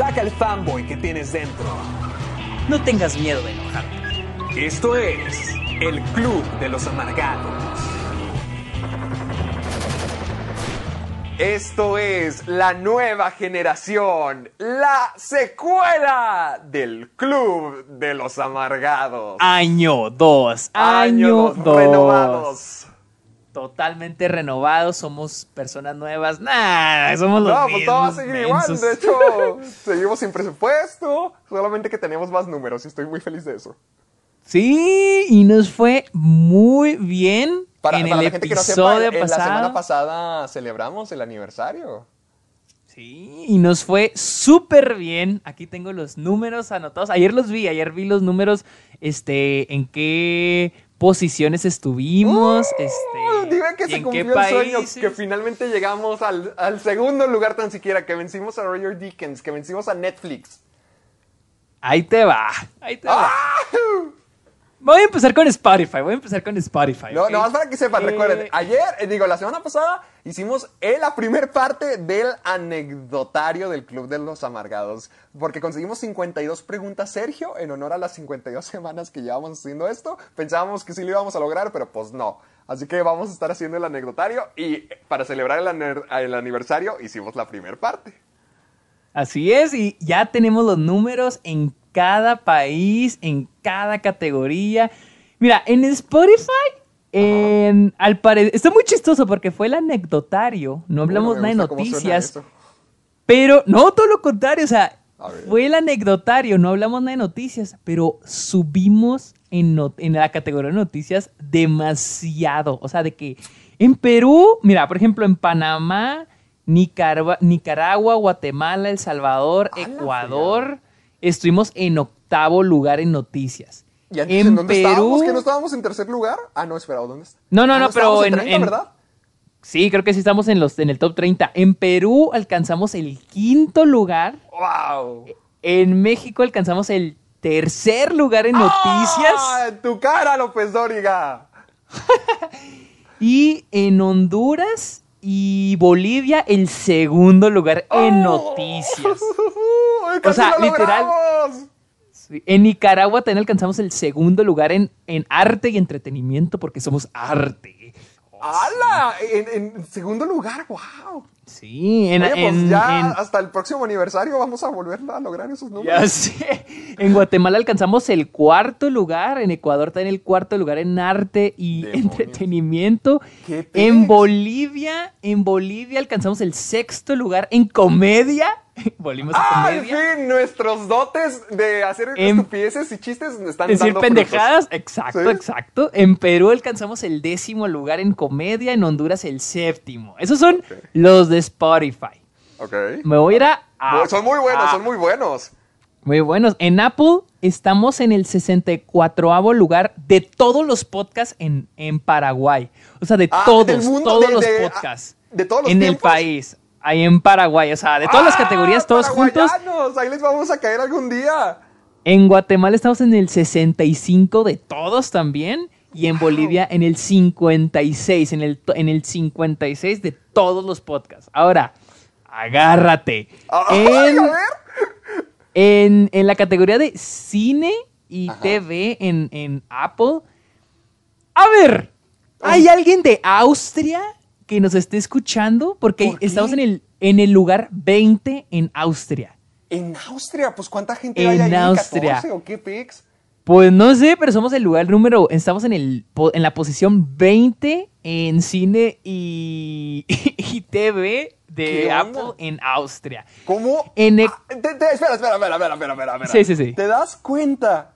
Saca el fanboy que tienes dentro. No tengas miedo de enojarte. Esto es el Club de los Amargados. Esto es la nueva generación, la secuela del Club de los Amargados. Año 2. Año 2. renovados. Totalmente renovados. Somos personas nuevas. Nah, somos los No, pues todo va a seguir igual. De hecho, seguimos sin presupuesto. Solamente que tenemos más números y estoy muy feliz de eso. Sí, y nos fue muy bien Para, en para el la gente que no episodio sepa, en- en la semana pasada celebramos el aniversario. Sí, y nos fue súper bien. Aquí tengo los números anotados. Ayer los vi, ayer vi los números, este, en qué posiciones estuvimos, Uh, este, Dime que se en cumplió qué el sueño, que finalmente llegamos al, al segundo lugar tan siquiera, que vencimos a Roger Dickens, que vencimos a Netflix. Ahí te va, ahí te va. ¡Ah! Voy a empezar con Spotify, voy a empezar con Spotify. No, no, más para que sepan, Eh, recuerden, ayer, eh, digo, la semana pasada hicimos eh, la primer parte del anecdotario del Club de los Amargados, porque conseguimos 52 preguntas, Sergio, en honor a las 52 semanas que llevamos haciendo esto. Pensábamos que sí lo íbamos a lograr, pero pues no. Así que vamos a estar haciendo el anecdotario y para celebrar el, el aniversario hicimos la primera parte. Así es, y ya tenemos los números en cada país, en cada categoría. Mira, en Spotify, en, al parecer, está muy chistoso porque fue el anecdotario, no hablamos Bueno, nada de noticias, pero no, todo lo contrario, o sea, fue el anecdotario, no hablamos nada de noticias, pero subimos en, la categoría de noticias demasiado, o sea, de que en Perú, mira, por ejemplo, en Panamá, Nicaragua, Nicaragua Guatemala, El Salvador, ¡A la Ecuador, estuvimos en octavo lugar en noticias. ¿Y antes en, en dónde Perú, estábamos? ¿Que no estábamos en tercer lugar? Ah, no, espera, ¿dónde está? No, no, Ah, no, pero estábamos en- 30, en- ¿verdad? sí, creo que sí estamos en, los, en el top 30. En Perú alcanzamos el quinto lugar. ¡Wow! En México alcanzamos el tercer lugar en noticias. ¡Ah! ¡Tu cara, López Dóriga! Y en Honduras y Bolivia el segundo lugar en ¡Oh! noticias. ¡Uy, casi sea, literal. logramos! En Nicaragua también alcanzamos el segundo lugar en, en arte y entretenimiento porque somos arte. ¡Hala! En, en segundo lugar, wow. Sí, en, Oye, pues en- ya en- hasta el próximo aniversario vamos a volver a lograr esos números. Ya sé. En Guatemala alcanzamos el cuarto lugar, en Ecuador también el cuarto lugar en arte y Demonios. entretenimiento. ¿Qué En? Bolivia, en Bolivia alcanzamos el sexto lugar en comedia. Volvimos a ¡Ah, comedia. fin! Nuestros dotes de hacer En- estupideces y chistes están Decir dando pendejadas, frutos. exacto, ¿Sí? exacto. En Perú alcanzamos el décimo lugar en comedia, en Honduras el séptimo. Esos son los de Spotify. Ok. Me voy a ir a... son muy buenos, a- son muy buenos. Muy buenos. En Apple estamos en el 64 lugar de todos los podcasts en, en Paraguay. O sea, de Ah, todos, mundo, todos de- los de- podcasts. ¿de todos los En el país. Ahí en Paraguay. O sea, de todas las ¡Ah, categorías, todos juntos. Ahí les vamos a caer algún día. En Guatemala estamos en el 65 de todos también. Y en Bolivia en el 56. En el, en el 56 de todos los podcasts. Ahora, agárrate. Ay, En- a ver. En, en la categoría de cine y Ajá. TV en, en Apple. A ver, ¿hay alguien de Austria que nos esté escuchando? Porque estamos en el, en el lugar 20 en Austria. En Austria, pues ¿cuánta gente En hay ahí? Austria. 14 o qué pix? Pues no sé, pero somos el lugar número. Estamos en, el, en la posición 20 en cine y, y TV de ¿Qué Apple en Austria. ¿Cómo? En Ah, te- te- espera, espera, espera, espera, espera, espera, espera. Sí, sí, sí. ¿Te das cuenta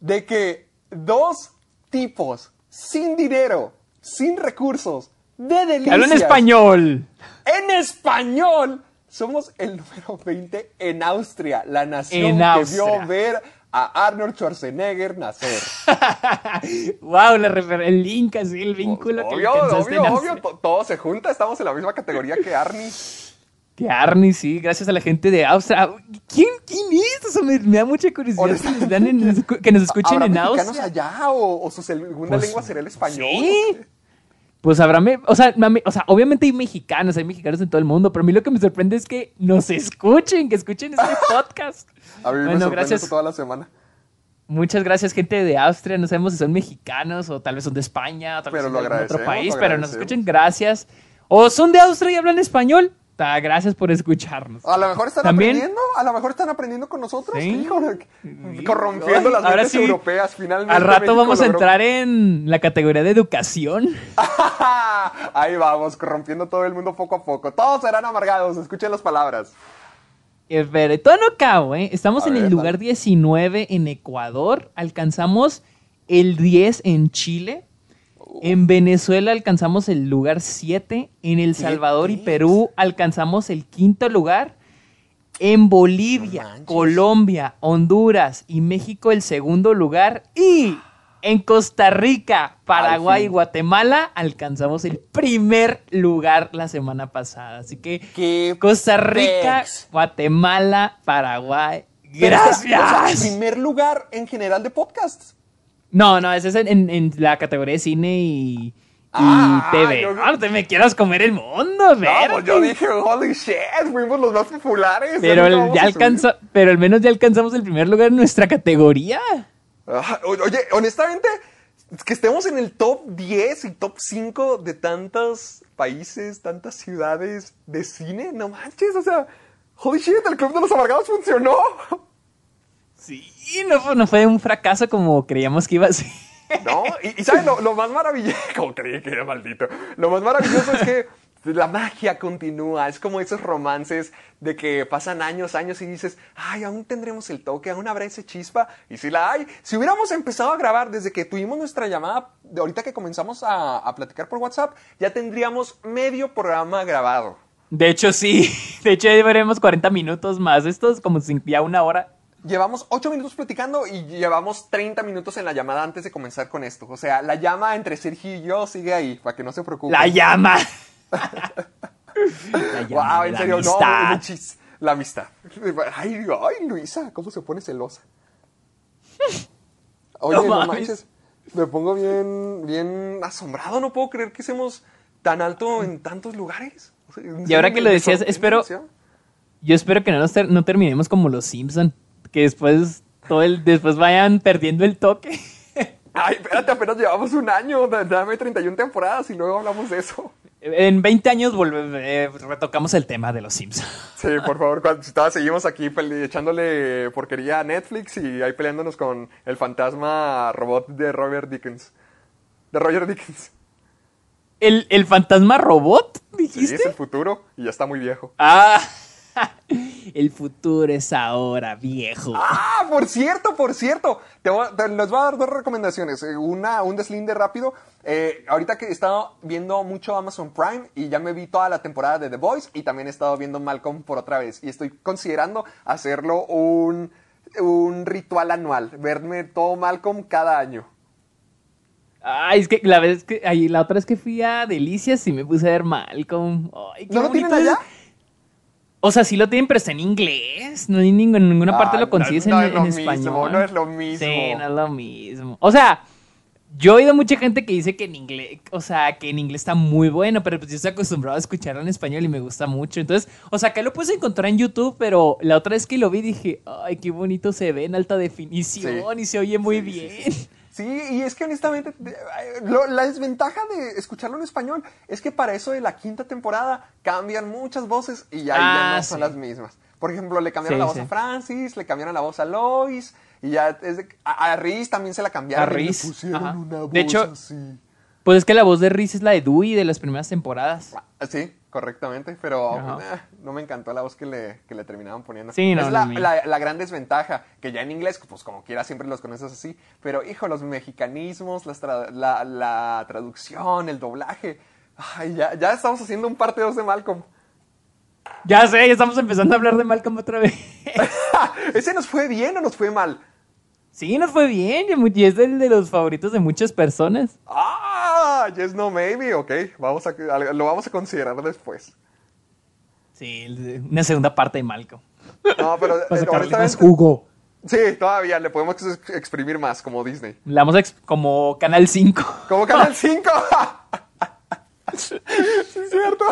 de que dos tipos sin dinero, sin recursos, de delicias. Hablan español. En español. Somos el número 20 en Austria, la nación En que Austria. vio ver a Arnold Schwarzenegger nacer. wow, la el link así, el vínculo que le obvio, alcanzaste obvio, en obvio, to- todo se junta, estamos en la misma categoría que Arnie. Que Arnie, sí, gracias a la gente de Austria. ¿Quién, quién es? Eso me, me da mucha curiosidad que, les dan en- que nos escuchen ¿Habrá en Austria. allá o, o su segunda Pues, lengua será el español? Sí. Pues habrá, me- o, sea, o sea, obviamente hay mexicanos, hay mexicanos en todo el mundo, pero a mí lo que me sorprende es que nos escuchen, que escuchen este podcast. A mí me Bueno, gracias. eso toda la semana. Muchas gracias, gente de Austria. No sabemos si son mexicanos o tal vez son de España o tal vez son de otro país, pero nos escuchen, gracias. O son de Austria y hablan español. Ta, gracias por escucharnos. A lo mejor están También- aprendiendo, a lo mejor están aprendiendo con nosotros, Sí. híjole, Sí. corrompiendo Ay, las mentes sí, europeas finalmente. Al rato México vamos a entrar en la categoría de educación. Ahí vamos, corrompiendo todo el mundo poco a poco. Todos serán amargados, escuchen las palabras. Espera, y todo no acabo, ¿eh? Estamos A en ver, el lugar dale. 19 en Ecuador, alcanzamos el 10 en Chile, en Venezuela alcanzamos el lugar 7, en El Salvador y? Perú alcanzamos el quinto lugar, en Bolivia, No. Colombia, Honduras y México el segundo lugar y en Costa Rica, Paraguay y. Guatemala alcanzamos el primer lugar la semana pasada. Así que ¡Qué Costa Rica, pex! Guatemala, Paraguay. Pero, o sea, Gracias. primer lugar en general de podcasts. No, no, ese es en, la categoría de cine y, y Ah, TV. yo- No, no te me quieras comer el mundo, No, pues yo dije, holy shit, fuimos los más populares. Pero el- ya subir. alcanza, pero al menos ya alcanzamos el primer lugar en nuestra categoría. Ah, Oye, honestamente, que estemos en el top 10 y top 5 de tantos países, tantas ciudades de cine, no manches, o sea, holy shit, el Club de los Amargados funcionó. Sí, no fue, no fue un fracaso como creíamos que iba a ser. No, y, y ¿sabes? Lo, lo más maravilloso, como creí que era maldito, lo más maravilloso es que la magia continúa, es como esos romances de que pasan años, años y dices, ay, aún tendremos el toque, aún habrá ese chispa, y si la hay, si hubiéramos empezado a grabar desde que tuvimos nuestra llamada, de ahorita que comenzamos a, a platicar por WhatsApp, ya tendríamos medio programa grabado. De hecho, sí. De hecho, ya veremos 40 minutos más. Esto es como sin- ya una hora. Llevamos 8 minutos platicando y llevamos 30 minutos en la llamada antes de comenzar con esto. O sea, la llama entre Sergio y yo sigue ahí, para que no se preocupen. La llama. La llama Wow, en la serio, no, amistad. no, chis- la amistad. Ay, ay, Luisa, ¿cómo se pone celosa? Oye, No no, manches, me pongo bien, bien asombrado, no puedo creer que seamos tan alto en tantos lugares. O sea, en Y ahora que lo decías, espero-. Yo espero que no, nos ter- no terminemos como los Simpson, que después todo el después vayan perdiendo el toque. Ay, espérate, apenas llevamos un año, da- dame 31 tempodas y luego hablamos de eso. En 20 años eh, retocamos el tema de los Simpson. Sí, por favor, cuando, seguimos aquí echándole porquería a Netflix y ahí peleándonos con el fantasma robot de Robert Dickens. De Roger Dickens. ¿El, el fantasma robot? Sí, ¿Dijiste? es el futuro y ya está muy viejo. Ah, el futuro es ahora, viejo. Ah, por cierto, por cierto. Te voy te- les voy a dar dos recomendaciones. Eh, Una, un deslinde rápido. Eh, ahorita que he estado viendo mucho Amazon Prime y ya me vi toda la temporada de The Voice y también he estado viendo Malcolm por otra vez. Y estoy considerando hacerlo un, un ritual anual. Verme todo Malcolm cada año. Ay, es que la vez que ay, la otra vez que fui a Delicias y me puse a ver Malcolm. Ay, qué ¿No lo tienen es. O sea, sí lo tienen, pero está en inglés. No en ninguna parte Ah, lo consigues no- no en, es lo en mismo, español. no es lo mismo. Sí, no es lo mismo. O sea, yo he oído mucha gente que dice que en inglés, o sea, que en inglés está muy bueno, pero pues yo estoy acostumbrado a escucharlo en español y me gusta mucho. Entonces, o sea, que lo puedes encontrar en YouTube, pero la otra vez que lo vi dije, ay, qué bonito se ve en alta definición Sí. y se oye muy sí, bien. sí. Sí, y es que honestamente, lo- la desventaja de escucharlo en español es que para eso de la quinta temporada cambian muchas voces y ya, ya Ah, no son las mismas. Por ejemplo, le cambiaron Sí, la voz sí. a Francis, le cambiaron la voz a Lois, y ya es de- a, a Reese también se la cambiaron. A y le Reese, pusieron ajá. una voz De hecho- así. Pues es que la voz de Reese es la de Dewey de las primeras temporadas. Ah, Sí, correctamente, pero no me encantó la voz que le, que le terminaban poniendo. Sí, no, es la- la gran desventaja, que ya en inglés, pues como quiera, siempre los conoces así, pero hijo, los mexicanismos, las tra- la, la traducción, el doblaje, ay, ya, ya estamos haciendo un parte 2 de Malcolm. Ya sé, ya estamos empezando a hablar de Malcolm otra vez. ¿Ese nos fue bien o nos fue mal? Sí, nos fue bien y es el de los favoritos de muchas personas. Ah, yes, no, maybe, ok, vamos a, lo vamos a considerar después. Sí, una segunda parte de Malcolm. No, pero eh, honestamente- jugo. sí, todavía le podemos ex- exprimir más, como Disney. La vamos a como Canal 5. Como Canal 5. sí, es cierto.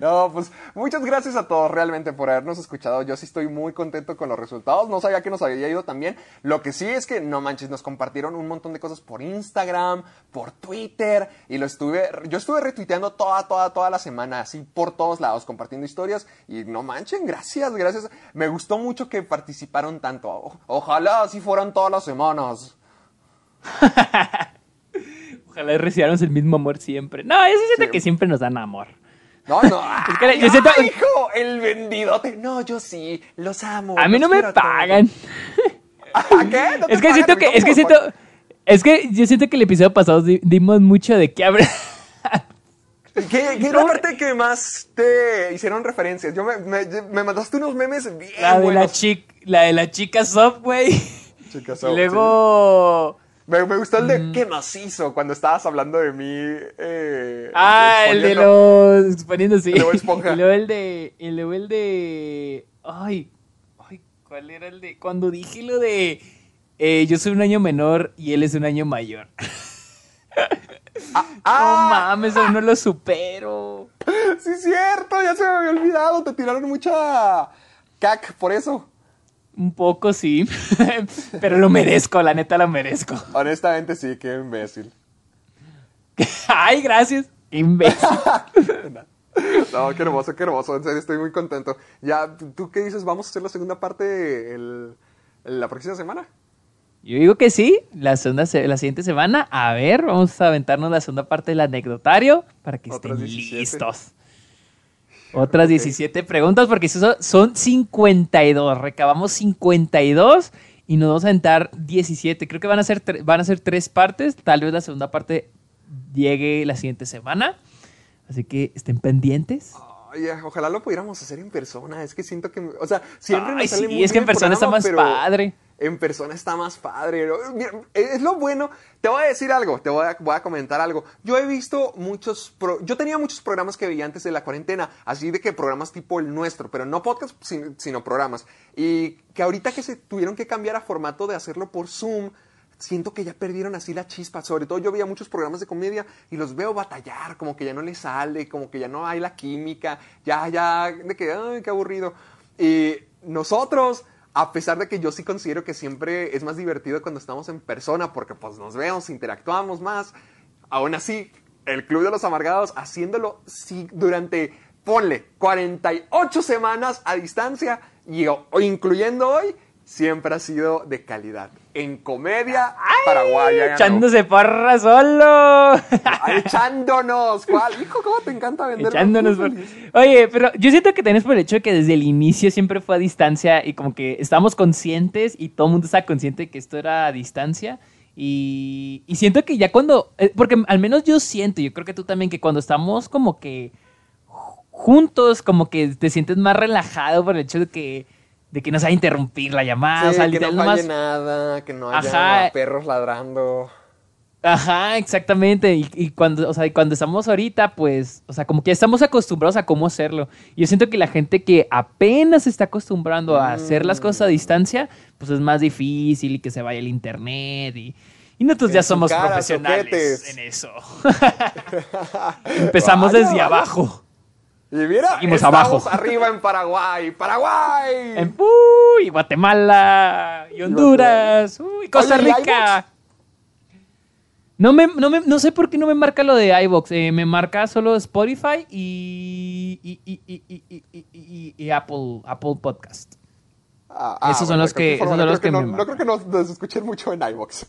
No, pues muchas gracias a todos realmente por habernos escuchado. Yo sí estoy muy contento con los resultados. No sabía que nos había ido tan bien. Lo que sí es que, no manches, nos compartieron un montón de cosas por Instagram, por Twitter. Y lo estuve, yo estuve retuiteando toda, toda, toda la semana, así por todos lados, compartiendo historias. Y no manchen, gracias, gracias. Me gustó mucho que participaron tanto. O- ojalá así fueran todas las semanas. Ojalá recibamos el mismo amor siempre. No, sí siento Sí. que siempre nos dan amor. No, no. Es que yo siento- hijo, el vendidote. No, yo sí, los amo. A mí no me pagan. ¿A qué? ¿No te Es que pagan? siento ¿A mí que, es que siento, es que yo siento que el episodio pasado di- dimos mucho de qué hablar. ¿Qué, qué es la parte que más te hicieron referencias? Yo me, me, me mandaste unos memes bien La de la chica, la de la chica Subway. Chicas, Y oh, luego, sí. Me, me gustó el Mm. de qué macizo cuando estabas hablando de mí. Eh, ah, el de los exponiendo sí. El de. Y luego el de, luego el de, ay, ay, ¿cuál era el de? Cuando dije lo de, eh, yo soy un año menor y él es un año mayor. No Ah, mames, aún no lo supero. sí, es cierto, ya se me había olvidado. Te tiraron mucha cac por eso. Un poco sí, pero lo merezco, la neta lo merezco. Honestamente, sí, qué imbécil. Ay, gracias. Imbécil. No, qué hermoso, qué hermoso. En serio, estoy muy contento. Ya, ¿tú qué dices? ¿Vamos a hacer la segunda parte el- la próxima semana? Yo digo que sí, la, segunda, se- la siguiente semana. A ver, vamos a aventarnos la segunda parte del anecdotario para que estén 17. listos. Otras 17 preguntas, porque eso son- son 52. Recabamos 52 y nos vamos a aventar 17. Creo que van a ser, van a ser tres partes. Tal vez la segunda parte llegue la siguiente semana. Así que estén pendientes. Ay, ojalá lo pudiéramos hacer en persona. Es que siento que, o sea, siempre Ay, nos sale sí, muy es que en persona está programa, más pero padre. En persona está más padre. Es lo bueno. Te voy a decir algo, te voy a, voy a comentar algo. Yo he visto muchos, pro- yo tenía muchos programas que veía antes de la cuarentena, así de que programas tipo el nuestro, pero no podcast, sin- sino programas. Y que ahorita que se tuvieron que cambiar a formato de hacerlo por Zoom, siento que ya perdieron así la chispa. Sobre todo yo veía muchos programas de comedia y los veo batallar, como que ya no les sale, como que ya no hay la química, ya, ya, de que, ay, qué aburrido. Y nosotros, a pesar de que yo sí considero que siempre es más divertido cuando estamos en persona, porque pues nos vemos, interactuamos más, aún así, el Club de los Amargados haciéndolo durante, ponle, 48 semanas a distancia, y o incluyendo hoy, siempre ha sido de calidad. En comedia paraguaya. ganó. Echándose porra solo. Ay, echándonos. ¿Cuál? Hijo, ¿cómo te encanta vender? Echándonos por- Oye, pero yo siento que tenés por el hecho de que desde el inicio siempre fue a distancia y como que estamos conscientes y todo el mundo está consciente de que esto era a distancia. Y, y siento que ya cuando, eh, porque al menos yo siento, yo creo que tú también, que cuando estamos como que ju- juntos, como que te sientes más relajado por el hecho de que, de que no se va a interrumpir la llamada. Sí, o sea, que no falle nomás- nada, que no haya Ajá. perros ladrando. Ajá, exactamente. Y, y cuando, o sea, cuando estamos ahorita, pues, o sea, como que ya estamos acostumbrados a cómo hacerlo. Y yo siento que la gente que apenas se está acostumbrando a hacer las cosas a distancia, pues es más difícil y que se vaya el internet y, y nosotros En ya somos cara, profesionales soquetes. en eso. Empezamos Vaya, desde vaya. abajo. Y mira, Seguimos abajo. arriba en Paraguay. ¡Paraguay! En Guatemala, y Honduras, uy, Costa Oye, ¿y Rica. No, me, no, me- no sé por qué no me marca lo de iVox. eh, me marca solo Spotify y, y, y, y, Apple, Apple Podcast. Ah, ah, Esos son los que- esos forma, son no los creo que no, me no marcan. creo que nos, escuchen mucho en iVox.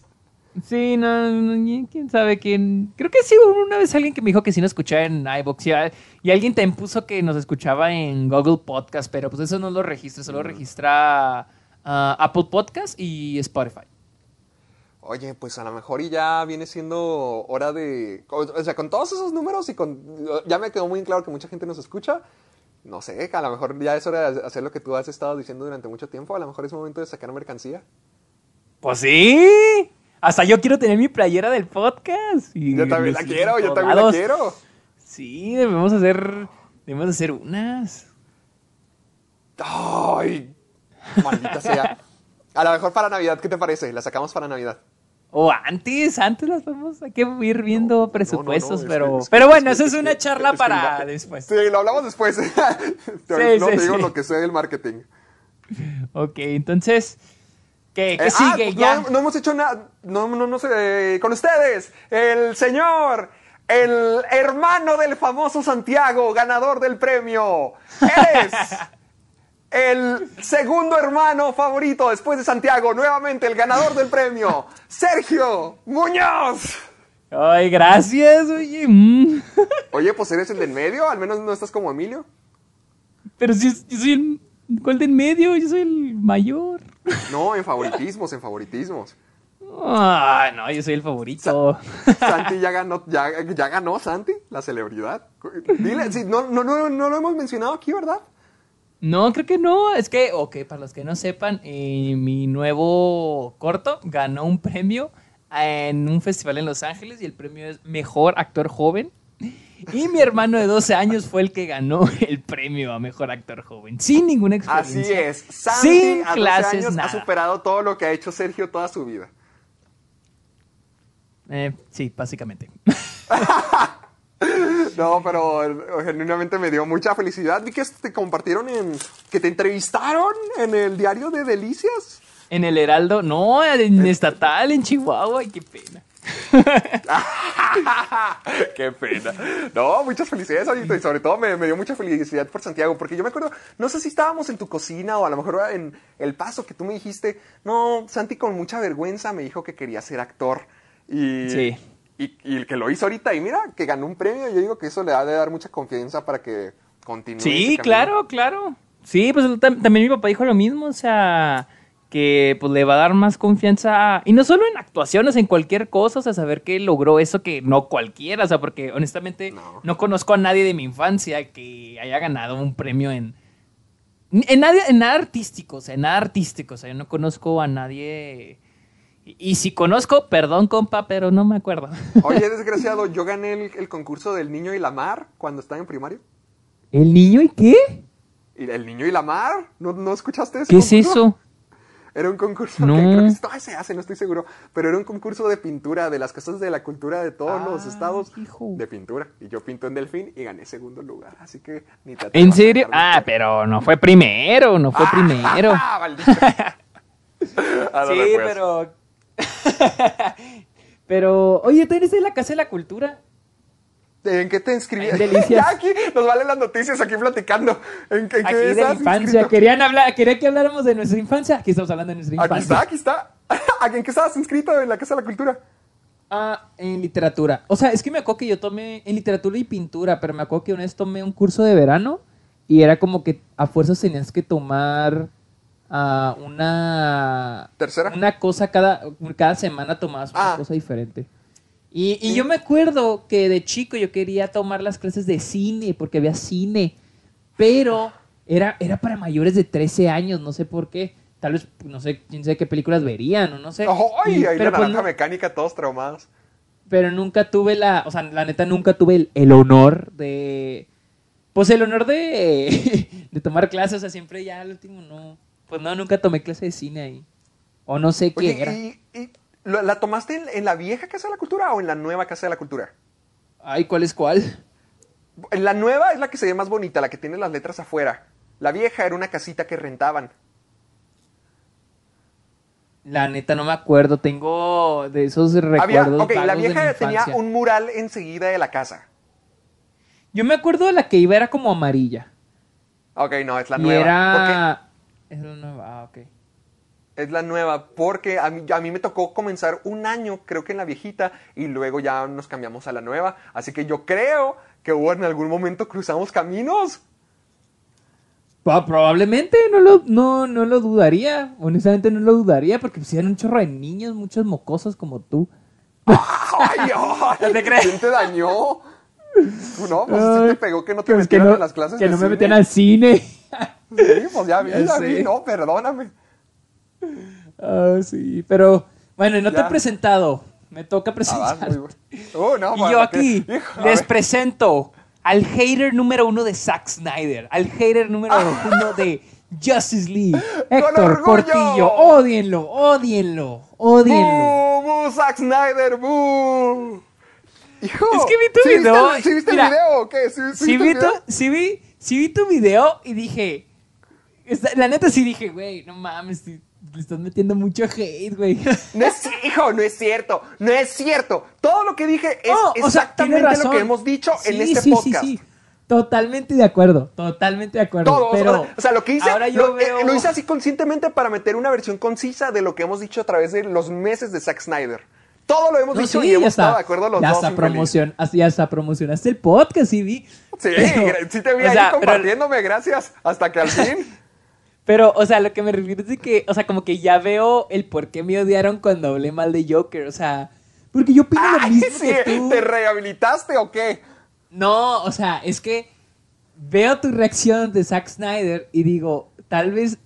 Sí, no, no, quién sabe quién. Creo que sí, hubo una vez alguien que me dijo que sí nos escuchaba en iBox y, y alguien también puso que nos escuchaba en Google Podcast, pero pues eso no lo registra, solo registra ah, Apple Podcast y Spotify. Oye, pues a lo mejor y ya viene siendo hora de. O sea, con todos esos números y con. Ya me quedó muy claro que mucha gente nos escucha. No sé, a lo mejor ya es hora de hacer lo que tú has estado diciendo durante mucho tiempo. A lo mejor es momento de sacar mercancía. Pues sí. Hasta yo quiero tener mi playera del podcast. yo también la quiero, yo también la quiero. Sí, debemos hacer. Debemos hacer unas. Ay, maldita sea. A lo mejor para Navidad, ¿qué te parece? La sacamos para Navidad. O antes, antes las vamos hay que ir viendo presupuestos, pero, pero bueno, eso es una charla para después. Sí, lo hablamos después. te, no te digo lo que sé del marketing. Ok, entonces, ¿Qué, eh, ah, sigue? ya. No, hemos hecho nada. No, no, no sé. con ustedes, el señor, el hermano del famoso Santiago, ganador del premio. Es el segundo hermano favorito después de Santiago, nuevamente el ganador del premio, Sergio Muñoz. Ay, gracias, oye. Mm. Oye, pues eres el del medio, al menos no estás como Emilio. Pero si yo soy el ¿Cuál de en medio? Yo soy el mayor. No, en favoritismos, en favoritismos. Ah, no, yo soy el favorito. Santi ya ganó, ya, ganó Santi, la celebridad. Dile, no, no, no, no, lo hemos mencionado aquí, ¿verdad? No, creo que no. Es que, ok, para los que no sepan, eh, mi nuevo corto ganó un premio en un festival en Los Ángeles y el premio es Mejor Actor Joven. Y mi hermano de 12 años fue el que ganó el premio a mejor actor joven, sin ninguna experiencia. Así es. Santi sin a 12 años ha superado todo lo que ha hecho Sergio toda su vida. Eh, sí, básicamente. no, pero genuinamente me dio mucha felicidad. Vi que te compartieron en. que te entrevistaron en el diario de Delicias. En el Heraldo, no, en estatal, en Chihuahua, ay, qué pena. Qué pena. No, muchas felicidades, Y sobre todo me, dio mucha felicidad por Santiago, porque yo me acuerdo, no sé si estábamos en tu cocina o a lo mejor en El Paso que tú me dijiste, no, Santi con mucha vergüenza me dijo que quería ser actor. Y, sí. y, y que lo hizo ahorita y mira, que ganó un premio. Yo digo que eso le ha de dar mucha confianza para que continúe. Sí, claro, claro. Sí, pues también mi papá dijo lo mismo, o sea que pues le va a dar más confianza, y no solo en actuaciones, en cualquier cosa, o sea, saber que logró eso que no cualquiera, o sea, porque honestamente no, conozco a nadie de mi infancia que haya ganado un premio en... En, nadie, en nada artístico, o sea, en nada artístico, o sea, yo no conozco a nadie... Y, si conozco, perdón, compa, pero no me acuerdo. Oye, desgraciado, yo gané el, concurso del niño y la mar cuando estaba en primario. ¿El niño y qué? ¿El niño y la mar? ¿No, no escuchaste eso? ¿Qué es eso? Era un concurso no. que creo que todavía se hace, no estoy seguro, pero era un concurso de pintura de las casas de la cultura de todos los estados de pintura. Y yo pinto en Delfín y gané segundo lugar, así que ni te ¿En serio? Ah, pero no fue primero, no fue ah, primero. Ah, sí, pero... pero, oye, ¿tú eres de la Casa de la Cultura? ¿En qué te inscribiste? ya aquí nos valen las noticias aquí platicando. ¿En, qué aquí de la infancia. Querían hablar, quería que habláramos de nuestra infancia. Aquí estamos hablando de nuestra infancia. Aquí está, aquí está. ¿En qué estabas inscrito en la Casa de la Cultura? Ah, en literatura. O sea, es que me acuerdo que yo tomé en literatura y pintura, pero me acuerdo que una vez tomé un curso de verano y era como que a fuerzas tenías que tomar uh, una... ¿Tercera? Una cosa cada, cada semana tomabas una ah. cosa diferente. Y, yo me acuerdo que de chico yo quería tomar las clases de cine porque había cine, pero era, era para mayores de 13 años, no sé por qué. Tal vez, no sé, quién sabe qué películas verían o no sé. ¡Ay! Ahí la pues, mecánica, todos traumados. Pero nunca tuve la, o sea, la neta nunca tuve el, honor de, pues el honor de, de tomar clases, o sea, siempre ya al último no, pues no, nunca tomé clase de cine ahí. O no sé qué era. ¿La tomaste en, la vieja Casa de la Cultura o en la nueva Casa de la Cultura? Ay, ¿cuál es cuál? La nueva es la que se ve más bonita, la que tiene las letras afuera. La vieja era una casita que rentaban. La neta no me acuerdo, tengo de esos recuerdos. ok, la vieja tenía un mural enseguida de la casa. Yo me acuerdo de la que iba era como amarilla. Ok, no, es la nueva. Era... Es la nueva, ah, ok. Es la nueva, porque a mí, a mí me tocó comenzar un año, creo que en la viejita, y luego ya nos cambiamos a la nueva. Así que yo creo que hubo en algún momento cruzamos caminos. Pa- Probablemente no lo, no, no lo dudaría. Honestamente no lo dudaría porque pues eran un chorro de niños, muchos mocosos como tú. ¡Ay, ay! No te creas. ¿Quién te dañó? No, pues sí te pegó que no te pues que metieran no, en las clases que de no me cine. metían al cine. Sí, pues ya vi, Ya ya, vi, no, perdóname. Ah, sí, pero bueno, no te he presentado. Me toca Ah, presentar. bueno. Oh, no, y yo aquí Hijo, les presento al hater número uno de Zack Snyder, al hater número uno de Justice League, Héctor! Portillo. Odienlo, odienlo, odienlo. ¡Bú, bú, Zack Snyder, bú! Hijo, Es que vi tu ¿sí video, Viste, ¿Sí viste mira, el video o qué? ¿Sí, sí Sí vi, tu, sí, vi, sí vi tu video y dije. esta- La neta sí dije, güey, no mames, le estás metiendo mucho hate, güey. No es, hijo, no es cierto, no es cierto. Todo lo que dije es No, o sea, exactamente lo que hemos dicho en este sí, podcast. Sí, sí, Totalmente de acuerdo, totalmente de acuerdo. Todo, o sea, pero o sea, lo que hice, ahora yo lo, veo... eh, lo hice así conscientemente para meter una versión concisa de lo que hemos dicho a través de los meses de Zack Snyder. Todo lo hemos No, dicho sí, y ya hemos está. estado de acuerdo los ya dos. hasta, promocion, así hasta promocionaste el podcast, sí vi. Sí, Pero, sí te vi o ahí pero- compartiéndome, gracias. Hasta que al fin. Pero, o sea, lo que me refiero es de que, o sea, como que ya veo el por qué me odiaron cuando hablé mal de Joker, o sea, porque yo opino lo Ay, mismo sí, que tú. ¿te rehabilitaste o qué? No, o sea, es que veo tu reacción de Zack Snyder y digo, tal vez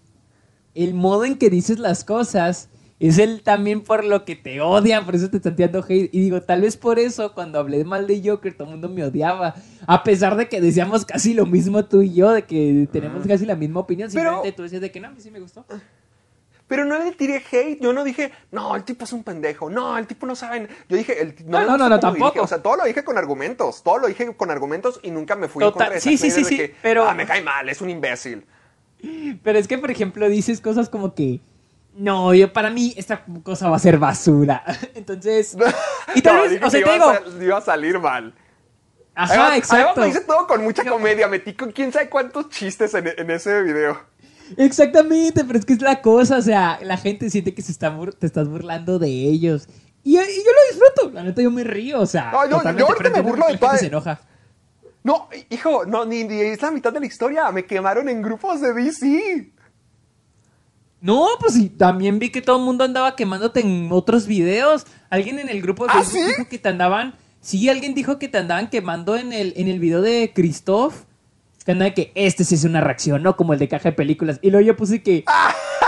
el modo en que dices las cosas es el también por lo que te odian, por eso te están tirando hate. Y digo, tal vez por eso cuando hablé mal de Joker todo el mundo me odiaba. A pesar de que decíamos casi lo mismo tú y yo, de que tenemos casi la misma opinión. Pero- Simplemente tú decías de que no, a mí sí me gustó. Pero no le tiré hate, yo no dije, no, el tipo es un pendejo, no, el tipo no sabe. Yo dije, el, No, no, no, no, tampoco. O sea, todo lo dije con argumentos, todo lo dije con argumentos y nunca me fui en Total, de sí, sí, sí, sí, que, pero- ah, me cae mal, es un imbécil. Pero es que, por ejemplo, dices cosas como que. No, yo para mí esta cosa va a ser basura. Entonces. Y tal No, vez, o sea, te digo. a iba a salir mal. Ajá, Además- exacto. Además, lo hice todo con mucha comedia, metí con quién sabe cuántos chistes en, en ese video. Exactamente, pero es que es la cosa, o sea, la gente siente que se está te estás burlando de ellos. Y, yo- y yo lo disfruto, la neta yo me río, o sea, No, totalmente, yo ahorita me burlo de toda- se enoja. No, hijo, no, ni, ni es la mitad de la historia. Me quemaron en grupos de DC. No, pues sí, también vi que todo el mundo andaba quemándote en otros videos. Alguien en el grupo de ¿Ah, Facebook sí? dijo que te andaban. Sí, alguien dijo que te andaban quemando en el, en el video de Christoph. Que andaba que este sí es una reacción, ¿no? Como el de caja de películas. Y luego yo puse que.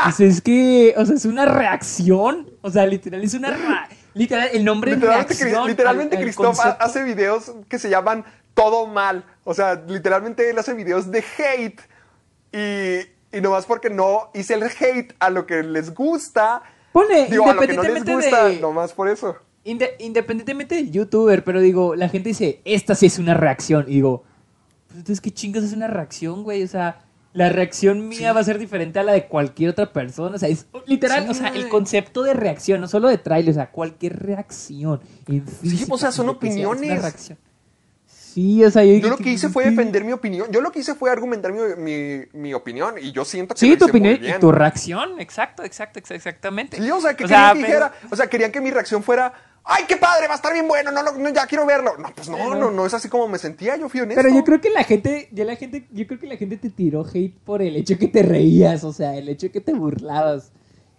Pues es que. O sea, es una reacción. O sea, literal, es una. ra- Literal, el nombre Literalmente, reacción. Cri- literalmente al- al Christoph concepto. hace videos que se llaman Todo Mal. O sea, literalmente él hace videos de hate. Y, y nomás porque no hice el hate a lo que les gusta. Ponle, Digo, a lo que no les independientemente gusta, de- nomás por eso. Inde- independientemente del youtuber, pero digo, la gente dice, esta sí es una reacción. Y digo, pues entonces, ¿qué chingas es una reacción, güey? O sea, la reacción mía va a ser diferente a la de cualquier otra persona. O sea, es literal, Sí. o sea, el concepto de reacción, no solo de trailer, o sea, cualquier reacción. En física, o sea, son sea, es una opiniones. reacción. Sí, o sea, yo, Yo lo que hice fue defender mi opinión. Yo lo que hice fue argumentar mi, mi- mi opinión. Y yo siento que Sí, lo tu hice muy opinión y bien. tu reacción, exacto, exacto, ex- exactamente. Sí, o sea, que O querían sea, que pero- dijera, o sea, querían que mi reacción fuera, ¡ay, qué padre! Va a estar bien bueno, no, no, no, ya quiero verlo. No, pues no, Pero- no, no es así como me sentía, yo fui honesto. Pero yo creo que la gente, ya la gente, yo creo que la gente te tiró hate por el hecho que te reías, o sea, el hecho que te burlabas.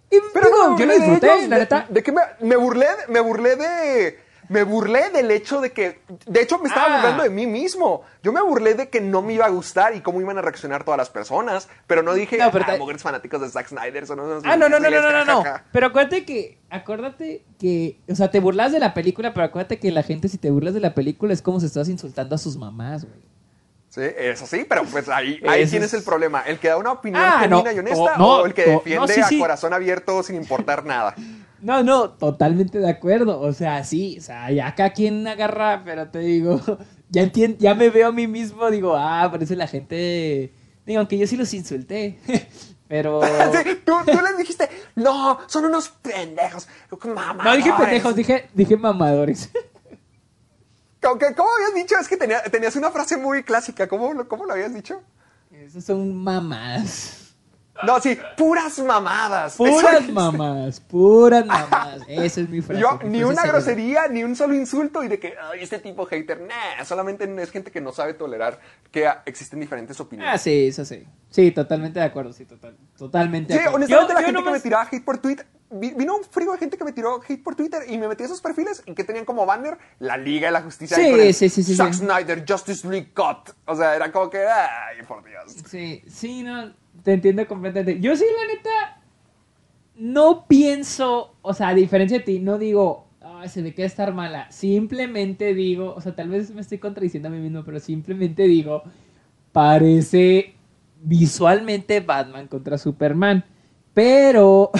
Y Pero digo, no, yo lo de disfruté, la de- neta. De, que me, me burlé, me burlé de, me burlé del hecho de que, de hecho me estaba Ah. burlando de mí mismo. Yo me burlé de que no me iba a gustar y cómo iban a reaccionar todas las personas, pero no dije, No, pero ah, te- mujeres fanáticos de Zack Snyder son unos Ah, no, no, no, no, no, no, no. Pero acuérdate que, acuérdate que, o sea, te burlas de la película, pero acuérdate que la gente si te burlas de la película es como si estás insultando a sus mamás, güey. Sí, eso sí, pero pues ahí, ahí Eso quién es- es el problema, el que da una opinión Ah, genuina no, y honesta o- no, o el que no, defiende sí, a sí. corazón abierto sin importar nada. No, no, totalmente de acuerdo. O sea, sí, o sea, ya acá quien agarra, pero te digo, ya entiendo, ya me veo a mí mismo, digo, ah, por eso la gente, digo, aunque yo sí los insulté, pero... Sí, tú, tú les dijiste, no, son unos pendejos. Mamá. No dije pendejos, dije, dije mamadores. ¿Cómo, cómo habías dicho? Es que tenía- tenías una frase muy clásica. ¿Cómo, lo- cómo lo habías dicho? Esos son mamadas. No, sí, puras mamadas. Puras mamás, puras mamás. Esa es mi frase. Yo, ni una grosería, ni un solo insulto y de que, ay, este tipo hater, nah, solamente es gente que no sabe tolerar que ah, existen diferentes Ah, opiniones. sí, eso sí. Sí, totalmente de acuerdo, sí, total, totalmente de Sí, acuerdo. honestamente Yo- la yo gente que me tiraba hate por Twitter, vino un frío de gente que me tiró hate por Twitter y me metí a esos perfiles y que tenían como banner la Liga de la Justicia. Sí, el sí, sí, sí, Zack sí. Snyder, Justice League Cut. O sea, era como que, ay, por Dios. Sí, sí, no, te entiendo completamente. Yo sí, la neta, no pienso, o sea, a diferencia de ti, no digo, "Ay, se me queda estar mala. Simplemente digo, o sea, tal vez me estoy contradiciendo a mí mismo, pero simplemente digo, parece visualmente Batman contra Superman. Pero,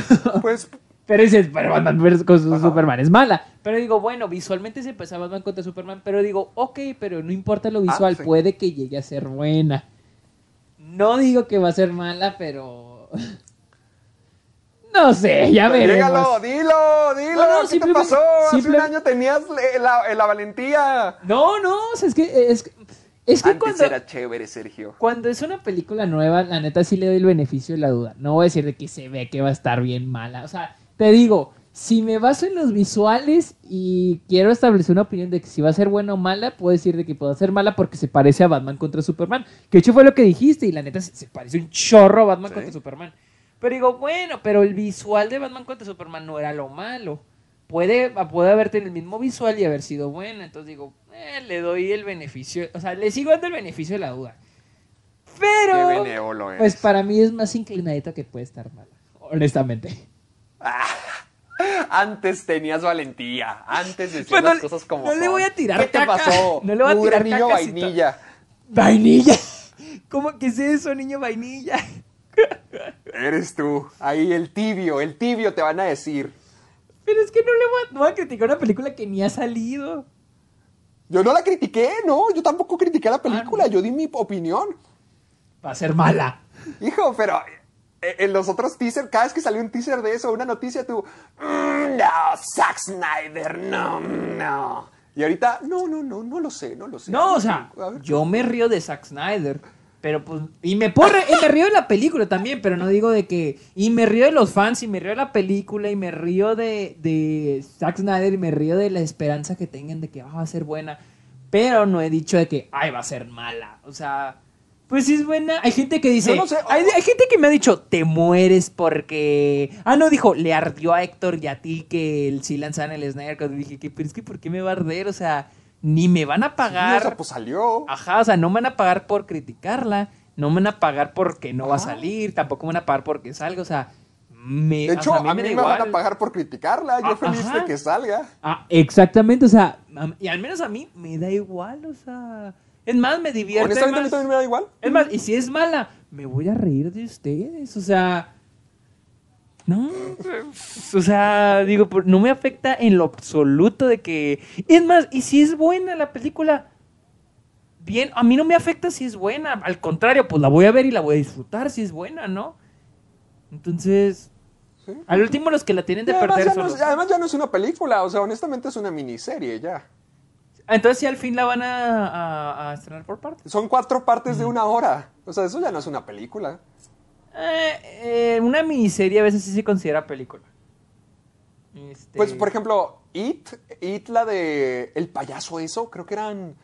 Pues, pero pero Batman versus con. Superman es mala. Pero digo, bueno, visualmente se empezó Batman contra Superman, pero digo, ok, pero no importa lo visual, sí. puede que llegue a ser buena. No digo que va a ser mala, pero... No sé, ya Llégalo, veremos. dilo, dilo, No, no, ¿qué te pasó? Hace un año tenías eh, la, la valentía. No, no, o sea, es que... Es que, es que Antes cuando... era chévere, Sergio. Cuando es una película nueva, la neta sí le doy el beneficio de la duda. No voy a decir de que se ve que va a estar bien mala. O sea, te digo, si me baso en los visuales y quiero establecer una opinión de que si va a ser buena o mala, puedo decir de que puede ser mala porque se parece a Batman contra Superman. Que de hecho fue lo que dijiste y la neta se, parece un chorro a Batman Sí. contra Superman. Pero digo, bueno, pero el visual de Batman contra Superman no era lo malo. Puede, puede haber tenido el mismo visual y haber sido buena. Entonces digo, eh, le doy el beneficio. O sea, le sigo dando el beneficio de la duda. Pero, pues para mí es más inclinadita que puede estar mala. Honestamente. Antes tenías valentía. Antes decías Pues no las cosas como no le voy a tirar ¿Qué te pasó? No le voy a Pura tirar niño vainilla. Vainilla. ¿Cómo que es eso, niño vainilla? Eres tú. Ahí el tibio, el tibio te van a decir. Pero es que no le voy a, no voy a criticar una película que ni ha salido. Yo no la critiqué, no. Yo tampoco critiqué Ah, la película. Yo di mi opinión. Va a ser mala. Hijo, pero en los otros teasers, cada vez que salió un teaser de eso, una noticia, tú, "Mm, no, Zack Snyder, no, no. Y ahorita, no, no, no, no lo sé, no lo sé. No, o sea, yo me río de Zack Snyder. Pero pues, y me puedo re- y me río de la película también, pero no digo de que, y me río de los fans, y me río de la película, y me río de, de Zack Snyder, y me río de la esperanza que tengan de que va a ser buena, pero no he dicho de que, ay, va a ser mala, o sea, pues si es buena, hay gente que dice, Yo no sé, hay, hay gente que me ha dicho, te mueres porque, ah, no, dijo, le ardió a Héctor y a ti que el sí lanzaron el Snyder, Cut". Y dije, que, pero es que, ¿por qué me va a arder? O sea, ni me van a Sí, pagar. o sea, pues salió. Ajá, o sea, no me van a pagar por criticarla, no me van a pagar porque no va a salir, tampoco me van a pagar porque salga, o sea, me, De o hecho, sea, a mí, me me, da van a pagar por criticarla. Yo Ah, feliz ajá. de que salga. Ah, exactamente, o sea, y al menos a mí me da igual, o sea, es más, me divierte Honestamente, a mí más. también me da igual. Es más, y si es mala, me voy a reír de ustedes, o sea, no, o sea, digo, no me afecta en lo absoluto de que, es más, y si es buena la película, bien, a mí no me afecta si es buena, al contrario, pues la voy a ver y la voy a disfrutar si es buena, ¿no? Entonces, Sí. al último los que la tienen de además, perder ya son no los- es, además ya no es una película, o sea, honestamente es una miniserie ya. Entonces, si al fin la van a, a- a estrenar por partes. Son cuatro partes de una hora. O sea, eso ya no es una película. Eh, eh, una miniserie a veces sí se considera película. Este, Pues, por ejemplo, It, It, la de El payaso, eso, creo que eran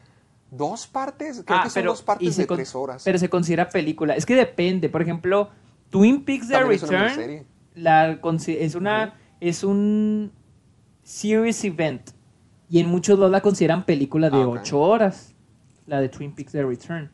dos partes. Creo ah, que son pero- dos partes de tres horas. Pero se considera película. Es que depende. Por ejemplo, Twin Peaks The También es una Return la es una es un series event y en muchos lados la consideran película de Ah, ok. 8 horas. La de Twin Peaks The Return.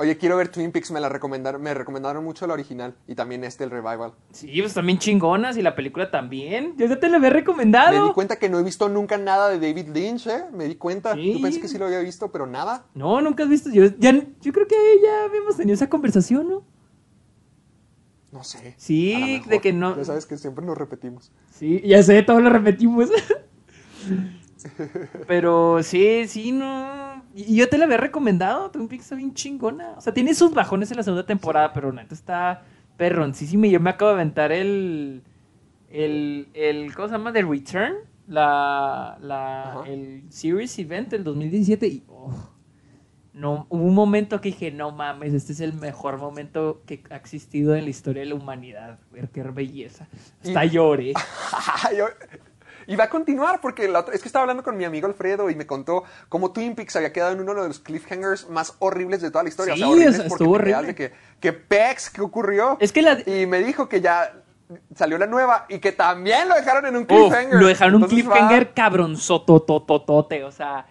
Oye, quiero ver Twin Peaks, me la recomendaron, me recomendaron mucho la original y también este, el revival. Sí, pues también chingonas y la película también. Yo ya te la había Me di recomendado. cuenta que no he visto nunca nada de David Lynch, ¿eh? Me di cuenta. Sí. Yo pensé que sí lo había visto, pero nada. No, nunca has visto. Yo, ya, yo creo que ya habíamos tenido esa conversación, ¿no? No sé. Sí, lo de que no- Ya sabes que siempre nos repetimos. Sí, ya sé, todo lo repetimos. Pero sí, sí, no. Y yo te la había recomendado. Twin Peaks está bien chingona. O sea, tiene sus bajones en la segunda temporada, pero neta está perroncísima. Y yo me acabo de aventar el. El. el ¿Cómo se llama? The Return. La. la el Series Event del 2017. Y. oh, no, hubo un momento que dije, no mames, este es el mejor momento que ha existido en la historia de la humanidad. Ver qué belleza. Hasta Y- lloré. Y va a continuar porque la otra- es que estaba hablando con mi amigo Alfredo y me contó cómo Twin Peaks había quedado en uno de los cliffhangers más horribles de toda la historia. Sí, o sea, porque estuvo horrible. de que, que Pex, ¿qué ocurrió? Es que la- Y me dijo que ya salió la nueva y que también lo dejaron en un cliffhanger. lo dejaron un Entonces va- cliffhanger cabronzotototote, o sea...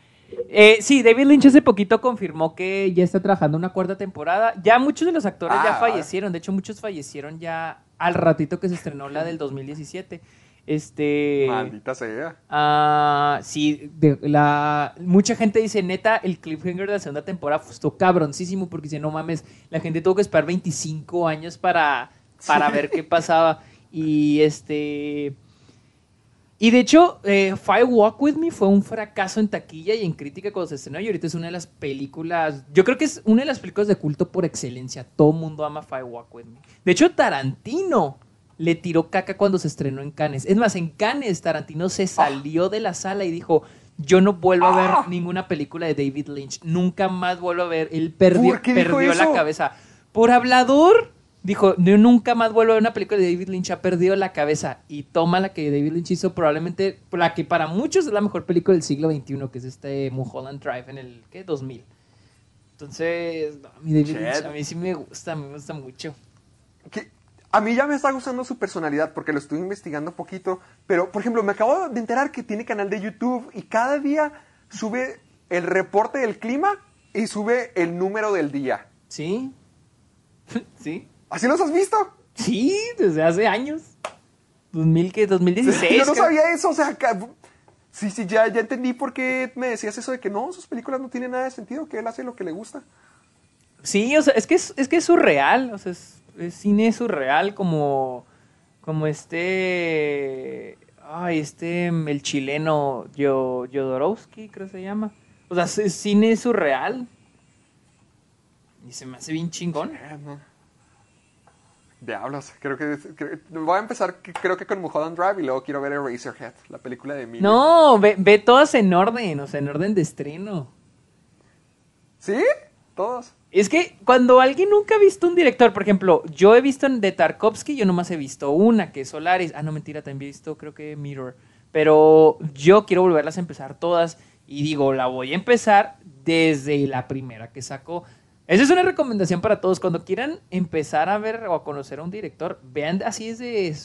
eh, sí, David Lynch hace poquito confirmó que ya está trabajando una cuarta temporada. Ya muchos de los actores ya Ah, fallecieron. De hecho, muchos fallecieron ya al ratito que se estrenó la del 2017. Este... Maldita sea. Ah, sí, de- la, mucha gente dice, neta, el cliffhanger de la segunda temporada fue estuvo cabroncísimo porque dice, no mames, la gente tuvo que esperar 25 años para, para ver qué pasaba. Y este... Y de hecho, eh, Fire Walk With Me fue un fracaso en taquilla y en crítica cuando se estrenó y ahorita es una de las películas, yo creo que es una de las películas de culto por excelencia. Todo mundo ama Fire Walk With Me. De hecho, Tarantino le tiró caca cuando se estrenó en Cannes. Es más, en Cannes Tarantino se salió de la sala y dijo, yo no vuelvo a ver Ah. ninguna película de David Lynch. Nunca más vuelvo a ver. Él perdió, ¿Por qué dijo perdió la cabeza. Por hablador. Dijo, yo nunca más vuelvo a ver una película de David Lynch, ha perdido la cabeza. Y toma la que David Lynch hizo, probablemente la que para muchos es la mejor película del siglo XXI, que es este Mulholland Drive en el, ¿qué? 2000. Entonces, no, a mí David. Lynch, a mí sí me gusta, a mí me gusta mucho. que a mí ya me está gustando su personalidad porque lo estuve investigando poquito, pero por ejemplo me acabo de enterar que tiene canal de YouTube y cada día sube el reporte del clima y sube el número del día. ¿Sí? ¿Sí? ¿Así los has visto? Sí, desde hace años. 2000, ¿qué? 2016. Yo no sabía eso, o sea, sí, sí, ya, ya entendí por qué me decías eso de que no, sus películas no tienen nada de sentido, que él hace lo que le gusta. Sí, o sea, es que es, es que es surreal, o sea, es, es cine surreal como, como este, ay, este, el chileno Jodorowsky, creo que se llama. O sea, es, cine surreal. Y se me hace bien chingón. Diablos, creo que, creo- voy a empezar creo que con Mulholland Drive y luego quiero ver Eraserhead, la película de Emilio. No, ve, ve todas en orden, o sea, en orden de estreno. ¿Sí? Todos. Es que cuando alguien nunca ha visto un director, por ejemplo, yo he visto de Tarkovsky, yo nomás he visto una, que es Solaris. Ah, no, mentira, también he visto, creo que Mirror. Pero yo quiero volverlas a empezar todas. Y digo, la voy a empezar desde la primera que sacó. Esa es una recomendación para todos. Cuando quieran empezar a ver o a conocer a un director, vean así es de...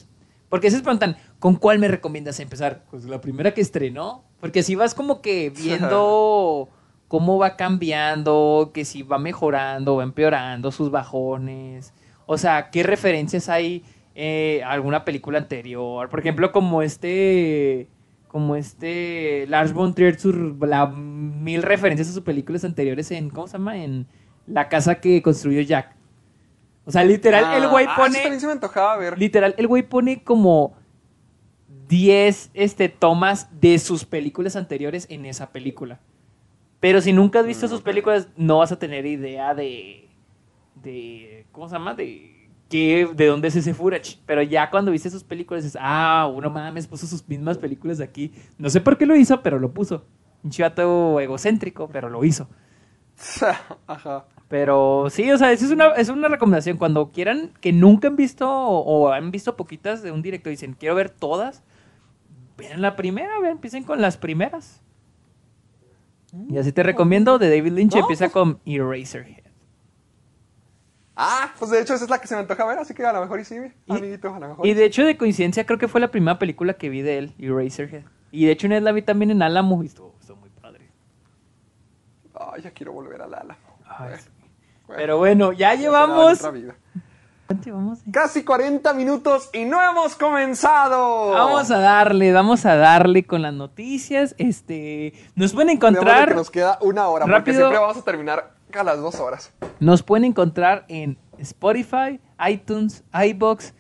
Porque se preguntan, ¿con cuál me recomiendas empezar? Pues la primera que estrenó. Porque así vas como que viendo cómo va cambiando, que si va mejorando, va empeorando, sus bajones. O sea, ¿qué referencias hay eh, a alguna película anterior? Por ejemplo, como este... Como este Lars von Trier, la mil referencias a sus películas anteriores en, ¿cómo se llama? En La casa que construyó Jack. O sea, literal, el güey Ah, pone... eso también se me antojaba ver. Literal, el güey pone como 10 este, tomas de sus películas anteriores en esa película. Pero si nunca has visto Mm, sus películas, no vas a tener idea de. de ¿Cómo se llama? De. qué- de dónde es ese footage. Pero ya cuando viste sus películas, dices, ah, uno mames, puso sus mismas películas aquí. No sé por qué lo hizo, pero lo puso. Un chivato egocéntrico, pero lo hizo. Ajá. Pero sí, o sea, es una, es una recomendación. Cuando quieran, que nunca han visto o, o han visto poquitas de un director y dicen, quiero ver todas, vean la primera, vean, empiecen con las primeras. Y así te recomiendo de David Lynch, No, empieza con Eraserhead. Ah, pues de hecho esa es la que se me antoja ver, así que a lo mejor y sí, Y- amiguito, a lo mejor. Y de hecho, de coincidencia, creo que fue la primera película que vi de él, Eraserhead. Y de hecho, una vez la vi también en Álamo y estuvo, estuvo muy padre. Ay, ya quiero volver a Lala. Ay, sí. Bueno, Pero bueno, ya llevamos... otra vida. ¿Cuánto llevamos? Casi 40 minutos y no hemos comenzado. Vamos a darle, vamos a darle con las noticias. Este, nos pueden encontrar, que nos queda una hora, porque Rápido. siempre vamos a terminar a las dos horas. nos pueden encontrar en Spotify, iTunes, iBox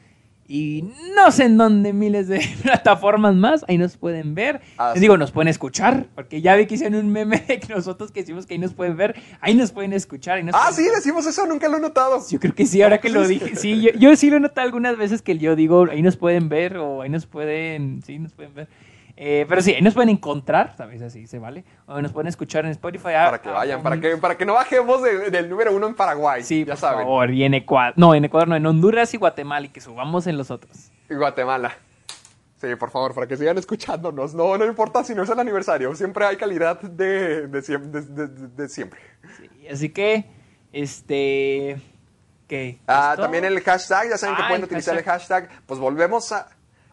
y no sé en dónde miles de plataformas más. Ahí nos pueden ver. Ah, Les sí. digo, nos pueden escuchar, porque ya vi que hicieron un meme de que nosotros que decimos que ahí nos pueden ver, ahí nos pueden escuchar. ahí nos Ah, pueden- sí, decimos eso, nunca lo he notado. Yo creo que sí, ahora que lo dije. Sí, yo, yo sí lo he notado algunas veces que yo digo, ahí nos pueden ver o ahí nos pueden, sí, nos pueden ver. Eh, pero sí, ahí nos pueden encontrar, ¿sabes? Así se vale. O nos pueden escuchar en Spotify. ah, Para que vayan, para que, para que no bajemos de- del número uno en Paraguay. Sí, ya por saben. favor. Y en Ecuador. No, en Ecuador no, en Honduras y Guatemala y que subamos en los otros. Y Guatemala. Sí, por favor, para que sigan escuchándonos. No, no importa si no es el aniversario. Siempre hay calidad de, de, siem- de- de- de- de siempre. Sí, así que, este. ¿Qué? Ah, también el hashtag, ya saben que Ah, pueden el utilizar el hashtag. Pues volvemos a.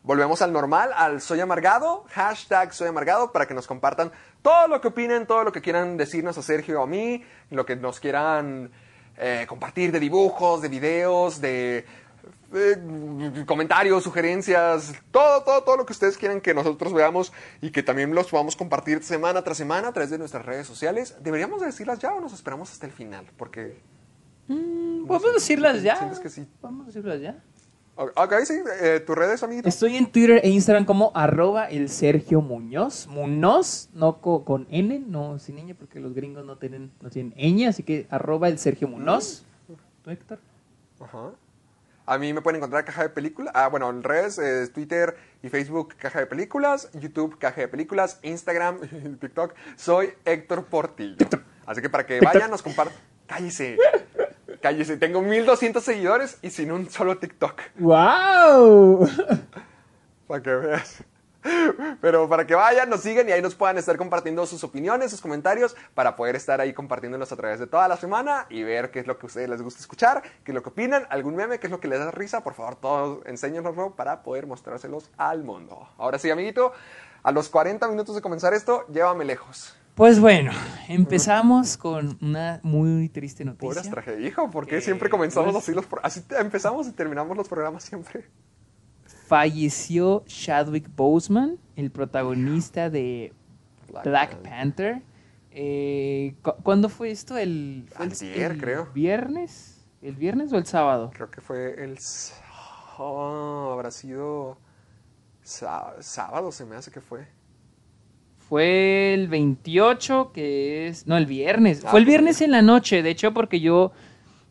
Volvemos al normal, al Soy Amargado, hashtag Soy Amargado, para que nos compartan todo lo que opinen, todo lo que quieran decirnos a Sergio o a mí, lo que nos quieran eh, compartir de dibujos, de videos, de eh, comentarios, sugerencias, todo, todo, todo lo que ustedes quieran que nosotros veamos y que también los podamos compartir semana tras semana a través de nuestras redes sociales. ¿Deberíamos de decirlas ya o nos esperamos hasta el final? Porque Mm, ¿Podemos decirlas ya? ¿Sientes que sí? ¿Podemos decirlas ya? Ok, sí, eh, tus redes, amiguito. Estoy en Twitter e Instagram como arroba el Sergio Muñoz. Muñoz, no co- con N, no sin ñ, porque los gringos no tienen, no tienen ñ, así que arroba el Sergio Muñoz. ¿Tú, Héctor? Ajá. A mí me pueden encontrar Caja de Películas. Ah, bueno, en redes, eh, Twitter y Facebook, Caja de Películas. YouTube, Caja de Películas. Instagram, TikTok. Soy Héctor Portillo. Así que para que vayan, nos compartan. Cállese. Cállese. Tengo 1200 seguidores y sin un solo TikTok. ¡Wow! Para que veas. Pero para que vayan, nos sigan y ahí nos puedan estar compartiendo sus opiniones, sus comentarios, para poder estar ahí compartiéndolos a través de toda la semana y ver qué es lo que a ustedes les gusta escuchar, qué es lo que opinan, algún meme, qué es lo que les da risa. Por favor, todos enséñanoslo para poder mostrárselos al mundo. Ahora sí, amiguito, a los 40 minutos de comenzar esto, llévame lejos. Pues bueno, empezamos con una muy triste noticia. Puras traje, hijo, ¿por qué Eh, siempre comenzamos pues- así los así empezamos y terminamos los programas siempre? Falleció Chadwick Boseman, el protagonista de Black Black, Panther. Panther. Eh, cu- ¿Cuándo fue esto? El, fue Antier, el creo. ¿Viernes? ¿El viernes o el sábado? Creo que fue el... oh, habrá sido sá- sábado, se me hace que fue. Fue el 28, que es... No, el viernes. Ah, Fue el pues, viernes en la noche, de hecho, porque yo,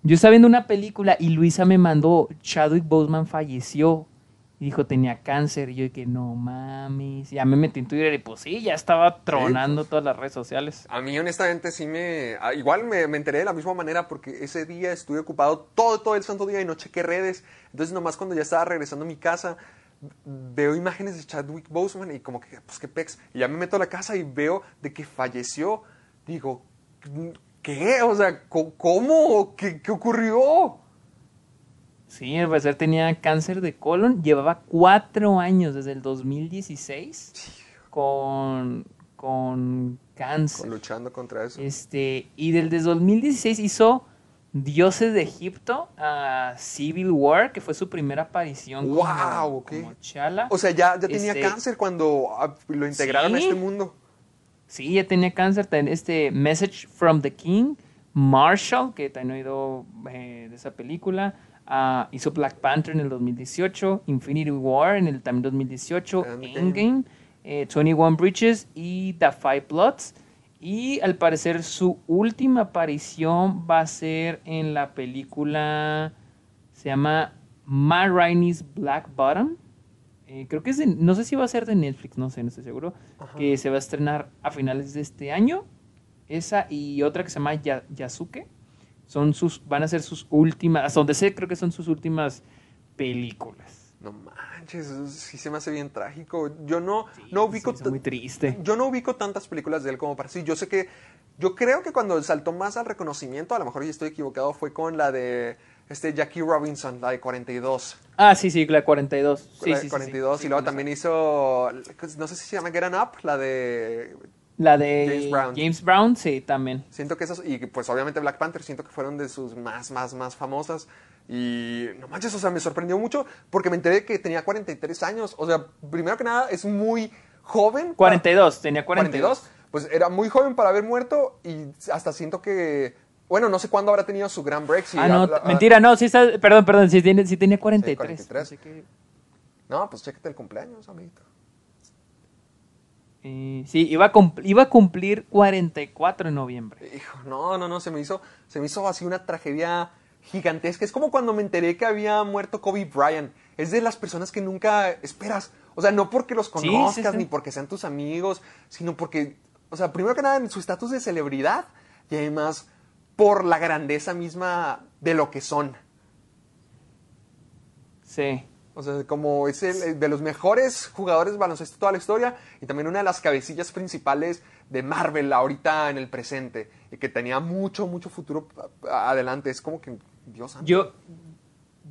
yo estaba viendo una película y Luisa me mandó, Chadwick Boseman falleció. Y dijo, tenía cáncer. Y yo dije, no mames. Ya me metí en Twitter y pues sí, ya estaba tronando todas las redes sociales. A mí honestamente sí me... ah, Igual me, me enteré de la misma manera porque ese día estuve ocupado todo, todo el santo día y no chequé redes. Entonces nomás cuando ya estaba regresando a mi casa veo imágenes de Chadwick Boseman y como que, pues qué pex. Y ya me meto a la casa y veo de que falleció. Digo, ¿qué? O sea, ¿cómo? ¿Qué, qué ocurrió? Sí, al parecer tenía cáncer de colon. Llevaba cuatro años, desde el 2016, con, con cáncer. Luchando contra eso. Este, y desde 2016 hizo Dioses de Egipto a Civil War, que fue su primera aparición como, Guau, ok. como Chala. O sea, ya, ya tenía Este, cáncer cuando ah, lo integraron a Sí. este mundo. Sí, ya tenía cáncer. Este Message from the King, Marshall, que también he oído eh, de esa película. ah, hizo Black Panther en el 2018, Infinity War en el también 2018, Endgame. Endgame, eh, 21 Bridges y The Five Bloods. Y al parecer su última aparición va a ser en la película, se llama Matt Rainey's Black Bottom. Eh, creo que es de, no sé si va a ser de Netflix, no sé, no estoy seguro. Que se va a estrenar a finales de este año. Esa y otra que se llama Ya- Yasuke. Son sus, van a ser sus últimas, hasta donde sé, creo que son sus últimas películas. No manches, sí se me hace bien trágico. Yo no, no ubico... muy triste. Yo no ubico tantas películas de él como para sí. Yo sé que. Yo creo que cuando saltó más al reconocimiento, a lo mejor ya estoy equivocado, fue con la de este Jackie Robinson, la de 42. Ah, sí, sí, la 42. Sí, la de sí, 42. sí, y luego también hizo. No sé si se llama Get On Up, la de. La de James Brown. James Brown, sí, también. Siento que esas. Y pues obviamente Black Panther, siento que fueron de sus más, más, más famosas. Y no manches, o sea, me sorprendió mucho porque me enteré que tenía 43 años. O sea, primero que nada, es muy joven. 42, tenía 42. 42. Pues era muy joven para haber muerto y hasta siento que. Bueno, no sé cuándo habrá tenido su gran break. si ah, no, habla- mentira, no, sí está, perdón, perdón, sí, tiene, sí tenía 43. 43. Así que, No, pues chécate el cumpleaños, amiguito. eh, sí, iba a, iba a cumplir 44 en noviembre. Hijo, no, no, no, se me hizo, se me hizo así una tragedia gigantesca. Es como cuando me enteré que había muerto Kobe Bryant. es de las personas que nunca esperas. O sea, no porque los Sí, sí, conozcas sí. ni porque sean tus amigos, sino porque, o sea, primero que nada en su estatus de celebridad y además por la grandeza misma de lo que son. Sí. O sea, como es el, de los mejores jugadores de baloncesto de toda la historia y también una de las cabecillas principales de Marvel ahorita en el presente y que tenía mucho, mucho futuro adelante. Es como que, Dios santo. Yo,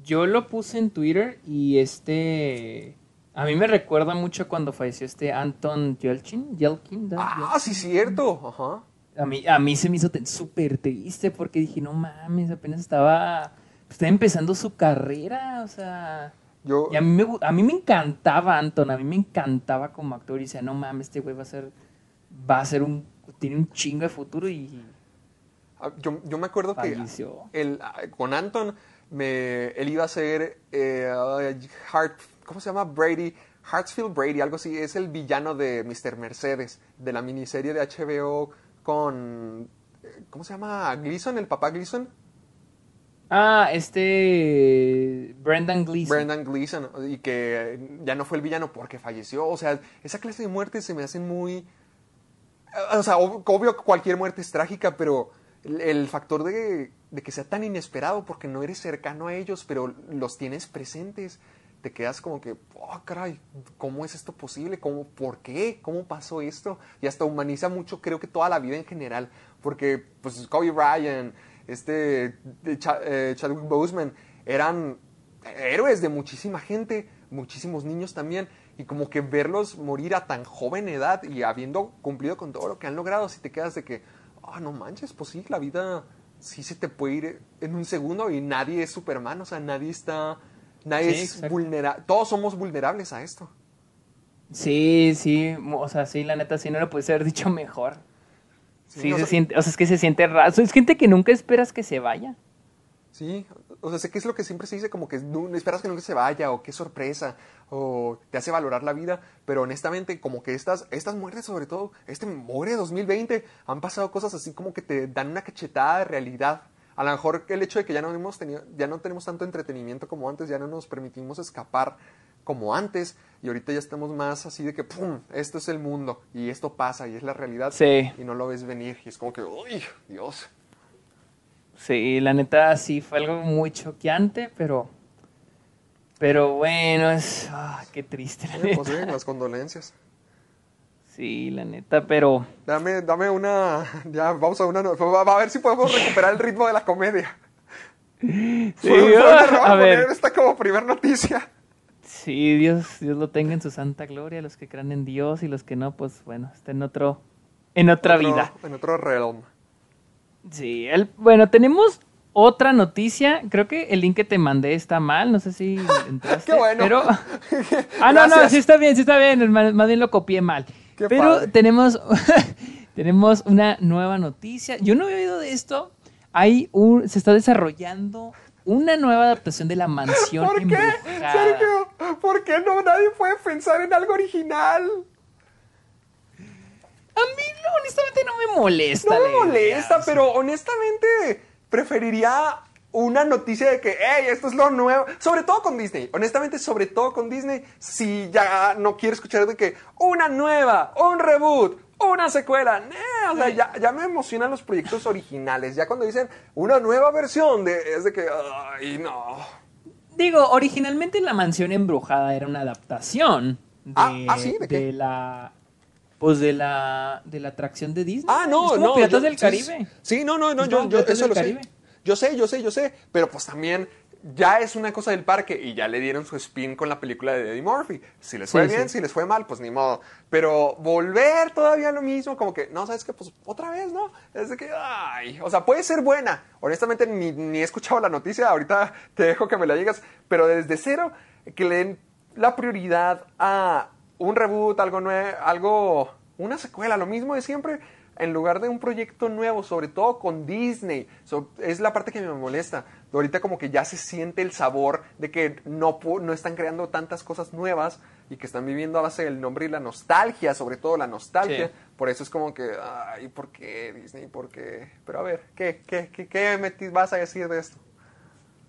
yo lo puse en Twitter y este. A mí me recuerda mucho cuando falleció este Anton Yelchin. Yelkin, ¿da? Ah, sí, cierto. Ajá. A mí, a mí se me hizo súper triste porque dije, no mames, apenas estaba, estaba empezando su carrera, o sea... Yo, Y a mí, me, a mí me encantaba Anton, a mí me encantaba como actor y decía, no mames, este güey va a ser, va a ser un, tiene un chingo de futuro y yo, yo me acuerdo que el, ah, con Anton, me, él iba a ser eh, Hart, ¿cómo se llama? Brady, Hartsfield Brady, algo así. Es el villano de Mr. Mercedes, de la miniserie de HBO con, eh, ¿cómo se llama? Gleason, el papá Gleason. Ah, este, Brendan Gleeson. Brendan Gleeson, y que ya no fue el villano porque falleció. O sea, esa clase de muertes se me hacen muy... O sea, ob- obvio que cualquier muerte es trágica, pero el, factor de, que sea tan inesperado porque no eres cercano a ellos, pero los tienes presentes, te quedas como que, oh, caray, ¿cómo es esto posible? ¿Cómo, ¿Por qué? ¿Cómo pasó esto? Y hasta humaniza mucho, creo que toda la vida en general, porque pues Kobe Bryant, este eh, Chadwick Boseman, eran héroes de muchísima gente, muchísimos niños también, y como que verlos morir a tan joven edad y habiendo cumplido con todo lo que han logrado, si te quedas de que, ah, no manches, pues sí, la vida sí se te puede ir en un segundo y nadie es Superman, o sea, nadie está, nadie Sí, es vulnerable, todos somos vulnerables a esto. Sí, sí, o sea, sí, la neta, sí, no lo puede haber dicho mejor. Sí, o se sea- siente, o sea, es que se siente raro. Es gente que nunca esperas que se vaya. Sí, o sea, sé que es lo que siempre se dice, como que no, esperas que nunca se vaya, o qué sorpresa, o te hace valorar la vida, pero honestamente, como que estas, estas muertes, sobre todo, este muere 2020, han pasado cosas así como que te dan una cachetada de realidad. A lo mejor el hecho de que ya no hemos tenido, ya no tenemos tanto entretenimiento como antes, ya no nos permitimos escapar como antes, y ahorita ya estamos más así de que, ¡pum!, esto es el mundo, y esto pasa, y es la realidad, Sí. y no lo ves venir, y es como que, ¡uy, Dios! Sí, la neta, sí, fue algo muy choqueante, pero... Pero bueno, es... Ah, qué triste, la pues neta. bien, las condolencias. Sí, la neta, pero... Dame, dame una. Ya, vamos a una. Va, a ver si podemos recuperar el ritmo de la comedia. Sí, Fue- fue ah, error a ver. esta como primer noticia. Sí, Dios, Dios lo tenga en su santa gloria, los que crean en Dios y los que no, pues bueno, está en otro... En otra Otro- vida. En otro realm. Sí, el, bueno, tenemos otra noticia. Creo que el link que te mandé está mal. No sé si entraste. Qué bueno. Pero... Ah, no, no, sí está bien, sí está bien. Más, bien lo copié mal. Qué pero padre. tenemos, tenemos una nueva noticia. Yo no había oído de esto. Hay un, se está desarrollando una nueva adaptación de la mansión ¿Por qué? Sergio, ¿por qué no nadie puede pensar en algo original? A mí, no, honestamente, no me molesta. No me molesta, pero honestamente preferiría una noticia de que, hey, esto es lo nuevo. Sobre todo con Disney. Honestamente, sobre todo con Disney, si ya no quiero escuchar de que una nueva, un reboot, una secuela. nah, o sea, ya, ya me emocionan los proyectos originales. Ya cuando dicen una nueva versión, de, es de que, ay, no. Digo, originalmente La Mansión Embrujada era una adaptación de, Ah, ah, ¿sí? ¿De la pues de la de la atracción de Disney. Ah, no, es como no. Piratas yo- del Caribe. Sí, no, no, no, yo, yo Piratas eso lo sé. Caribe. Yo sé, yo sé, yo sé, pero pues también ya es una cosa del parque y ya le dieron su spin con la película de Eddie Murphy. Si les fue Sí, bien, sí. si les fue mal, pues ni modo. Pero volver todavía a lo mismo, como que, no, sabes que pues otra vez, ¿no? Es de que, ay, o sea, puede ser buena. Honestamente, ni, ni he escuchado la noticia, ahorita te dejo que me la digas, pero desde cero, que le den la prioridad a un reboot, algo nuevo, algo, una secuela, lo mismo de siempre, en lugar de un proyecto nuevo, sobre todo con Disney. So, es la parte que me molesta. Ahorita como que ya se siente el sabor de que no, no están creando tantas cosas nuevas y que están viviendo a base del nombre y la nostalgia, sobre todo la nostalgia. Sí. Por eso es como que, ay, ¿por qué Disney? ¿Por qué? Pero a ver, ¿qué, qué, qué, qué me vas a decir de esto?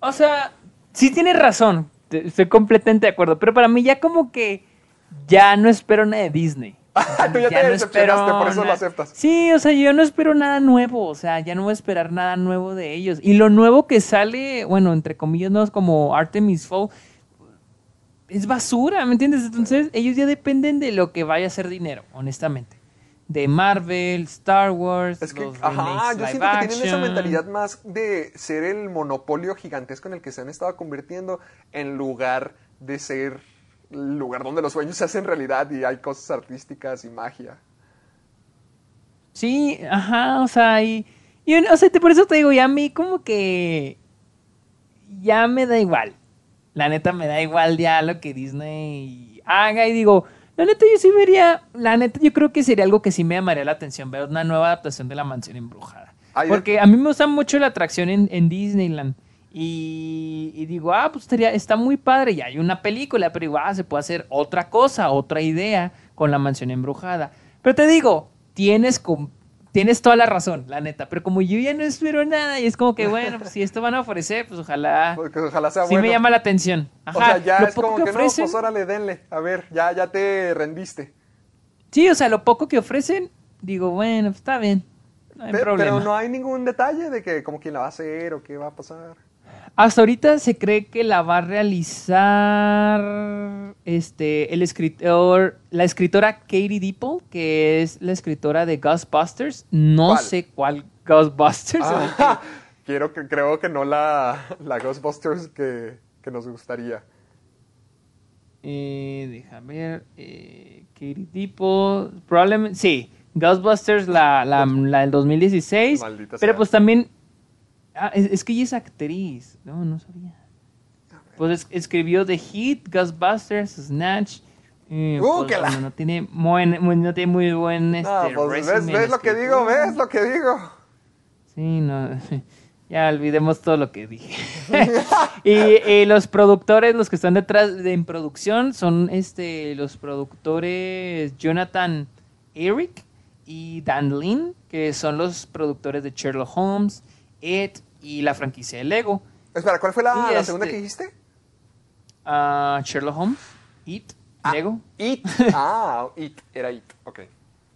O sea, sí tienes razón. estoy completamente de acuerdo. Pero para mí ya como que ya no espero nada de Disney. Tú ya te decepcionaste, por eso lo aceptas. Sí, o sea, yo no espero nada nuevo. O sea, ya no voy a esperar nada nuevo de ellos. Y lo nuevo que sale, bueno, entre comillas, no es como Artemis Fowl. Es basura, ¿me entiendes? Entonces, ellos ya dependen de lo que vaya a ser dinero, honestamente. De Marvel, Star Wars, Es que, los ajá, yo siento que tienen esa mentalidad más de ser el monopolio gigantesco en el que se han estado convirtiendo en lugar de ser lugar donde los sueños se hacen realidad y hay cosas artísticas y magia. Sí, ajá, o sea, y, y, o sea, te- por eso te digo, ya a mí como que ya me da igual. La neta me da igual ya lo que Disney haga y digo, la neta yo sí vería, la neta yo creo que sería algo que sí me llamaría la atención, ver una nueva adaptación de La Mansión Embrujada. Porque a mí me gusta mucho la atracción en, en Disneyland. Y, y digo, ah, pues estaría, está muy padre, ya hay una película, pero igual se puede hacer otra cosa, otra idea con la mansión embrujada. Pero te digo, tienes, tienes toda la razón, la neta, pero como yo ya no espero nada y es como que, bueno, pues si esto van a ofrecer, pues ojalá, Porque ojalá sea sí bueno. me llama la atención. Ajá, o sea, ya lo es poco como que, no, ofrecen, pues órale, denle. A ver, ya, ya te rendiste. sí, o sea, lo poco que ofrecen, digo, bueno, pues está bien, no hay Pe- problema. pero no hay ningún detalle de que como quién la va a hacer o qué va a pasar. Hasta ahorita se cree que la va a realizar este el escritor, la escritora Katie Dipple, que es la escritora de Ghostbusters. No ¿Cuál? sé cuál Ghostbusters. Ah, quiero que, creo que no la, la Ghostbusters que, que nos gustaría. Eh, deja ver. Eh, Katie Dipple. Probablemente. Sí. Ghostbusters, la, la, la del 2016. Maldita pero sea. pues también. Ah, es, es que ella es actriz. No, no sabía. Pues es- escribió The Heat, Ghostbusters, Snatch. eh, Uh, pues, bueno, no tiene buen, muy- no tiene muy buen este, No, pues ves, lo que digo, ves lo que digo. Sí, no. Ya olvidemos todo lo que dije. y, y los productores, los que están detrás de en producción, son este los productores Jonathan Eric y Dan Lin, que son los productores de Sherlock Holmes, It y la franquicia de Lego. Espera, ¿cuál fue la, este- segunda que dijiste? Ah, Sherlock Holmes, It, Lego. It. Ah, It. Era It. Ok.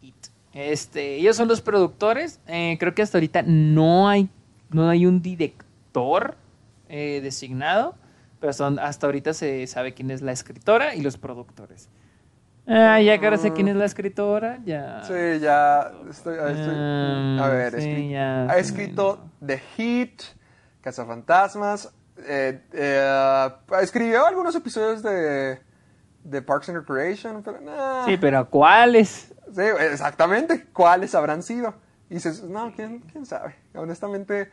It. Este, ellos son los productores. Eh, creo que hasta ahorita no hay, no hay un director eh, designado, pero son, hasta ahorita se sabe quién es la escritora y los productores. Ah, ya que ahora sé quién es la escritora, ya. Sí, ya estoy... estoy- Ah, a ver, sí, escri- ya, ha escrito The Heat, Cazafantasmas, eh, eh, escribió algunos episodios de, de Parks and Recreation, pero nah. Sí, pero ¿cuáles? Sí, exactamente. ¿Cuáles habrán sido? Y dices, no, ¿quién, quién sabe? Honestamente,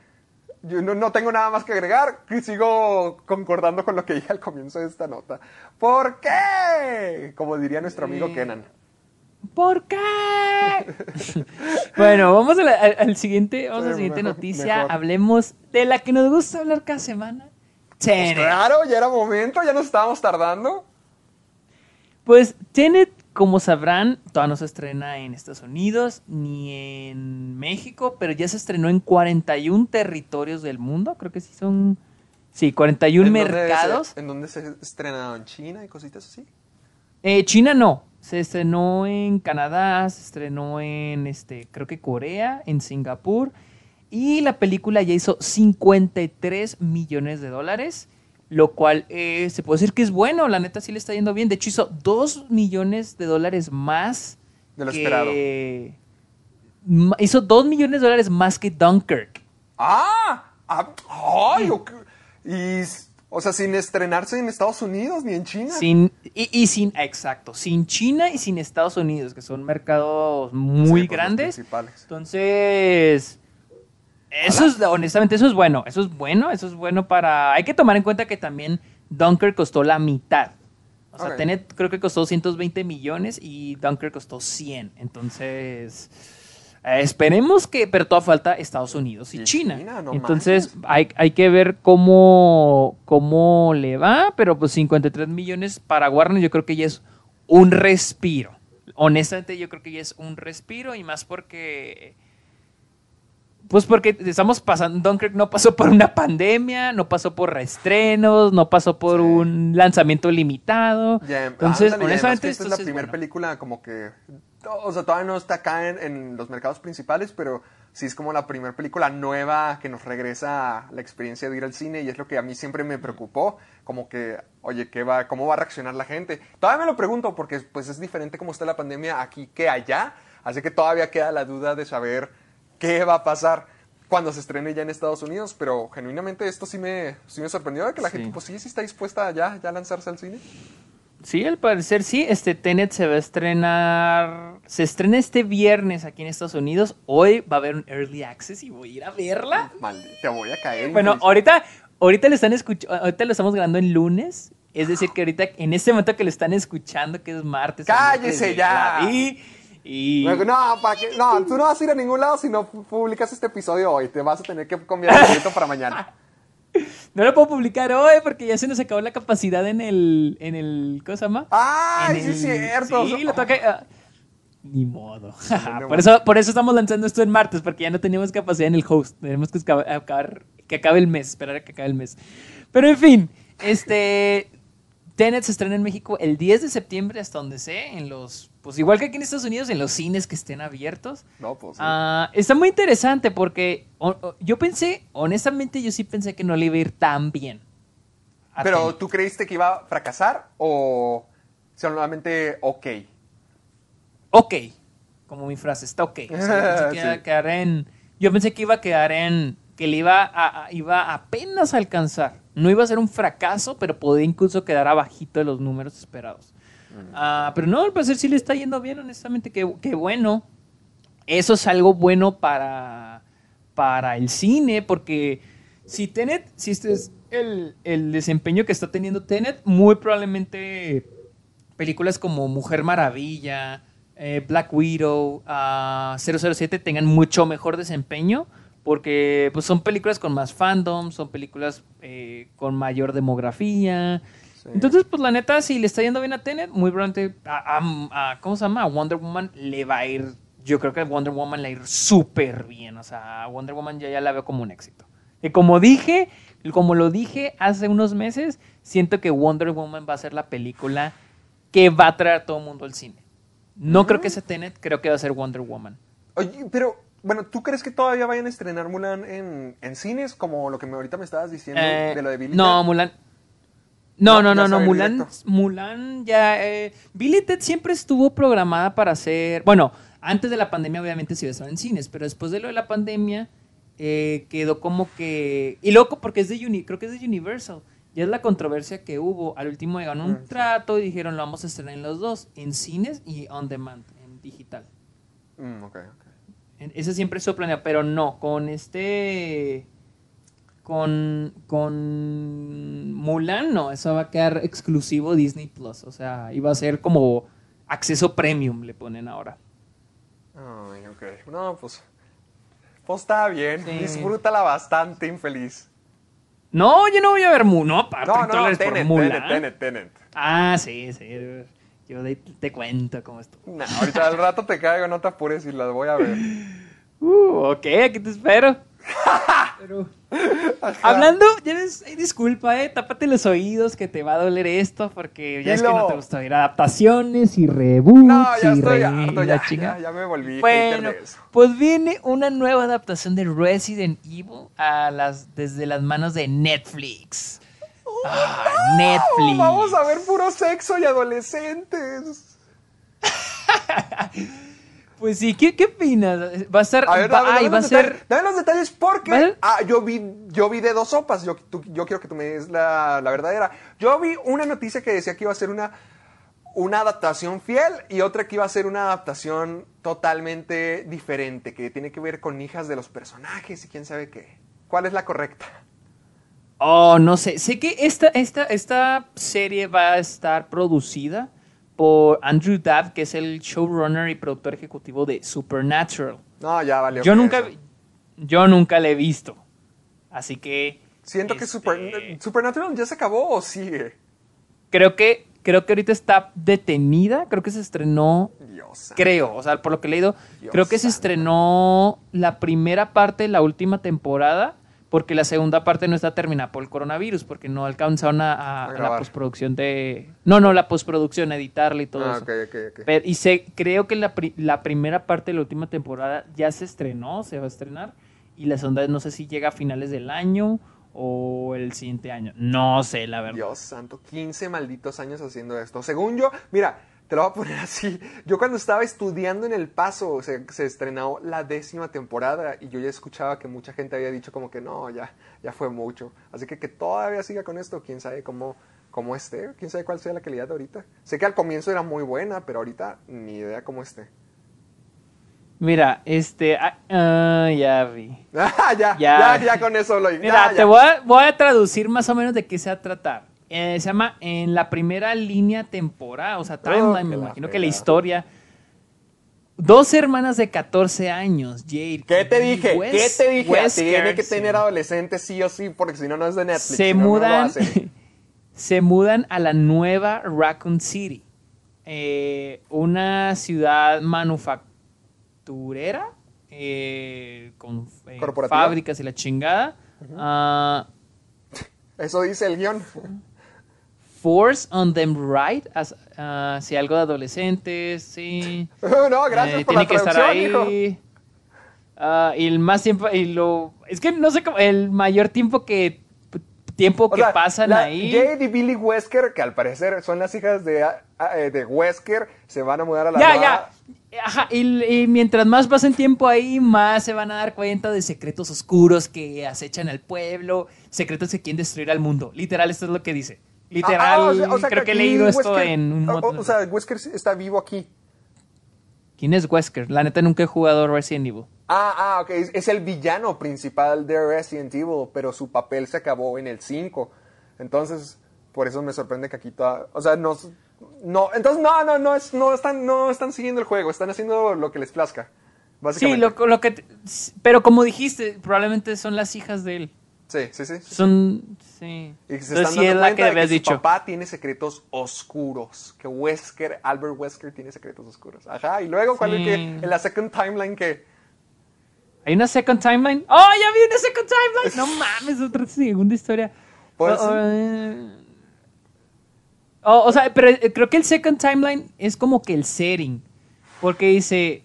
yo no, no tengo nada más que agregar. y Sigo concordando con lo que dije al comienzo de esta nota. ¿Por qué? Como diría nuestro amigo Sí. Kenan. ¿Por qué? bueno, vamos a la- al, al siguiente, vamos a la siguiente mejor- noticia. mejor. Hablemos de la que nos gusta hablar cada semana. Tenet. Claro, ya era momento, ya nos estábamos tardando. Pues Tenet, como sabrán, todavía no se estrena en Estados Unidos ni en México, pero ya se estrenó en 41 territorios del mundo. Creo que sí son. Sí, 41 ¿En dónde mercados. se- ¿En dónde se estrenado? ¿En China y cositas así? Eh, China no. Se estrenó en Canadá, se estrenó en este, creo que Corea, en Singapur. Y la película ya hizo 53 millones de dólares. Lo cual eh, se puede decir que es bueno. La neta sí le está yendo bien. De hecho, hizo 2 millones de dólares más. De lo que- esperado. Hizo 2 millones de dólares más que Dunkirk. ¡Ah! ah, ¡Ay! Y, o sea, sin estrenarse en Estados Unidos ni en China. Sin, y, y sin, exacto, sin China y sin Estados Unidos, que son mercados muy Sí, pues, los grandes. principales. Entonces, eso es, honestamente, eso es bueno. Eso es bueno, eso es bueno para... Hay que tomar en cuenta que también Dunkirk costó la mitad. O sea. Tenet creo que costó 120 millones y Dunkirk costó 100. Entonces, eh, esperemos que... Pero toda falta Estados Unidos y, Y China. China, no Entonces, hay, hay que ver cómo, cómo le va. Pero pues 53 millones para Warner yo creo que ya es un respiro. Honestamente, yo creo que ya es un respiro y más porque Pues porque estamos pasando, Dunkirk no pasó por una pandemia, no pasó por reestrenos, no pasó por un lanzamiento limitado. Ya, Entonces, ándale, honestamente, esta es la primera bueno. película como que, o sea, todavía no está acá en, en los mercados principales, pero sí es como la primera película nueva que nos regresa a la experiencia de ir al cine y es lo que a mí siempre me preocupó, como que, oye, ¿qué va, ¿cómo va a reaccionar la gente? Todavía me lo pregunto porque pues es diferente cómo está la pandemia aquí que allá, así que todavía queda la duda de saber qué va a pasar cuando se estrene ya en Estados Unidos, pero genuinamente esto sí me, sí me sorprendió de que la Sí. gente pues sí, sí está dispuesta ya, ya a lanzarse al cine. Sí, al parecer sí. Este Tenet se va a estrenar. Se estrena este viernes aquí en Estados Unidos. Hoy va a haber un early access y voy a ir a verla. Te voy a caer. Bueno, ahorita, ahorita le están escuchando. Ahorita lo estamos grabando en lunes. Es decir, que ahorita, en este momento que lo están escuchando, que es martes. ¡Cállese ya! la vi, Y. No, ¿para qué? no, tú no vas a ir a ningún lado si no pu- publicas este episodio hoy. Te vas a tener que cambiar el para mañana. No lo puedo publicar hoy porque ya se nos acabó la capacidad en el. En el ¿Cómo se llama? ¡Ay, En sí es cierto! Sí, lo toca. ah, Ni modo. por, eso, por eso estamos lanzando esto en martes, porque ya no teníamos capacidad en el host. Tenemos que acabar, que acabe el mes, esperar a que acabe el mes. Pero en fin, este. Tenet se estrena en México el 10 de septiembre, hasta donde sé, en los. Pues igual que aquí en Estados Unidos, en los cines que estén abiertos. No, pues. sí. Ah, está muy interesante porque o- o- yo pensé, honestamente, yo sí pensé que no le iba a ir tan bien. a Pero tú creíste que iba a fracasar o solamente ok. ok, como mi frase, está ok. O sea, yo pensé que iba a Sí. quedar en, yo pensé que iba a quedar en, que le iba a, a- iba apenas a alcanzar. No iba a ser un fracaso, pero podía incluso quedar abajito de los números esperados. Ah, pero no, al parecer sí le está yendo bien, honestamente, qué qué bueno. Eso es algo bueno para, para el cine, porque si Tenet, si este es el, el desempeño que está teniendo Tenet, muy probablemente películas como Mujer Maravilla, eh, Black Widow, ah, 007 tengan mucho mejor desempeño, porque pues, son películas con más fandom, son películas eh, con mayor demografía. Sí. Entonces, pues la neta, si le está yendo bien a Tenet, muy probablemente a, a- a- ¿cómo se llama? A Wonder Woman le va a ir, yo creo que a Wonder Woman le va a ir súper bien. O sea, a Wonder Woman ya, ya la veo como un éxito. Y como dije, como lo dije hace unos meses, siento que Wonder Woman va a ser la película que va a traer a todo el mundo al cine. No creo que sea Tenet, creo que va a ser Wonder Woman. Oye, pero, bueno, ¿tú crees que todavía vayan a estrenar Mulan en, en cines? Como lo que me, ahorita me estabas diciendo Eh, de lo de Billy. no? Mulan. No, No, no, no, Mulan, directo. Mulan ya... eh, Billy Ted siempre estuvo programada para ser... Bueno, antes de la pandemia obviamente se iba a estar en cines, pero después de lo de la pandemia eh, quedó como que... Y loco porque es de Uni, creo que es de Universal. Ya es la controversia que hubo. Al último ganó un Mm, trato y dijeron lo vamos a estrenar en los dos, en cines y on demand, en digital. Mm, ok, ok. En- Ese siempre es su planeo, pero no, con este. Con. Con. Mulan, no, eso va a quedar exclusivo Disney Plus. O sea, iba a ser como acceso premium, le ponen ahora. Ay, ok. No, pues. Pues está bien. Sí. Disfrútala bastante, infeliz. No, yo no voy a ver Mulan. No, No, 30 no, Tenet, Mulan. Tenet, Tenet, Tenet. Ah, sí, sí. Yo te cuento cómo esto. No, ahorita al rato te caigo, no te apures y las voy a ver. Uh, ok, aquí te espero. Pero, hablando, ya ves, ay, disculpa, eh, tápate los oídos que te va a doler esto porque ya es que no te gusta oír adaptaciones y reboots No, ya y estoy harto, ya, chinga. ya, ya me volví Bueno, pues viene una nueva adaptación de Resident Evil a las, desde las manos de Netflix. Ah, Netflix. Vamos a ver puro sexo y adolescentes. Pues sí, ¿qué, qué opinas? Va a estar. A ver, va, dame, ay, dame va a ser. dame los detalles porque ¿Va a ser? ah, yo vi yo vi de dos sopas. Yo, tú- yo quiero que tú me des la, la verdadera. Yo vi una noticia que decía que iba a ser una, una adaptación fiel y otra que iba a ser una adaptación totalmente diferente, que tiene que ver con hijas de los personajes y quién sabe qué. ¿Cuál es la correcta? Oh, no sé. Sé que esta, esta, esta serie va a estar producida por Andrew Dabb, que es el showrunner y productor ejecutivo de Supernatural. No, ya valió. Yo nunca, eso. yo nunca la he visto. Así que. Siento que este, Super- Supernatural ya se acabó o sigue. Creo que creo que ahorita está detenida, creo que se estrenó, Dios. santo. creo, o sea, por lo que he leído, Dios creo que se estrenó la primera parte de la última temporada, porque la segunda parte no está terminada por el coronavirus, porque no alcanzaron a, a- A a la postproducción de... No, no, la postproducción, editarla y todo Ah, eso. ok, ok, ok. Pero- y sé, creo que la, pri- la primera parte de la última temporada ya se estrenó, se va a estrenar. Y la segunda no sé si llega a finales del año o el siguiente año. No sé, la verdad. Dios santo, 15 malditos años haciendo esto. Según yo, mira, te lo voy a poner así. Yo cuando estaba estudiando en El Paso, se, se estrenó la décima temporada y yo ya escuchaba que mucha gente había dicho como que no, ya, ya fue mucho. Así que que todavía siga con esto, quién sabe cómo, cómo esté, quién sabe cuál sea la calidad de ahorita. Sé que al comienzo era muy buena, pero ahorita ni idea cómo esté. Mira, este. ah, ah, ya vi. Ya, Ya. ya, ya, con eso lo Mira, ya, te ya. voy a, voy a traducir más o menos de qué se va a tratar. Eh, se llama en la primera línea temporal, o sea, timeline, que me imagino que la historia. Dos hermanas de 14 años, Jade. ¿Qué te dije? Wes- ¿Qué te dije? Tiene que tener adolescentes sí o sí, porque si no, no es de Netflix. se si no, no lo mudan hacen. se mudan a la nueva Raccoon City eh, una ciudad manufacturera eh, con eh, fábricas y la chingada Ah, Eso dice el guion. force on them right as, ah, sí, algo de adolescentes sí no, gracias Eh, por tiene la que estar ahí. Ah, y el más tiempo y lo es que no sé cómo el mayor tiempo que tiempo O que sea, pasan la- ahí Jade y Billy Wesker, que al parecer son las hijas de, ah, eh, de Wesker, se van a mudar a la Ya, nueva- ya. Ajá, y, y mientras más pasen tiempo ahí, más se van a dar cuenta de secretos oscuros que acechan al pueblo, secretos que quieren destruir al mundo. Literal, esto es lo que dice. Literal, Ah, ah, o sea- o sea creo que he leído esto en un o- montón. O, o sea, Wesker está vivo aquí. ¿Quién es Wesker? La neta nunca he jugado Resident Evil. Ah, ah, ok. Es, es el villano principal de Resident Evil, pero su papel se acabó en el 5. Entonces, por eso me sorprende que aquí toda... O sea, no... no entonces, no, no, no, es, no, están, no están siguiendo el juego, están haciendo lo que les plazca. Sí, lo, lo que... pero como dijiste, probablemente son las hijas de él. Sí, sí, sí. Son... Sí. Y se Entonces están sí es dando la cuenta que de habías que su dicho. papá tiene secretos oscuros. Que Wesker, Albert Wesker tiene secretos oscuros. Ajá, y luego, ¿cuál es Sí. que en la second timeline que... ¿Hay una second timeline? ¡Oh, ya vi una second timeline! No mames, otra segunda historia. Pues Oh, sí. eh. Oh, o sea, pero eh, creo que el second timeline es como que el setting. Porque dice,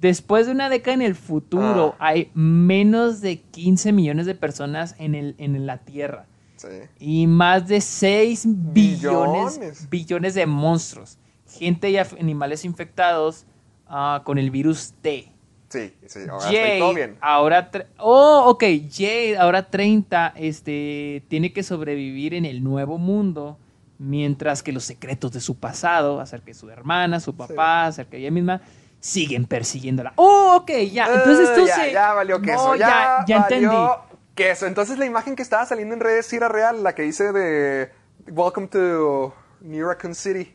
después de una década en el futuro, Ah. hay menos de 15 millones de personas en, el, en la Tierra. Sí. Y más de 6 billones, Billones. billones de monstruos. Gente y animales infectados ah, con el virus T. Sí, sí, ahora estoy todo Jade, bien. ahora... Oh, ok. Jade, ahora 30, este, tiene que sobrevivir en el nuevo mundo, mientras que los secretos de su pasado, acerca de su hermana, su papá, acerca de ella misma, siguen persiguiéndola. Oh, ok, ya. Entonces Ah, tú ya, se... ya valió queso. No, ya, ya, ya valió entendí. queso. Entonces la imagen que estaba saliendo en redes era real, la que hice de Welcome to New City.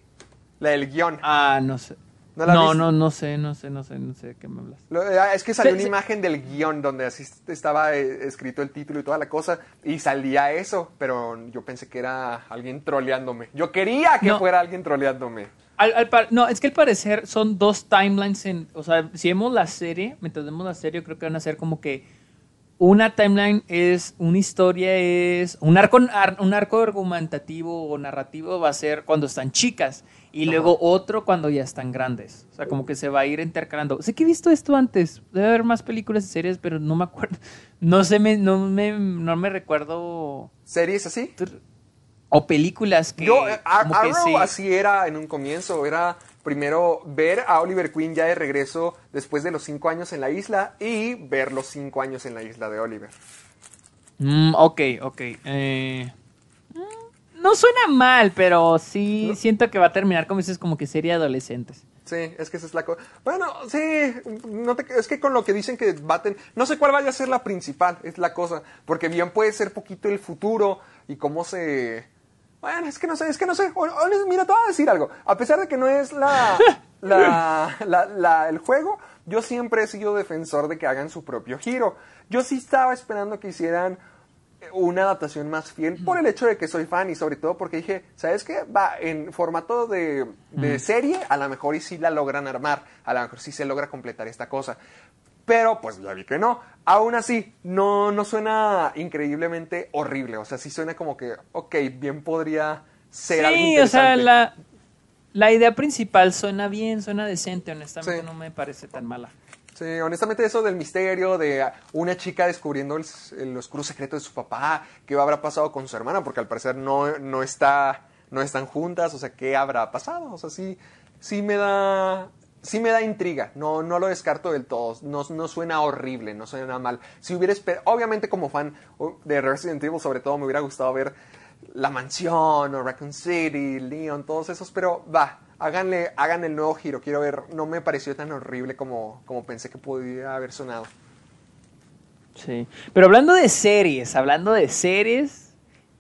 La del guion. Ah, no sé. ¿No la no, no, no sé, no sé, no sé, no sé de qué me hablas. Lo- ah, Es que salió Se- una se- imagen del guion donde así estaba eh, escrito el título y toda la cosa y salía eso, pero yo pensé que era alguien troleándome. Yo quería que No. fuera alguien troleándome. Al- al par- no, es que al parecer son dos timelines en, o sea, si vemos la serie, mientras vemos la serie, creo que van a ser como que una timeline es, una historia es, un arco, ar- un arco argumentativo o narrativo va a ser cuando están chicas y luego otro cuando ya están grandes. O sea, como que se va a ir intercalando. Sé que he visto esto antes, debe haber más películas y series, pero no me acuerdo, no sé, me, no me, no me recuerdo, ¿Series así? O películas que... Yo, eh, Ar- como que Arrow sí. así era en un comienzo, era primero ver a Oliver Queen ya de regreso después de los cinco años en la isla y ver los cinco años en la isla de Oliver. Mm, ok, ok. eh, mm, no suena mal, pero sí siento que va a terminar como dices, como que de adolescentes. Sí, es que esa es la cosa. Bueno, sí, no te- es que con lo que dicen que baten, no sé cuál vaya a ser la principal, es la cosa, porque bien puede ser poquito el futuro y cómo se... Bueno, es que no sé, es que no sé. O- o- Mira, te voy a decir algo. A pesar de que no es la, la, la- la- el juego, yo siempre he sido defensor de que hagan su propio giro. Yo sí estaba esperando que hicieran una adaptación más fiel por el hecho de que soy fan y sobre todo porque dije, ¿sabes qué? Va, en formato de, de serie, a lo mejor y sí la logran armar, a lo mejor sí se logra completar esta cosa. Pero pues ya vi que no. Aún así, no, no suena increíblemente horrible. O sea, sí suena como que, ok, bien podría ser algo Sí, o sea, la, la idea principal suena bien, suena decente, honestamente Sí. no me parece tan mala. Sí, honestamente eso del misterio de una chica descubriendo el, el oscuro secreto de su papá, qué habrá pasado con su hermana, porque al parecer no, no, está, no están juntas, o sea, qué habrá pasado, o sea, sí, sí me da, sí me da intriga, no, no lo descarto del todo, no, no suena horrible, no suena mal. Si hubiera obviamente como fan uh, de Resident Evil sobre todo me hubiera gustado ver la mansión o Raccoon City, Leon, todos esos, pero va, háganle, hagan el nuevo giro, quiero ver, no me pareció tan horrible como, como pensé que podía haber sonado. Sí. Pero hablando de series, hablando de series,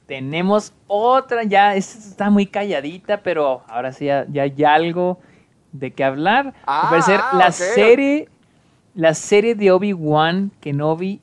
tenemos otra, ya esta está muy calladita, pero ahora sí ya, ya hay algo de qué hablar. Ah, parecer, la ok. serie, la serie de Obi-Wan Kenobi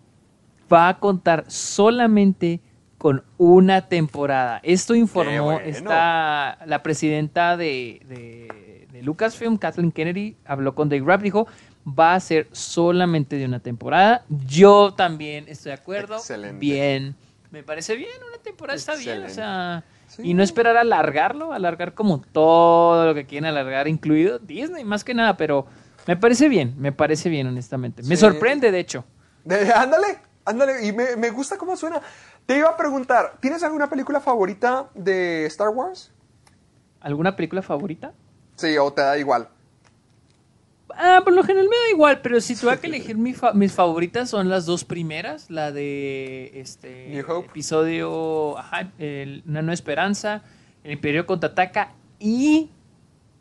va a contar solamente con una temporada. Esto informó bueno. esta, la presidenta de, de- de Lucasfilm, Kathleen Kennedy, habló con Dave Rapp, dijo, va a ser solamente de una temporada. Yo también estoy de acuerdo. Excelente. Bien. Me parece bien, una temporada está bien, o sea... Sí. Y no esperar a alargarlo, alargar como todo lo que quieren alargar, incluido Disney, más que nada, pero me parece bien, me parece bien, honestamente. Me sorprende, de hecho. De- ándale, ándale, y me, me gusta cómo suena. Te iba a preguntar, ¿tienes alguna película favorita de Star Wars? ¿Alguna película favorita? Sí, o te da igual. Ah, por lo general me da igual, pero si tuviera que elegir mi fa- mis favoritas son las dos primeras, la de este New Hope. episodio, ajá, el- Una Nueva Esperanza, El Imperio contraataca y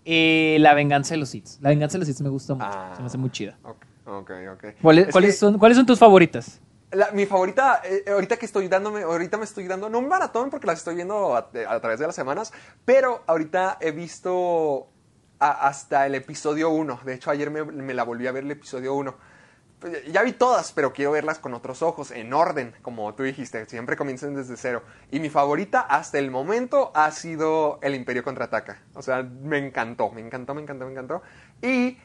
eh, La Venganza de los Sith. La Venganza de los Sith me gusta mucho, Ah. se me hace muy chida. Ok, ok, ok. ¿Cuáles, Es cuáles que son, ¿Cuáles son tus favoritas? la- mi favorita, eh, ahorita que estoy dándome, ahorita me estoy dando, no un maratón porque las estoy viendo a, a través de las semanas, pero ahorita he visto a- hasta el episodio 1. De hecho, ayer me, me la volví a ver el episodio 1. Pues, Ya vi todas, pero quiero verlas con otros ojos, en orden, como tú dijiste, siempre comienzan desde cero. Y mi favorita hasta el momento ha sido El Imperio Contraataca. O sea, me encantó, me encantó, me encantó, me encantó. Y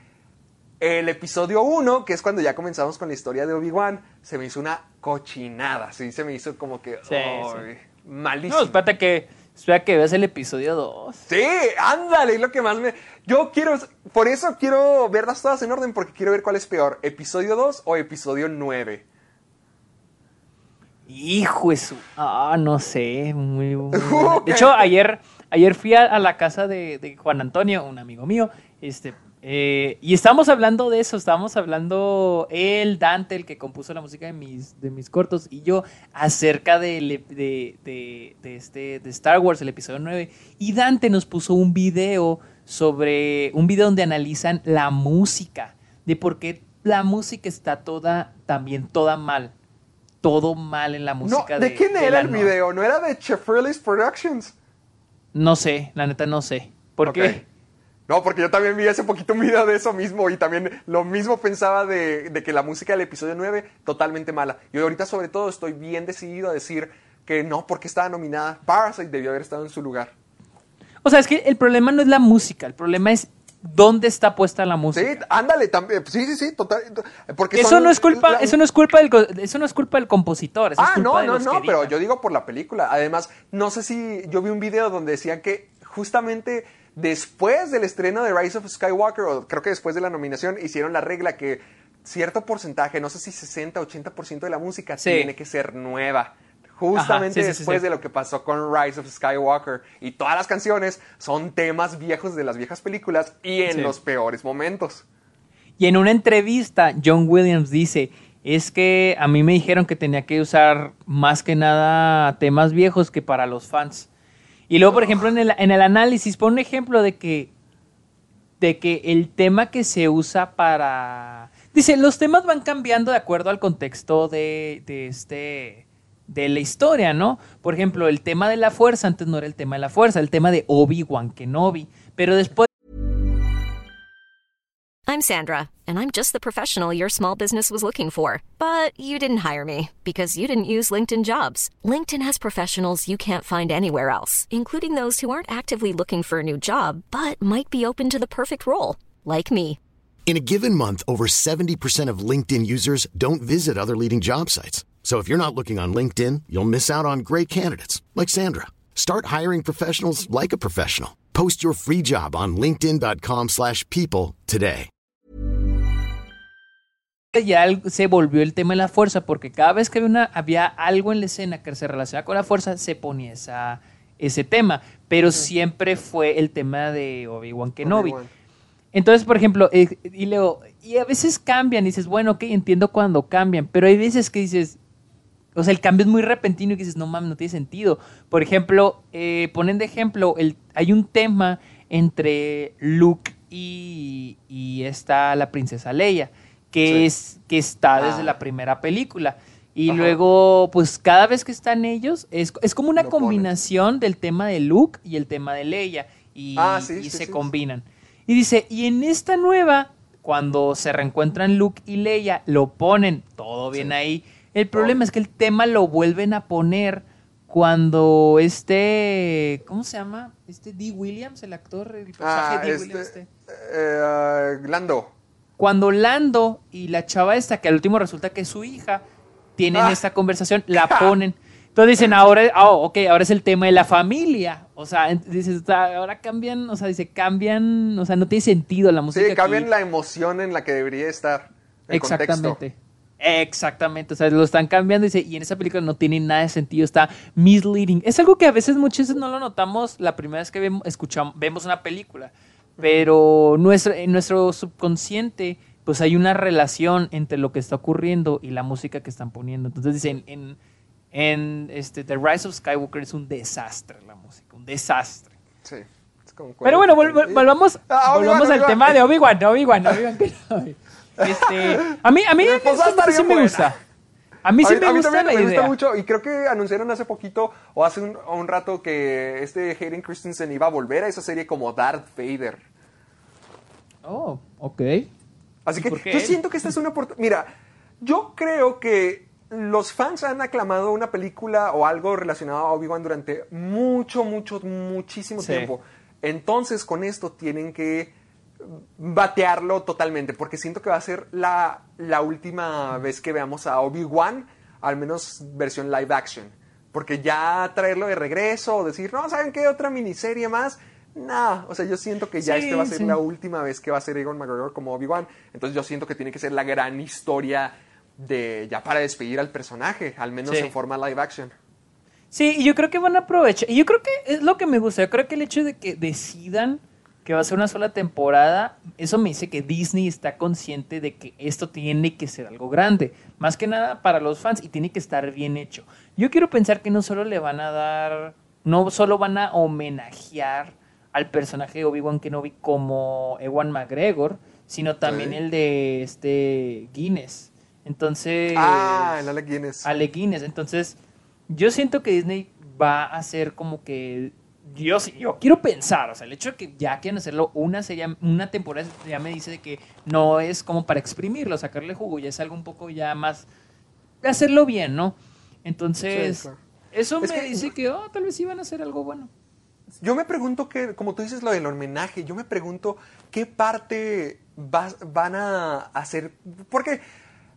el episodio 1, que es cuando ya comenzamos con la historia de Obi-Wan, se me hizo una cochinada, sí, se me hizo como que Sí, malísimo. No, espérate que, espera que veas el episodio 2. Sí, ándale, es lo que más me... Yo quiero, por eso quiero verlas todas en orden, porque quiero ver cuál es peor, episodio 2 o episodio 9. Hijo de su... Ah, no sé. Muy. De hecho, ayer, ayer fui a, a la casa de, de Juan Antonio, un amigo mío, este, eh, y estábamos hablando de eso, estábamos hablando él, Dante, el que compuso la música de mis, de mis cortos, y yo acerca de, de, de este, de Star Wars, el episodio 9, y Dante nos puso un video sobre, un video donde analizan la música, de por qué la música está toda, también toda mal todo mal en la No, música. ¿de, quién de era el no- video? ¿No era de Chefrelis Productions? No sé, la neta no sé. ¿Por qué? No, porque yo también vi hace poquito un video de eso mismo y también lo mismo pensaba de, de que la música del episodio 9 totalmente mala. Y ahorita sobre todo estoy bien decidido a decir que no, porque estaba nominada. Parasite debió haber estado en su lugar. O sea, es que el problema no es la música, el problema es dónde está puesta la música. Sí, ándale, también. Sí, sí, sí, total. Porque eso son- no es culpa, la- eso no es culpa del, eso no es culpa del compositor, eso es Ah, culpa no, de no, los no, que pero yo digo por la película. Además, no sé si yo vi un video donde decían que justamente después del estreno de Rise of Skywalker, o creo que después de la nominación, hicieron la regla que cierto porcentaje, no sé si 60, 80% de la música Sí. tiene que ser nueva. Justamente Ajá, sí, sí, sí, después sí. de lo que pasó con Rise of Skywalker. Y todas las canciones son temas viejos de las viejas películas y en los peores momentos. Y en una entrevista, John Williams dice, es que a mí me dijeron que tenía que usar más que nada temas viejos que para los fans. Y luego, por ejemplo, en el, en el análisis, pone un ejemplo de que, de que el tema que se usa para... Dice, los temas van cambiando de acuerdo al contexto de, de este de la historia, ¿no? Por ejemplo, el tema de la fuerza antes no era el tema de la fuerza, el tema de Obi-Wan Kenobi, pero después I'm Sandra, and I'm just the professional your small business was looking for. But you didn't hire me because you didn't use LinkedIn jobs. LinkedIn has professionals you can't find anywhere else, including those who aren't actively looking for a new job but might be open to the perfect role, like me. In a given month, over 70% of LinkedIn users don't visit other leading job sites. So if you're not looking on LinkedIn, you'll miss out on great candidates like Sandra. Start hiring professionals like a professional. Post your free job on linkedin.com/people slash people today. ya se volvió el tema de la fuerza, porque cada vez que había, una- había algo en la escena que se relacionaba con la fuerza, se ponía esa, ese tema. Pero siempre fue el tema de Obi-Wan Kenobi. Obi-Wan. Entonces, por ejemplo, eh, y luego, y a veces cambian, y dices, bueno, ok, entiendo cuando cambian, pero hay veces que dices, o sea, el cambio es muy repentino y que dices, no mames, no tiene sentido. Por ejemplo, eh, ponen de ejemplo, el, hay un tema entre Luke y, y está la princesa Leia, que, Sí. es, que está desde Ah. la primera película. Y Ajá. luego, pues cada vez que están ellos, es, es como una Lo ponen. combinación del tema de Luke y el tema de Leia. Y, Ah, sí, y sí, se combinan. Y dice, y en esta nueva, cuando se reencuentran Luke y Leia, lo ponen todo bien ahí. El problema es que el tema lo vuelven a poner cuando este, ¿cómo se llama? Este D. Williams, el actor, el personaje Ah, D. este, Williams. este. eh, ah, Lando. Cuando Lando y la chava esta, que al último resulta que es su hija, tienen Ah. esta conversación, la ponen. Entonces dicen, ahora, ah, ok, ahora es el tema de la familia. O sea, dices, sea, ahora cambian, o sea, dice, cambian, o sea, no tiene sentido la música. Sí, cambian aquí. la emoción en la que debería estar. El Exactamente. contexto. Exactamente, o sea, lo están cambiando y, dice, y en esa película no tiene nada de sentido, está misleading. Es algo que a veces muchas veces no lo notamos la primera vez que vemos, escuchamos, vemos una película, pero nuestro, en nuestro subconsciente pues hay una relación entre lo que está ocurriendo y la música que están poniendo. Entonces dicen, en, en este, The Rise of Skywalker es un desastre la música, un desastre. Sí. es como Pero bueno, vol- volvamos, Ah, volvamos al tema de Obi-Wan, Obi-Wan, Obi-Wan. Este, a mí, a mí, Pues sí me gusta. A mí sí a, me a mí gusta también la me gusta mucho y creo que anunciaron hace poquito o hace un, rato que este Hayden Christensen iba a volver a esa serie como Darth Vader. Oh, ok. Así ¿Y que yo siento que esta es una oportunidad. Mira, yo creo que los fans han aclamado una película o algo relacionado a Obi-Wan durante mucho, mucho, muchísimo Sí. tiempo. Entonces, con esto tienen que batearlo totalmente, porque siento que va a ser la, la última vez que veamos a Obi-Wan, al menos versión live action. Porque ya traerlo de regreso o decir, no, ¿saben qué? Otra miniserie más. No, o sea, yo siento que ya Sí, este va a ser sí. la última vez que va a ser Egon McGregor como Obi-Wan. Entonces yo siento que tiene que ser la gran historia de ya para despedir al personaje, al menos Sí. en forma live action. Sí, y yo creo que van a aprovechar. Y yo creo que es lo que me gusta. Yo creo que el hecho de que decidan que va a ser una sola temporada, eso me dice que Disney está consciente de que esto tiene que ser algo grande. Más que nada para los fans y tiene que estar bien hecho. Yo quiero pensar que no solo le van a dar, no solo van a homenajear al personaje de Obi-Wan Kenobi como Ewan McGregor, sino también el de este Guinness. Entonces... Ah, el Alec Guinness. Ale Guinness. Entonces, yo siento que Disney va a hacer como que. Yo, sí- yo quiero pensar, o sea, el hecho de que ya quieran hacerlo una serie, una temporada, ya me dice de que no es como para exprimirlo, sacarle jugo, ya es algo un poco ya más. hacerlo bien, ¿no? Entonces, Sí, claro. eso Es me que- dice que, oh, tal vez iban a hacer algo bueno. Yo me pregunto que, como tú dices lo del homenaje, yo me pregunto qué parte vas- van a hacer. Porque,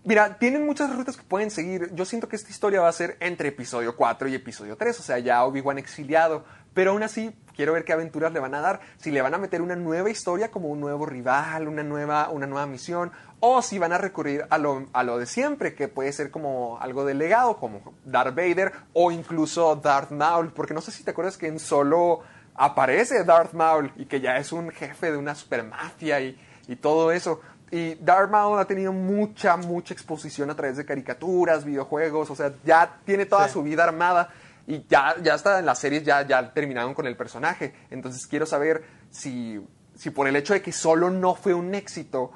mira, tienen muchas rutas que pueden seguir. Yo siento que esta historia va a ser entre episodio 4 y episodio 3, o sea, ya Obi-Wan exiliado. Pero aún así, quiero ver qué aventuras le van a dar. Si le van a meter una nueva historia como un nuevo rival, una nueva, una nueva misión, o si van a recurrir a lo, a lo de siempre, que puede ser como algo de legado, como Darth Vader o incluso Darth Maul. Porque no sé si te acuerdas que en solo aparece Darth Maul y que ya es un jefe de una supermafia y, y todo eso. Y Darth Maul ha tenido mucha, mucha exposición a través de caricaturas, videojuegos, o sea, ya tiene toda Sí. su vida armada y ya, ya está en las series, ya, ya terminaron con el personaje. Entonces quiero saber si, si por el hecho de que solo no fue un éxito,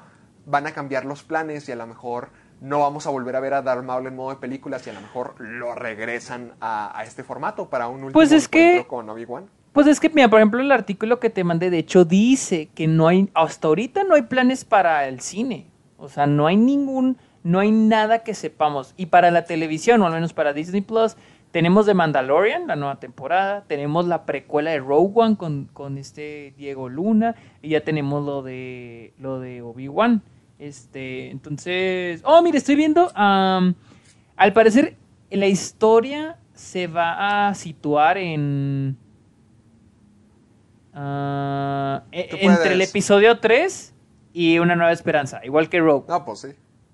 van a cambiar los planes y a lo mejor no vamos a volver a ver a Darth Maul en modo de películas y a lo mejor lo regresan a, a este formato para un último Pues es que- encuentro con Obi-Wan. Pues es que, mira, por ejemplo, el artículo que te mandé, de hecho, dice que no hay, hasta ahorita no hay planes para el cine. O sea, no hay ningún, no hay nada que sepamos. Y para la televisión, o al menos para Disney Plus, tenemos The Mandalorian, la nueva temporada, tenemos la precuela de Rogue One con, con este Diego Luna, y ya tenemos lo de, lo de Obi-Wan. Este, entonces, oh, mire, estoy viendo, al parecer, la historia se va a situar en... Tú entre el episodio 3 y Una Nueva Esperanza, igual que Rogue. No, pues sí.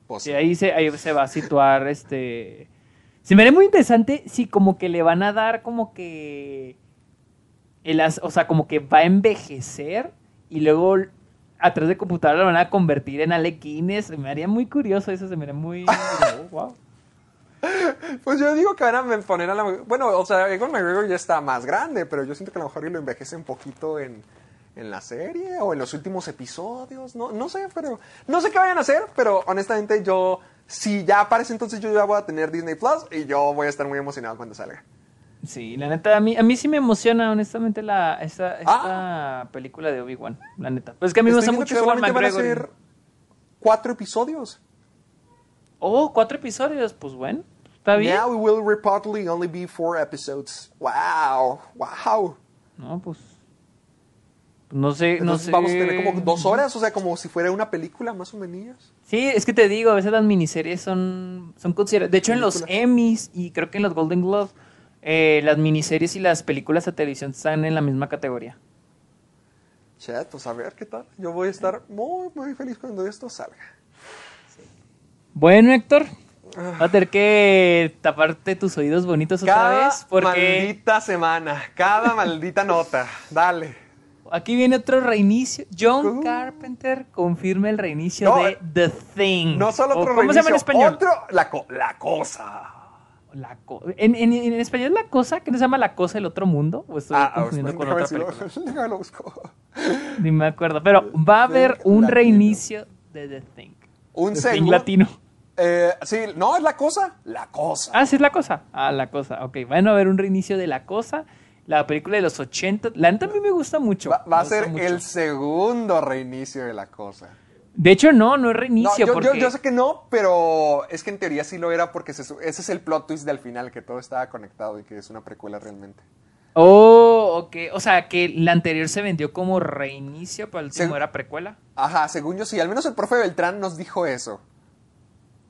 Pues Sí, sí. ahí se, ahí se va a situar este... Se me haría muy interesante si como que le van a dar como que... El, as- o sea, como que va a envejecer y luego a través de computadora lo van a convertir en alequines. Se me haría muy curioso eso, se me haría muy... wow. Pues yo digo que van a poner a la... Bueno, o sea, Egon McGregor ya está más grande, pero yo siento que a lo mejor lo envejece un poquito en, en la serie o en los últimos episodios. No, no sé, pero... No sé qué vayan a hacer, pero honestamente yo... Si ya aparece entonces yo ya voy a tener Disney Plus y yo voy a estar muy emocionado cuando salga. Sí, la neta, a mí, a mí sí me emociona honestamente la, esta, esta Ah. película de Obi-Wan, la neta. Pues es que a mí me Estoy gusta viendo mucho Ewan solamente van a McGregor. ser cuatro episodios. Oh, cuatro episodios, pues bueno, está bien. Now it will reportedly only be four episodes. Wow, wow. No, pues. No sé, no Entonces sé. vamos a tener como dos horas, o sea, como si fuera una película más o menos. Sí, es que te digo, a veces las miniseries son, son consideradas. De hecho, en los. Emmys y creo que en los Golden Globes, eh, las miniseries y las películas de televisión están en la misma categoría. Chet, pues a ver qué tal. Yo voy a estar muy, muy feliz cuando esto salga. Bueno, Héctor, va a tener que taparte tus oídos bonitos otra Cada vez porque maldita semana, cada maldita nota. Dale. aquí viene otro reinicio. John Uh. Carpenter confirma el reinicio No, de The Thing. No solo otro ¿Cómo se llama en reinicio, español? Otro, la, co- la cosa. La co- en, en- en español la cosa, que no se llama la cosa del otro mundo, o estoy Ah, confundiendo con otra película. Lo busco. Ni me acuerdo, pero va a haber un latino. reinicio de The Thing. Un The Thing latino. Eh, sí, no, es la cosa. La cosa. Ah, sí es la cosa. Ah, la cosa. Ok, van a haber un reinicio de la cosa. La película de los 80. La neta a mí me gusta mucho. Va, va a ser mucho. el segundo reinicio de la cosa. De hecho, no, no es reinicio. yo, yo- porque... yo sé que no, pero es que en teoría sí lo era porque se ese es el plot twist del final, que todo estaba conectado y que es una precuela realmente. Oh, ok. O sea, que la anterior se vendió como reinicio, pero el último era precuela. Ajá, según yo sí, al menos el profe Beltrán nos dijo eso.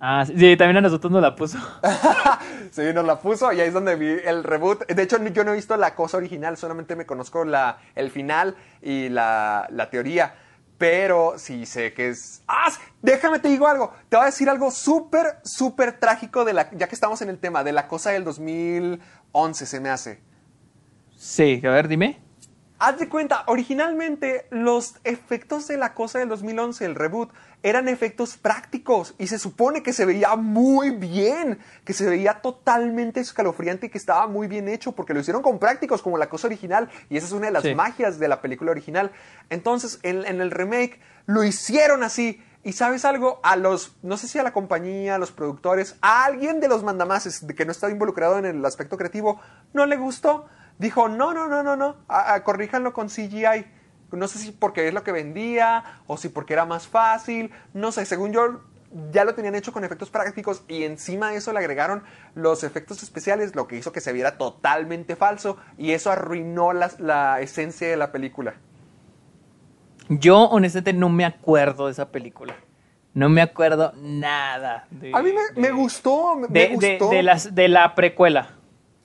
Ah, sí, también a nosotros nos la puso. Sí, nos la puso y ahí es donde vi el reboot. De hecho, yo no he visto la cosa original, solamente me conozco la, el final y la, la teoría. Pero sí sé que es... ¡Ah! Déjame te digo algo. Te voy a decir algo súper, súper trágico, de la, ya que estamos en el tema, de la cosa del 2011, se me hace. Sí, a ver, dime. Haz de cuenta, originalmente los efectos de la cosa del 2011, el reboot, eran efectos prácticos y se supone que se veía muy bien, que se veía totalmente escalofriante y que estaba muy bien hecho porque lo hicieron con prácticos como la cosa original y esa es una de las Sí. magias de la película original. Entonces, en, en el remake lo hicieron así. Y sabes algo, a los, no sé si a la compañía, a los productores, a alguien de los mandamases que no estaba involucrado en el aspecto creativo, no le gustó. Dijo, no, no, no, no, no, a- a- corríjanlo con CGI. No sé si porque es lo que vendía o si porque era más fácil. No sé, según yo ya lo tenían hecho con efectos prácticos y encima de eso le agregaron los efectos especiales, lo que hizo que se viera totalmente falso y eso arruinó la, la esencia de la película. Yo, honestamente, no me acuerdo de esa película. No me acuerdo nada. De, A mí me, gustó, me, De, me gustó. de las, de la precuela.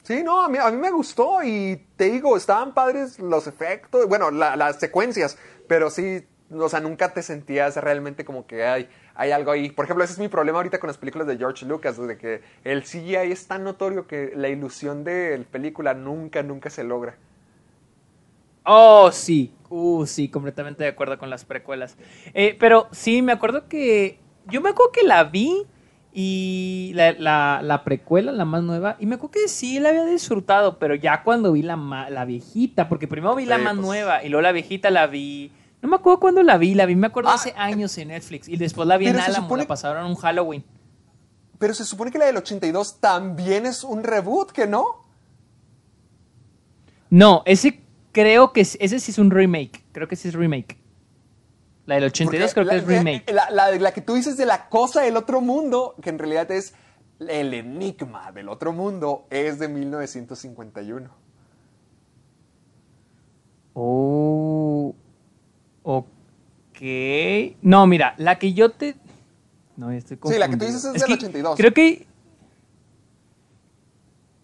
Sí, no, a mí, a mí me gustó y te digo, estaban padres los efectos, bueno, la- las secuencias, pero sí, o sea, nunca te sentías realmente como que hay, hay algo ahí. Por ejemplo, ese es mi problema ahorita con las películas de George Lucas, de que el CGI es tan notorio que la ilusión de la película nunca, nunca se logra. Oh, sí. Uh, sí, completamente de acuerdo con las precuelas. Eh, pero sí, me acuerdo que. Yo me acuerdo que la vi y la, la- la precuela, la más nueva, y me acuerdo que sí la había disfrutado, pero ya cuando vi la, la viejita, porque primero vi la Sí, más pues. nueva y luego la viejita la vi. No me acuerdo cuándo la vi, la vi, me acuerdo Ah, hace años en Netflix y después la vi en Alamo, supone- la pasaron un Halloween. Pero se supone que la del 82 también es un reboot, ¿que no? No, ese creo que es- ese sí es un remake. Creo que sí es remake. La del 82 Porque creo que la- es remake. La, la- la que tú dices de la cosa del otro mundo, que en realidad es el enigma del otro mundo, es de 1951. Oh. Ok. No, mira, la que yo te. No, estoy Sí, la que tú confundido. dices es del 82. Creo que.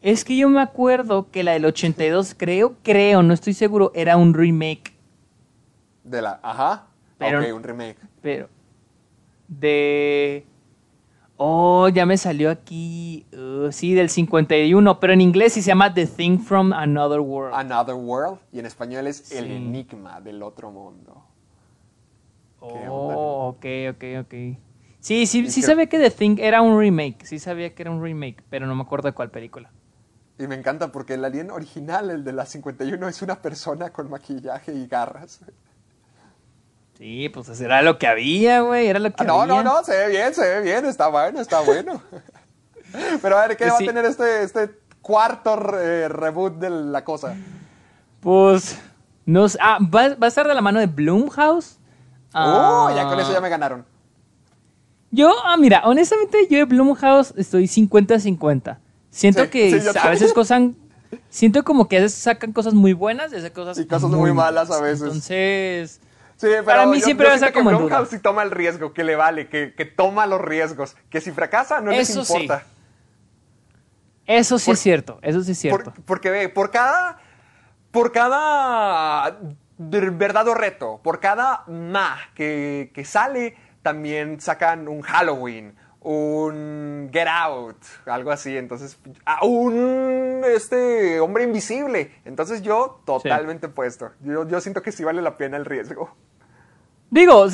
Es que yo me acuerdo que la del 82, creo, creo, no estoy seguro, era un remake. De la. Ajá. Pero- ok, un remake. Pero. De. Oh, ya me salió aquí. uh, sí, del 51. Pero en inglés sí se llama The Thing from Another World. Another World. Y en español es El enigma del otro mundo. ¿Qué oh, ok, ok, ok. Sí, sí, sí que- sabía que The Thing era un remake. Sí sabía que era un remake, pero no me acuerdo de cuál película. Y me encanta porque el alien original, el de la 51, es una persona con maquillaje y garras. Sí, pues era lo que había, güey. Era lo que Ah, no, había. no, no, se ve bien, se ve bien, está bueno, está bueno. Pero a ver, ¿qué Pues va a tener este, este cuarto eh, reboot de la cosa? Pues. No, sé- ah, va, va a estar de la mano de Bloomhouse. Oh, Ah, ya con eso ya me ganaron. Yo, ah, mira, honestamente, yo de Bloomhouse estoy 50-50. Siento Sí, que sí, a veces cosas. Siento como que a veces sacan cosas muy buenas y a veces cosas, Y cosas muy malas a veces. Entonces. Sí, pero Para mí yo- siempre yo va a siento estar que como en duda. Sí toma el riesgo, que le vale, que, que toma los riesgos, que si fracasa no Eso les sí. importa. Eso sí Por- es cierto. Eso sí es Por- cierto. porque ve, por cada, por cada verdad o reto, por cada ma que, que sale, también sacan un Halloween, un Get Out, algo así. Entonces, a un este hombre invisible. Entonces yo totalmente puesto. Yo, yo siento que sí vale la pena el riesgo. Digo,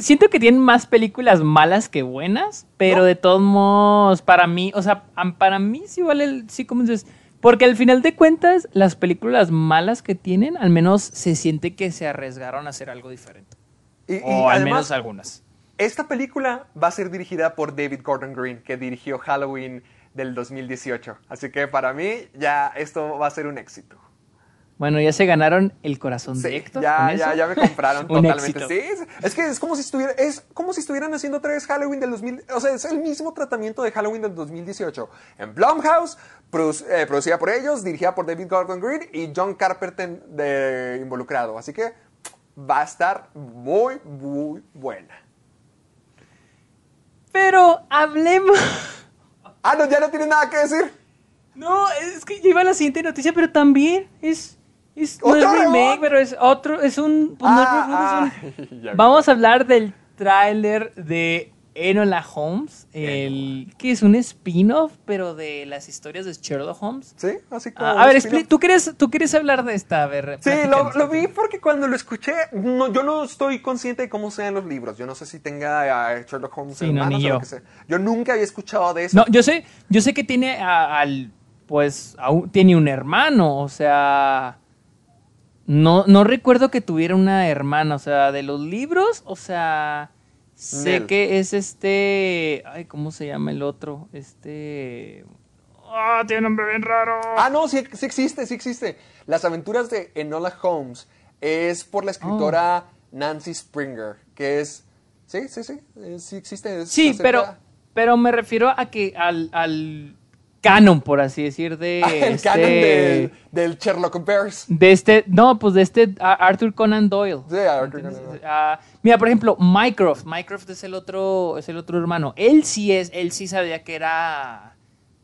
siento que tienen más películas malas que buenas, pero No. de todos modos, para mí, o sea, para mí sí vale, el- sí como dices, porque al final de cuentas, las películas malas que tienen, al menos se siente que se arriesgaron a hacer algo diferente. Y, y O al además, menos algunas. Esta película va a ser dirigida por David Gordon Green, que dirigió Halloween del 2018. Así que para mí ya esto va a ser un éxito. Bueno, ya se ganaron el corazón Sí, de Héctor. ya, ya, ya me compraron Un totalmente. éxito. Sí, es, es que es como si estuviera, es como si estuvieran haciendo otra vez Halloween del 2000, o sea, es el mismo tratamiento de Halloween del 2018. En Blumhouse, produ- eh, producida por ellos, dirigida por David Gordon Green y John Carpenter de, involucrado. Así que va a estar muy, muy buena. Pero hablemos. Ah, no, ya no tiene nada que decir. No, es que lleva la siguiente noticia, pero también es. es no es ¿Otro remake, pero es otro. Es un. pues, no es Ah, es un- ah. Vamos a hablar del tráiler de Enola Holmes. El, que es un spin-off, pero de las historias de Sherlock Holmes. Sí, así como. Ah, un a ver, ¿tú quieres, ¿tú quieres hablar de esta? A ver, Sí, lo, vi porque cuando lo escuché, no, yo no estoy consciente de cómo sean los libros. Yo no sé si tenga a Sherlock Holmes Sí, no, hermanos ni o lo yo. que sea. Yo nunca había escuchado de eso. No, yo sé, yo sé que tiene a- al, pues, a un- tiene un hermano, o sea, no, no recuerdo que tuviera una hermana, o sea, de los libros, o sea, sé que es este, ay, ¿cómo se llama el otro? Este, ah, tiene un nombre bien raro. Ah, no, sí, sí existe, sí existe. Las aventuras de Enola Holmes es por la escritora Oh. Nancy Springer, que es... Sí, sí, sí, eh, sí existe. sí, acerca- pero, pero me refiero a que al, al canon, por así decir, de el este, canon del, del Sherlock Bears. De este, no, pues de este Arthur Conan Doyle. Sí, Arthur. Conan Doyle. Mira, por ejemplo, Mycroft. Mycroft es el otro, es el otro hermano. Él sí es, él sí sabía que era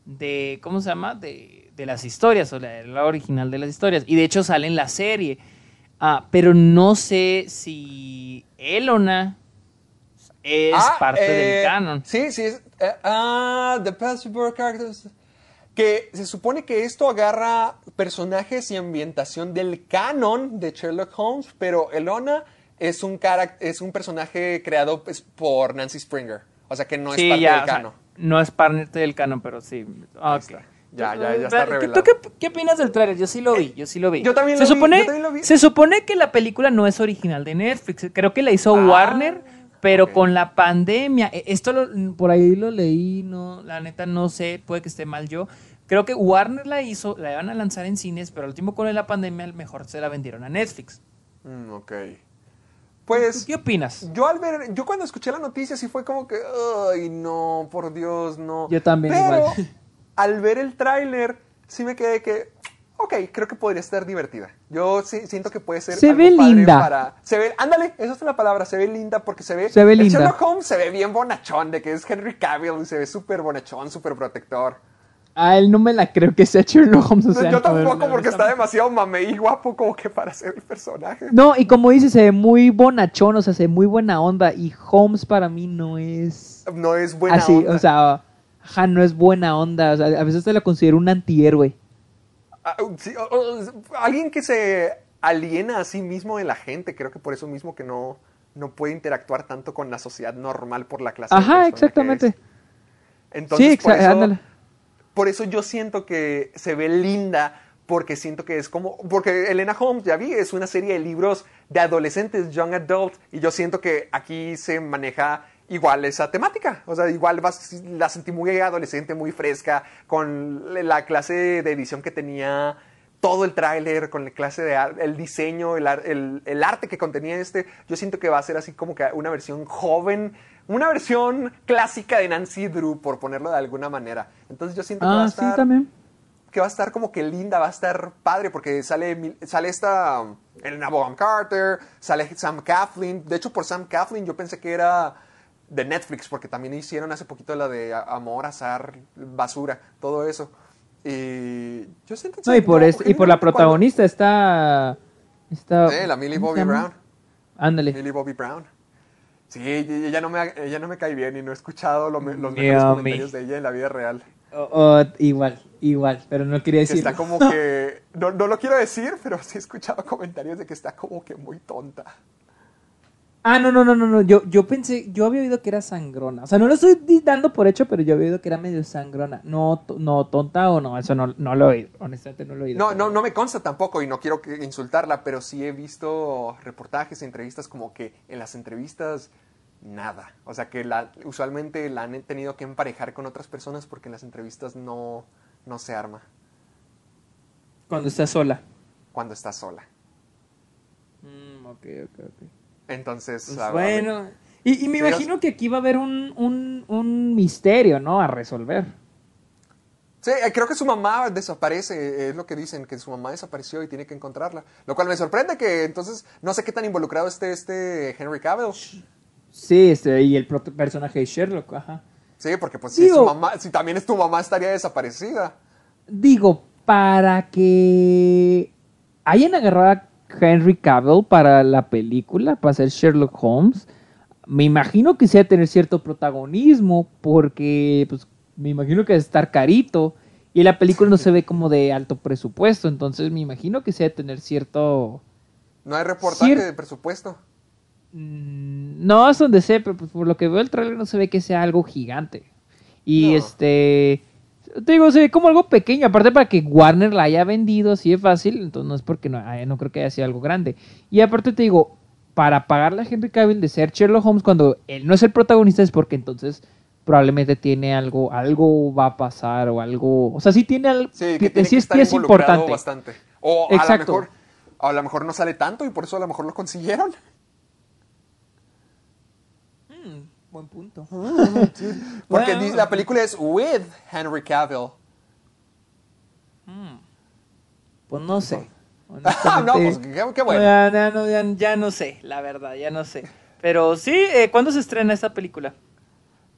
de, ¿cómo se llama? De, de las historias, o la, la original de las historias. Y de hecho sale en la serie. Ah, pero no sé si Elona es Ah, parte eh, del canon. Sí, sí. Es, eh, ah, The Password Characters. Que se supone que esto agarra personajes y ambientación del canon de Sherlock Holmes, pero Elona es un, es un personaje creado pues, por Nancy Springer. O sea que no es parte ya, del o sea, canon. no es parte del canon, pero sí. Está. Ya, ya, ya está ¿Tú- revelado. ¿Tú qué, qué opinas del tráiler? Yo sí lo vi, yo sí lo vi. yo también se lo vi, supone, yo también lo vi. Se supone que la película no es original de Netflix. Creo que la hizo Ah. Warner Pero con la pandemia, e- esto lo- por ahí lo leí, no, la neta no sé, puede que esté mal yo. Creo que Warner la hizo, la iban a lanzar en cines, pero al último con la pandemia, al mejor se la vendieron a Netflix. Mm, ok. ¿Tú Pues ¿Qué opinas? yo al ver, yo cuando escuché la noticia sí fue como que, ay, no, por Dios, no. Yo también Pero igual. al ver el tráiler sí me quedé que, ok, creo que podría estar divertida. Yo sí, siento que puede ser Se algo ve padre linda. para, se ve, ándale, esa es la palabra, se ve linda porque se ve, Se ve el linda. Sherlock Holmes se ve bien bonachón, de que es Henry Cavill y se ve súper bonachón, súper protector. A él no me la creo que sea Sherlock Holmes. o sea, yo no, tampoco no, porque está demasiado mamey y guapo como que para ser el personaje. No, y como dice, se ve muy bonachón, o sea, se ve muy buena onda. Y Holmes para mí no es No es buena así, onda. o sea, ajá, no es buena onda. O sea, a veces se lo considero un antihéroe. Ah, sí, o- o- alguien que se aliena a sí mismo de la gente, creo que por eso mismo que no, no puede interactuar tanto con la sociedad normal por la clase de Ajá, que exactamente. es. Entonces, sí, por, eso, ándale. Por eso yo siento que se ve linda, porque siento que es como, porque Elena Holmes, ya vi, es una serie de libros de adolescentes, young adult, y yo siento que aquí se maneja igual esa temática, o sea, igual vas- la sentí muy adolescente, muy fresca, con la clase de edición que tenía todo el tráiler, con la clase de el diseño, el, el- el arte que contenía este, yo siento que va a ser así como que una versión joven, una versión clásica de Nancy Drew, por ponerlo de alguna manera. Entonces yo siento que va a Ah, sí, estar también. que va a estar como que linda, va a estar padre, porque sale, sale esta um, Elena Bonham Carter, sale Sam Coughlin. De hecho, por Sam Coughlin yo pensé que era de Netflix, porque también hicieron hace poquito la de Amor, Azar, Basura, todo eso. Y yo siento No, y por, es- y por la cuando- protagonista está... está Eh, la Millie ¿cómo se Bobby? Brown. Ándale. Millie Bobby Brown. Sí, ella no me, ella no me cae bien y no he escuchado lo los mejores comentarios de ella en la vida real. O- o- igual, igual, pero no quería que decir. está como que, no, no lo quiero decir, pero sí he escuchado comentarios de que está como que muy tonta. Ah, no, no, no, no, no. Yo, yo pensé, yo había oído que era sangrona. O sea, no lo estoy dando por hecho, pero yo había oído que era medio sangrona. No, no tonta o no, eso no, no lo he oído. Honestamente no lo he oído. No, no, no me consta tampoco y no quiero que- insultarla, pero sí he visto reportajes, entrevistas como que en las entrevistas nada. O sea que la, usualmente la han tenido que emparejar con otras personas porque en las entrevistas no, no se arma Cuando está sola. cuando está sola. Mm, ok, ok, ok. Entonces, Pues a- a- bueno. Y, y me imagino que aquí va a haber un, un, un misterio, ¿no? A resolver. Sí, eh, creo que su mamá desaparece, eh, es lo que dicen, que su mamá desapareció y tiene que encontrarla. Lo cual me sorprende que entonces no sé qué tan involucrado esté este Henry Cavill. Sí, este, y el personaje de Sherlock, ajá. Sí, porque pues si, su mamá, si también es tu mamá estaría desaparecida. Digo, para que hayan agarrado Henry Cavill para la película, para ser Sherlock Holmes, me imagino que sea tener cierto protagonismo, porque pues me imagino que es estar carito, y la película no se ve como de alto presupuesto, entonces me imagino que sea tener cierto... No hay reportaje Cier- de presupuesto. Mm, No, es donde sé, pero pues, por lo que veo el trailer no se ve que sea algo gigante. Y No. este. Te digo, se ve como algo pequeño. Aparte, para que Warner la haya vendido así de fácil, entonces no es porque no, ay, no creo que haya sido algo grande. Y aparte, te digo, para pagarle a Henry Cavill de ser Sherlock Holmes cuando él no es el protagonista, es porque entonces probablemente tiene algo, algo va a pasar o algo. O sea, sí tiene algo. Sí, que tiene sí que es, estar sí es importante. bastante. O a lo mejor, a lo mejor no sale tanto y por eso a lo mejor lo consiguieron. Buen punto. Porque Bueno. la película es with Henry Cavill. Pues no sé. No, pues qué, qué bueno. Ya, ya no, ya- ya no sé, la verdad, ya no sé. Pero sí, eh, ¿cuándo se estrena esta película?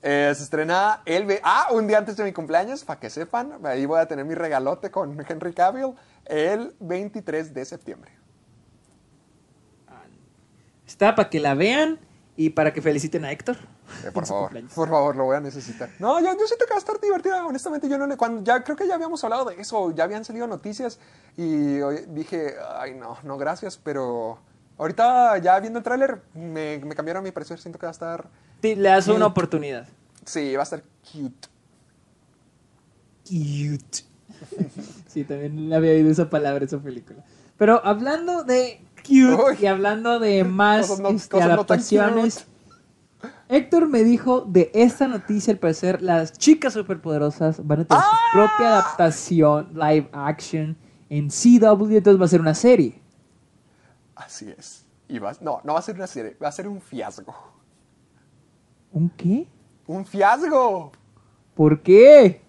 Eh, se estrena el... Ah, un día antes de mi cumpleaños, para que sepan. Ahí voy a tener mi regalote con Henry Cavill el 23 de septiembre. Está para que la vean y para que feliciten a Héctor. Eh, por favor, cumpleaños. por favor, lo voy a necesitar. No, yo, yo siento que va a estar divertida, honestamente. Yo no le, cuando ya creo que ya habíamos hablado de eso, ya habían salido noticias y dije, ay, no, no, gracias, pero ahorita ya viendo el tráiler me, me cambiaron mi parecer. Siento que va a estar, Sí, le das una oportunidad. sí, va a estar cute. Cute. sí, también le había oído esa palabra, esa película. Pero hablando de cute Uy. y hablando de más Cosas no- este, cosas no adaptaciones. Héctor me dijo de esta noticia, al parecer, las chicas superpoderosas van a tener su propia adaptación live action en CW, entonces va a ser una serie. Así es. Y va- no, no va a ser una serie, va a ser un fiasco. ¿Un qué? ¡Un fiasco! ¿Por qué?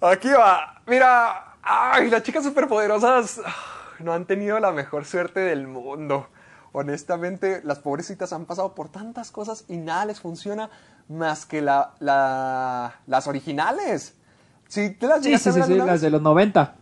Aquí va. Mira, ay, las chicas superpoderosas ah, no han tenido la mejor suerte del mundo. Honestamente, las pobrecitas han pasado por tantas cosas y nada les funciona más que la, la- las originales. Si te las Sí, sí, a sí, ver sí, alguna las de los 90.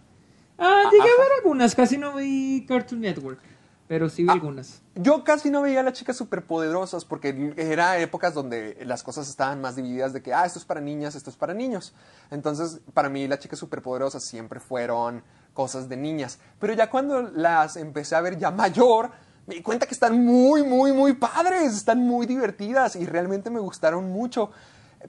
Ah, llegué a ver algunas, casi no vi Cartoon Network, pero sí vi Ah. algunas. Yo casi no veía a las chicas superpoderosas porque era épocas donde las cosas estaban más divididas de que, ah, esto es para niñas, esto es para niños. Entonces, para mí las chicas superpoderosas siempre fueron cosas de niñas. Pero ya cuando las empecé a ver ya mayor, me di cuenta que están muy, muy, muy padres, están muy divertidas y realmente me gustaron mucho.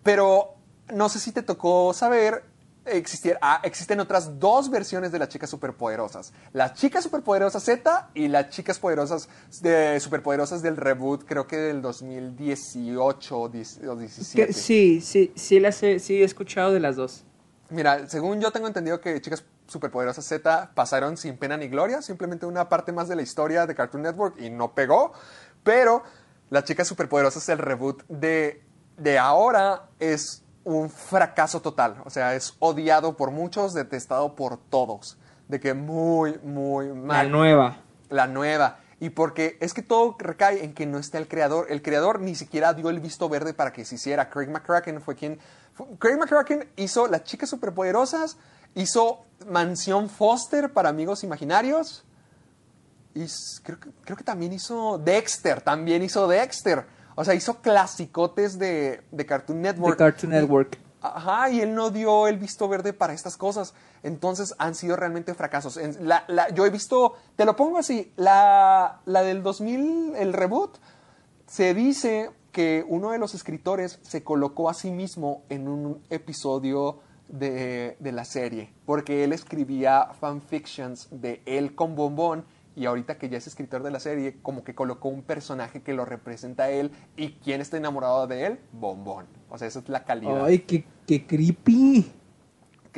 Pero no sé si te tocó saber, existier- ah, existen otras dos versiones de las chicas superpoderosas. Las chicas superpoderosas Z y las chicas poderosas de, superpoderosas del reboot, creo que del 2018 o 10 o 17. sí, sí, sí, las he, sí he escuchado de las dos. Mira, según yo tengo entendido que Chicas Superpoderosas Z pasaron sin pena ni gloria, simplemente una parte más de la historia de Cartoon Network y no pegó, pero las Chicas Superpoderosas, el reboot de, de ahora es un fracaso total, o sea, es odiado por muchos, detestado por todos, de que muy, muy La mal nueva. la nueva. Y porque es que todo recae en que no está el creador. El creador ni siquiera dio el visto verde para que se hiciera. Craig McCracken fue quien... Craig McCracken hizo Las Chicas Superpoderosas, hizo Mansión Foster para Amigos Imaginarios. Y creo que, creo que también hizo Dexter, también hizo Dexter. O sea, hizo clasicotes de, de Cartoon De Network. Cartoon Network. Ajá, y él no dio el visto verde para estas cosas. Entonces han sido realmente fracasos. En- la- la- yo he visto, te lo pongo así, la, la del 2000, el reboot, se dice que uno de los escritores se colocó a sí mismo en un episodio de, de la serie, porque él escribía fanfictions de él con Bombón y ahorita que ya es escritor de la serie, como que colocó un personaje que lo representa a él y quién está enamorado de él, Bombón. O sea, esa es la calidad. Ay, qué, qué creepy.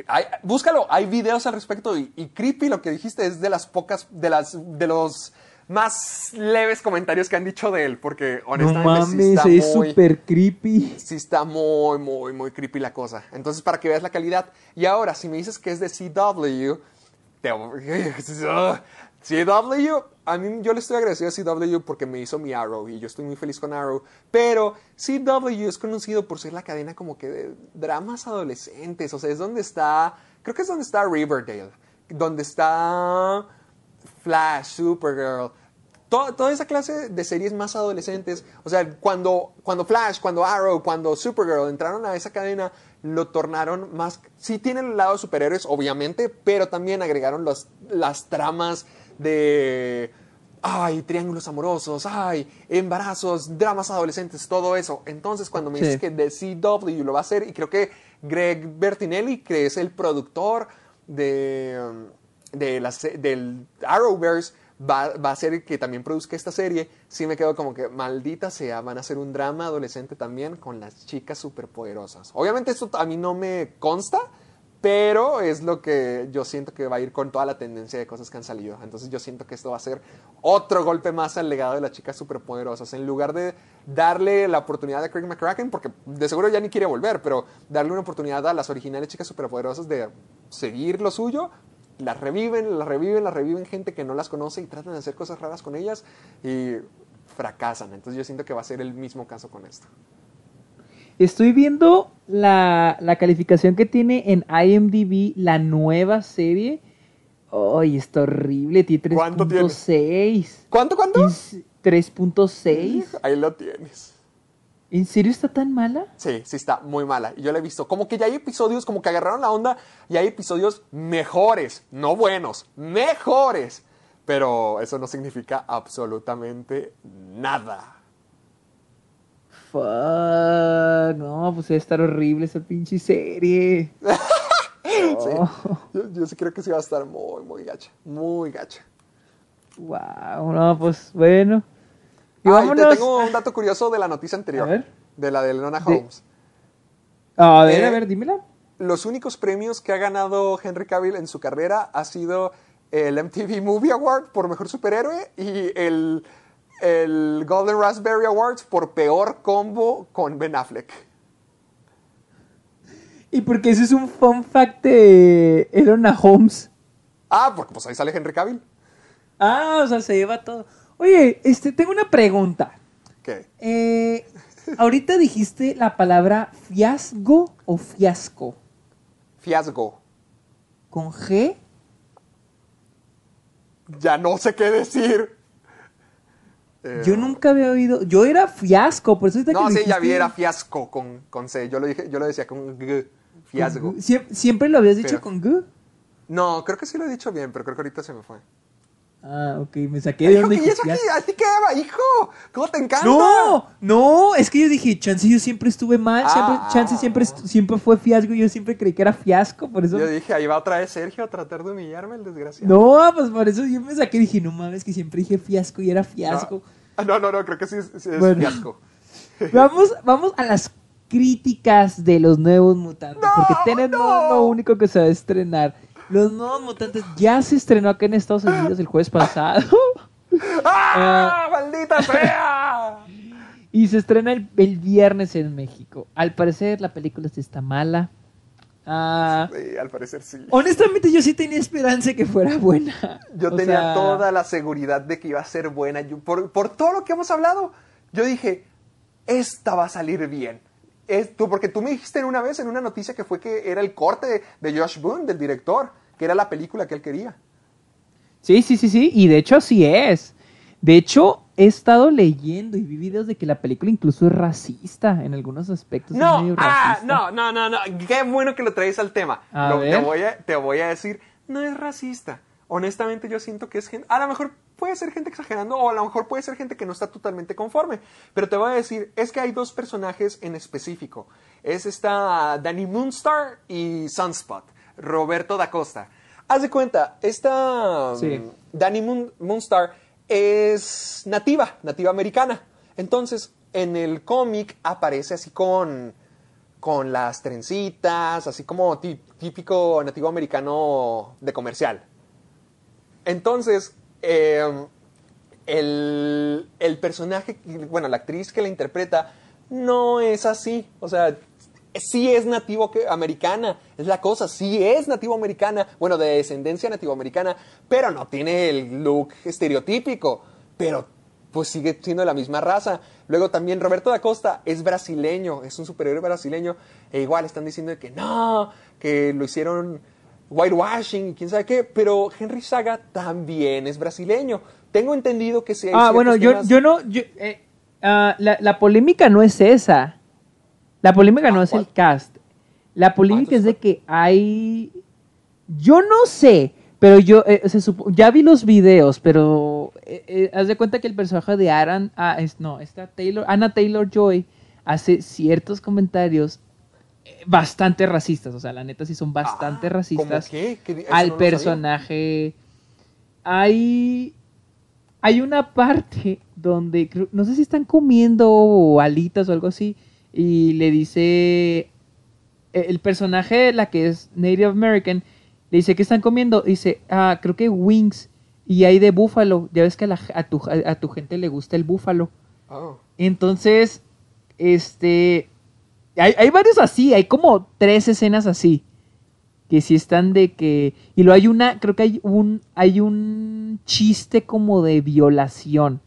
Hay- búscalo, hay videos al respecto y, y creepy lo que dijiste es de las pocas, de las, de los más leves comentarios que han dicho de él, porque No honestamente sí mames, está es muy, súper creepy. sí está muy, muy, muy creepy la cosa. Entonces, para que veas la calidad. Y ahora, si me dices que es de CW, te... CW, a mí yo le estoy agradecido a CW porque me hizo mi Arrow y yo estoy muy feliz con Arrow. Pero CW es conocido por ser la cadena como que de dramas adolescentes. O sea, es donde está, creo que es donde está Riverdale, donde está Flash, Supergirl, to- toda esa clase de series más adolescentes. O sea, cuando, cuando Flash, cuando Arrow, cuando Supergirl entraron a esa cadena, lo tornaron más... Sí tienen el lado de superhéroes, obviamente, pero también agregaron los- las tramas de... Ay, triángulos amorosos, ay, embarazos, dramas adolescentes, todo eso. Entonces, cuando me Sí. dices que de CW lo va a hacer, y creo que Greg Bertinelli, que es el productor de, um, de la se- del Arrowverse, va, va a ser que también produzca esta serie. Sí me quedo como que, maldita sea, van a hacer un drama adolescente también con las chicas superpoderosas. Obviamente esto a mí no me consta, pero es lo que yo siento que va a ir con toda la tendencia de cosas que han salido. Entonces yo siento que esto va a ser otro golpe más al legado de las chicas superpoderosas. En lugar de darle la oportunidad a Craig McCracken, porque de seguro ya ni quiere volver, pero darle una oportunidad a las originales chicas superpoderosas de seguir lo suyo, las reviven, las reviven, las reviven gente que no las conoce y tratan de hacer cosas raras con ellas y fracasan. Entonces yo siento que va a ser el mismo caso con esto. Estoy viendo la, la calificación que tiene en IMDb la nueva serie. Ay, está horrible. Tiene ¿Cuánto tiene? 3.6. ¿Cuánto, cuánto? Es 3.6. Ahí lo tienes. ¿En serio está tan mala? Sí, sí está muy mala. Y yo la he visto. Como que ya hay episodios, como que agarraron la onda y hay episodios mejores, no buenos, mejores. Pero eso no significa absolutamente nada. Fuck. No, pues debe estar horrible esa pinche serie. Sí. Oh, Yo, yo sí creo que sí va a estar muy, muy gacha. Muy gacha. wow. No, pues bueno. Y vámonos. te tengo un dato curioso de la noticia anterior. A ver. De la de Lenona De- Holmes. A ver, Eh, a ver, dímela. Los únicos premios que ha ganado Henry Cavill en su carrera ha sido el MTV Movie Award por mejor superhéroe y el, el Golden Raspberry Awards por peor combo con Ben Affleck. Y porque ese es un fun fact de Elona Holmes. Ah, porque pues ahí sale Henry Cavill. Ah, o sea, se lleva todo. Oye, este, tengo una pregunta. ¿Qué? Eh, ahorita dijiste la palabra fiasco o fiasco. Fiasco. ¿Con G? Ya no sé qué decir. Eh, Yo nunca había oído. Yo era fiasco, por eso No, que sí, dijiste- ya vi, era fiasco con, con C. Yo lo, dije, yo lo decía con G. Fiasco. Siem- ¿Siempre lo habías dicho Pero- con G? No, creo que sí lo he dicho bien, pero creo que ahorita se me fue. Ah, ok, me saqué de donde ¿y eso qué? fiasco. ¿A ti qué va, hijo? ¿Cómo te encanta? No, no, es que yo dije, chance yo siempre estuve mal, siempre- Ah. chance siempre, siempre fue fiasco, y yo siempre creí que era fiasco, por eso... Yo dije, ahí va otra vez Sergio a tratar de humillarme, el desgraciado. No, pues por eso yo me saqué y dije, no mames, que siempre dije fiasco y era fiasco. Ah, No, no, no, creo que sí, es- sí es Bueno. fiasco. Vamos, vamos a las críticas de los nuevos mutantes, No, porque tienen no. lo único que se va a estrenar. Los nuevos mutantes ya se estrenó acá en Estados Unidos el jueves pasado. ¡Ah! ¡Maldita sea! Y se estrena el, el viernes en México. Al parecer la película sí está mala. Ah, Sí, al parecer sí. honestamente yo sí tenía esperanza de que fuera buena. Yo O tenía sea, toda la seguridad de que iba a ser buena. Yo- por, por todo lo que hemos hablado, yo dije, esta va a salir bien. Es- tú- porque tú me dijiste una vez en una noticia que fue que era el corte de Josh Boone, del director, que era la película que él quería. Sí, sí, sí, sí. Y de hecho así es. De hecho, he estado leyendo y vi videos de que la película incluso es racista en algunos aspectos. es No, medio ah, no, no, no, no. Qué bueno que lo traes al tema. A Lo- te, voy a, te voy a decir, no es racista. Honestamente, yo siento que es gente. A lo mejor puede ser gente exagerando, o a lo mejor puede ser gente que no está totalmente conforme. Pero te voy a decir, es que hay dos personajes en específico. Es esta Danny Moonstar y Sunspot, Roberto da Costa. Haz de cuenta, esta Sí. mm, Danny Moon- Moonstar es nativa, nativa americana. Entonces, en el cómic aparece así con, con las trencitas, así como tí- típico nativo americano de comercial. Entonces, eh, el, el personaje, bueno, la actriz que la interpreta, no es así. O sea, sí es nativo americana, es la cosa, sí es nativo americana, bueno, de descendencia nativo americana, pero no tiene el look estereotípico, pero pues sigue siendo de la misma raza. Luego también Roberto da Costa es brasileño, es un superhéroe brasileño, e igual están diciendo que no, que lo hicieron whitewashing y quién sabe qué, pero Henry Saga también es brasileño. Tengo entendido que sí hay Ah, bueno, yo, temas- yo no. yo, eh, ah, la, la polémica no es esa. La polémica Ah, no es el cast. La polémica es de que hay. Yo no sé, pero yo eh, se supo- ya vi los videos, pero eh, eh, haz de cuenta que el personaje de Aaron, ah, es, no, esta Taylor, Anna Taylor Joy hace ciertos comentarios bastante racistas, o sea, la neta sí son bastante Ah, ¿cómo racistas qué? ¿Qué al no personaje. Hay hay una parte donde no sé si están comiendo alitas o algo así y le dice e- el personaje la que es Native American le dice que están comiendo dice ah creo que wings y hay de búfalo. Ya ves que a, la- a tu, a tu gente le gusta el búfalo Oh. entonces este hay, hay varios así hay como tres escenas así que sí están de que y luego hay una creo que hay un hay un chiste como de violación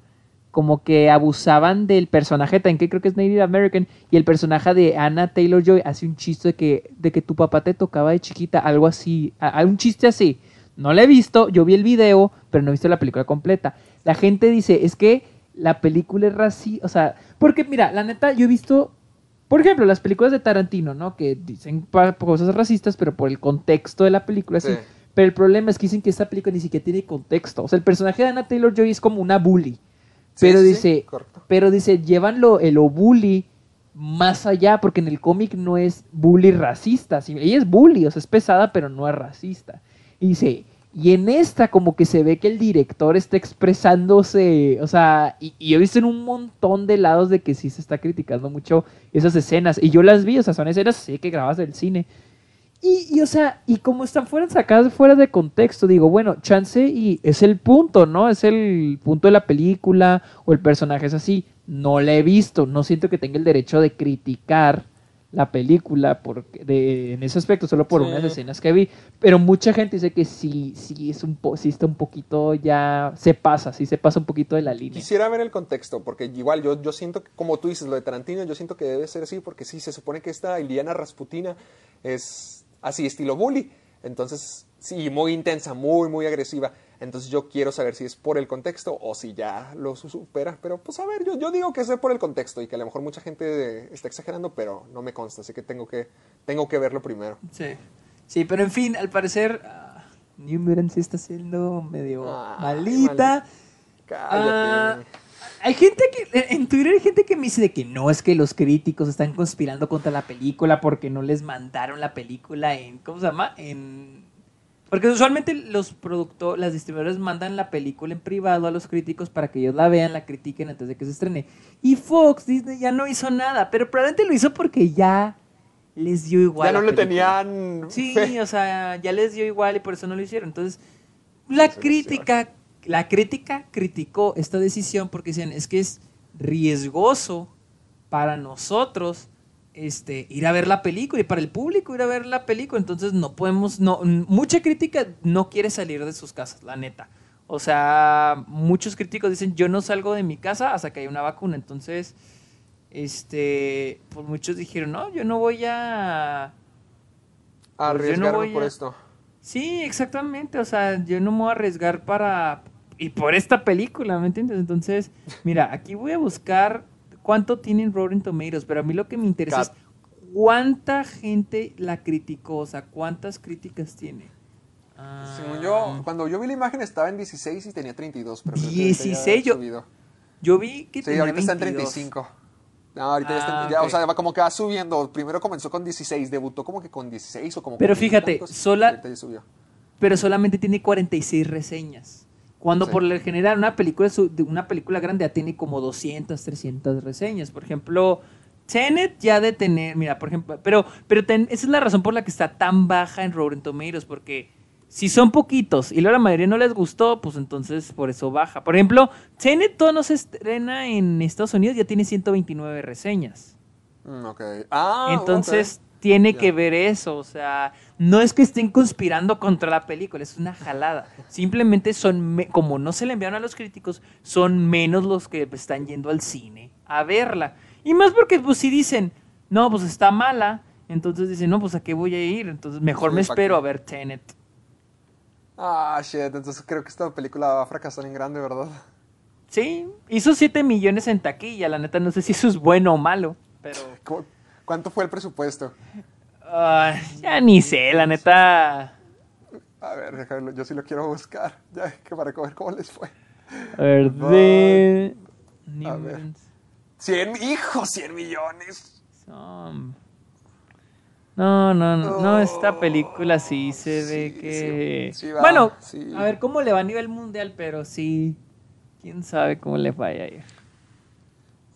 como que abusaban del personaje también que creo que es Native American y el personaje de Anna Taylor Joy hace un chiste de que de que tu papá te tocaba de chiquita algo así a- a un chiste así no lo he visto yo vi el video pero no he visto la película completa la gente dice es que la película es racista o sea porque mira la neta yo he visto por ejemplo, las películas de Tarantino, ¿no? Que dicen cosas racistas, pero por el contexto de la película, sí. Sí. Pero el problema es que dicen que esta película ni siquiera tiene contexto. O sea, el personaje de Anna Taylor Joy es como una bully. Pero sí, dice, pero dice, llevan lo, el o bully más allá, porque en el cómic no es bully racista. sí, ella es bully, o sea, es pesada, pero no es racista. Y dice, Y en esta como que se ve que el director está expresándose, o sea, y, y he visto en un montón de lados de que sí se está criticando mucho esas escenas. Y yo las vi, o sea, son escenas sí que grabas del cine. Y, y, o sea, y como están fuera, sacadas fuera de contexto, digo, bueno, chance y es el punto, ¿no? Es el punto de la película o el personaje es así. No la he visto, no siento que tenga el derecho de criticar la película por, de, en ese aspecto, solo por Sí. unas escenas que vi. Pero mucha gente dice que sí, sí, es un po, sí está un poquito ya, se pasa, sí se pasa un poquito de la línea. Quisiera ver el contexto, porque igual yo, yo siento que, como tú dices, lo de Tarantino, yo siento que debe ser así, porque sí, se supone que esta Iliana Rasputina es así, estilo bully. Entonces, sí, muy intensa, muy, muy agresiva. Entonces yo quiero saber si es por el contexto o si ya lo su- supera. Pero pues a ver, yo, yo digo que es por el contexto y que a lo mejor mucha gente está exagerando, pero no me consta, así que tengo que, tengo que verlo primero. Sí. Sí, pero en fin, al parecer, ah, New Mutant sí está siendo medio malita. Cállate. Ah, hay gente que, en Twitter hay gente que me dice de que no, es que los críticos están conspirando contra la película porque no les mandaron la película en, ¿cómo se llama? En... Porque usualmente los productores, las distribuidores mandan la película en privado a los críticos para que ellos la vean, la critiquen antes de que se estrene. Y Fox, Disney ya no hizo nada, pero probablemente lo hizo porque ya les dio igual. ya no le película. tenían Sí, o sea, ya les dio igual y por eso no lo hicieron. Entonces, la crítica, la crítica criticó esta decisión porque decían, es que es riesgoso para nosotros este, ir a ver la película y para el público ir a ver la película. Entonces, no podemos, no, mucha crítica no quiere salir de sus casas, la neta. O sea, muchos críticos dicen, yo no salgo de mi casa hasta que haya una vacuna. Entonces, este, pues muchos dijeron, no, yo no voy a... pues no arriesgarme voy por a- esto. Sí, exactamente. O sea, yo no me voy a arriesgar para. Y por esta película, ¿me entiendes? Entonces, mira, aquí voy a buscar cuánto tienen Rotten Tomatoes, pero a mí lo que me interesa Cap. es cuánta gente la criticó, o sea, cuántas críticas tiene. Ah, Según yo, cuando yo vi la imagen estaba en 16 y tenía 32, pero creo que ahorita ya 16, ha yo- subido. yo vi que Sí, tenía ahorita está en 22. 35. No, ahorita ya está, Ah, ya, ok. o sea, va como que va subiendo. Primero comenzó con 16, debutó como que con 16 o como Pero fíjate, sola- y ahorita ya subió. pero solamente tiene 46 reseñas. Cuando Sí. por lo general una película, una película grande ya tiene como 200, 300 reseñas. Por ejemplo, Tenet ya de tener, mira, por ejemplo, pero, pero ten- esa es la razón por la que está tan baja en Rotten Tomatoes, porque si son poquitos y luego la mayoría no les gustó, pues entonces por eso baja. Por ejemplo, Tenet todo no se estrena en Estados Unidos, ya tiene 129 reseñas. Mm, ok. Ah, Entonces. Tiene que ver eso, o sea, no es que estén conspirando contra la película, es una jalada. Simplemente son, como no se le enviaron a los críticos, son menos los que están yendo al cine a verla. Y más porque, pues, si dicen, no, pues está mala, entonces dicen, no, pues a qué voy a ir, entonces mejor Sí, me ¿pa' espero qué? a ver Tenet. Ah, shit. Entonces creo que esta película va a fracasar en grande, ¿verdad? Sí, hizo 7 millones en taquilla, la neta no sé si eso es bueno o malo, pero... ¿Cómo- ¿Cuánto fue el presupuesto? ah, ya ni sé, la neta... A ver, déjalo, yo sí lo quiero buscar. Ya, que para ver cómo les fue. A ver, de... A ver. 100, hijo, 100 millones. No, no, no, no, esta película sí se Sí, ve que... sí, sí va, bueno, a ver cómo le va a nivel mundial, pero sí, quién sabe cómo le vaya a ir.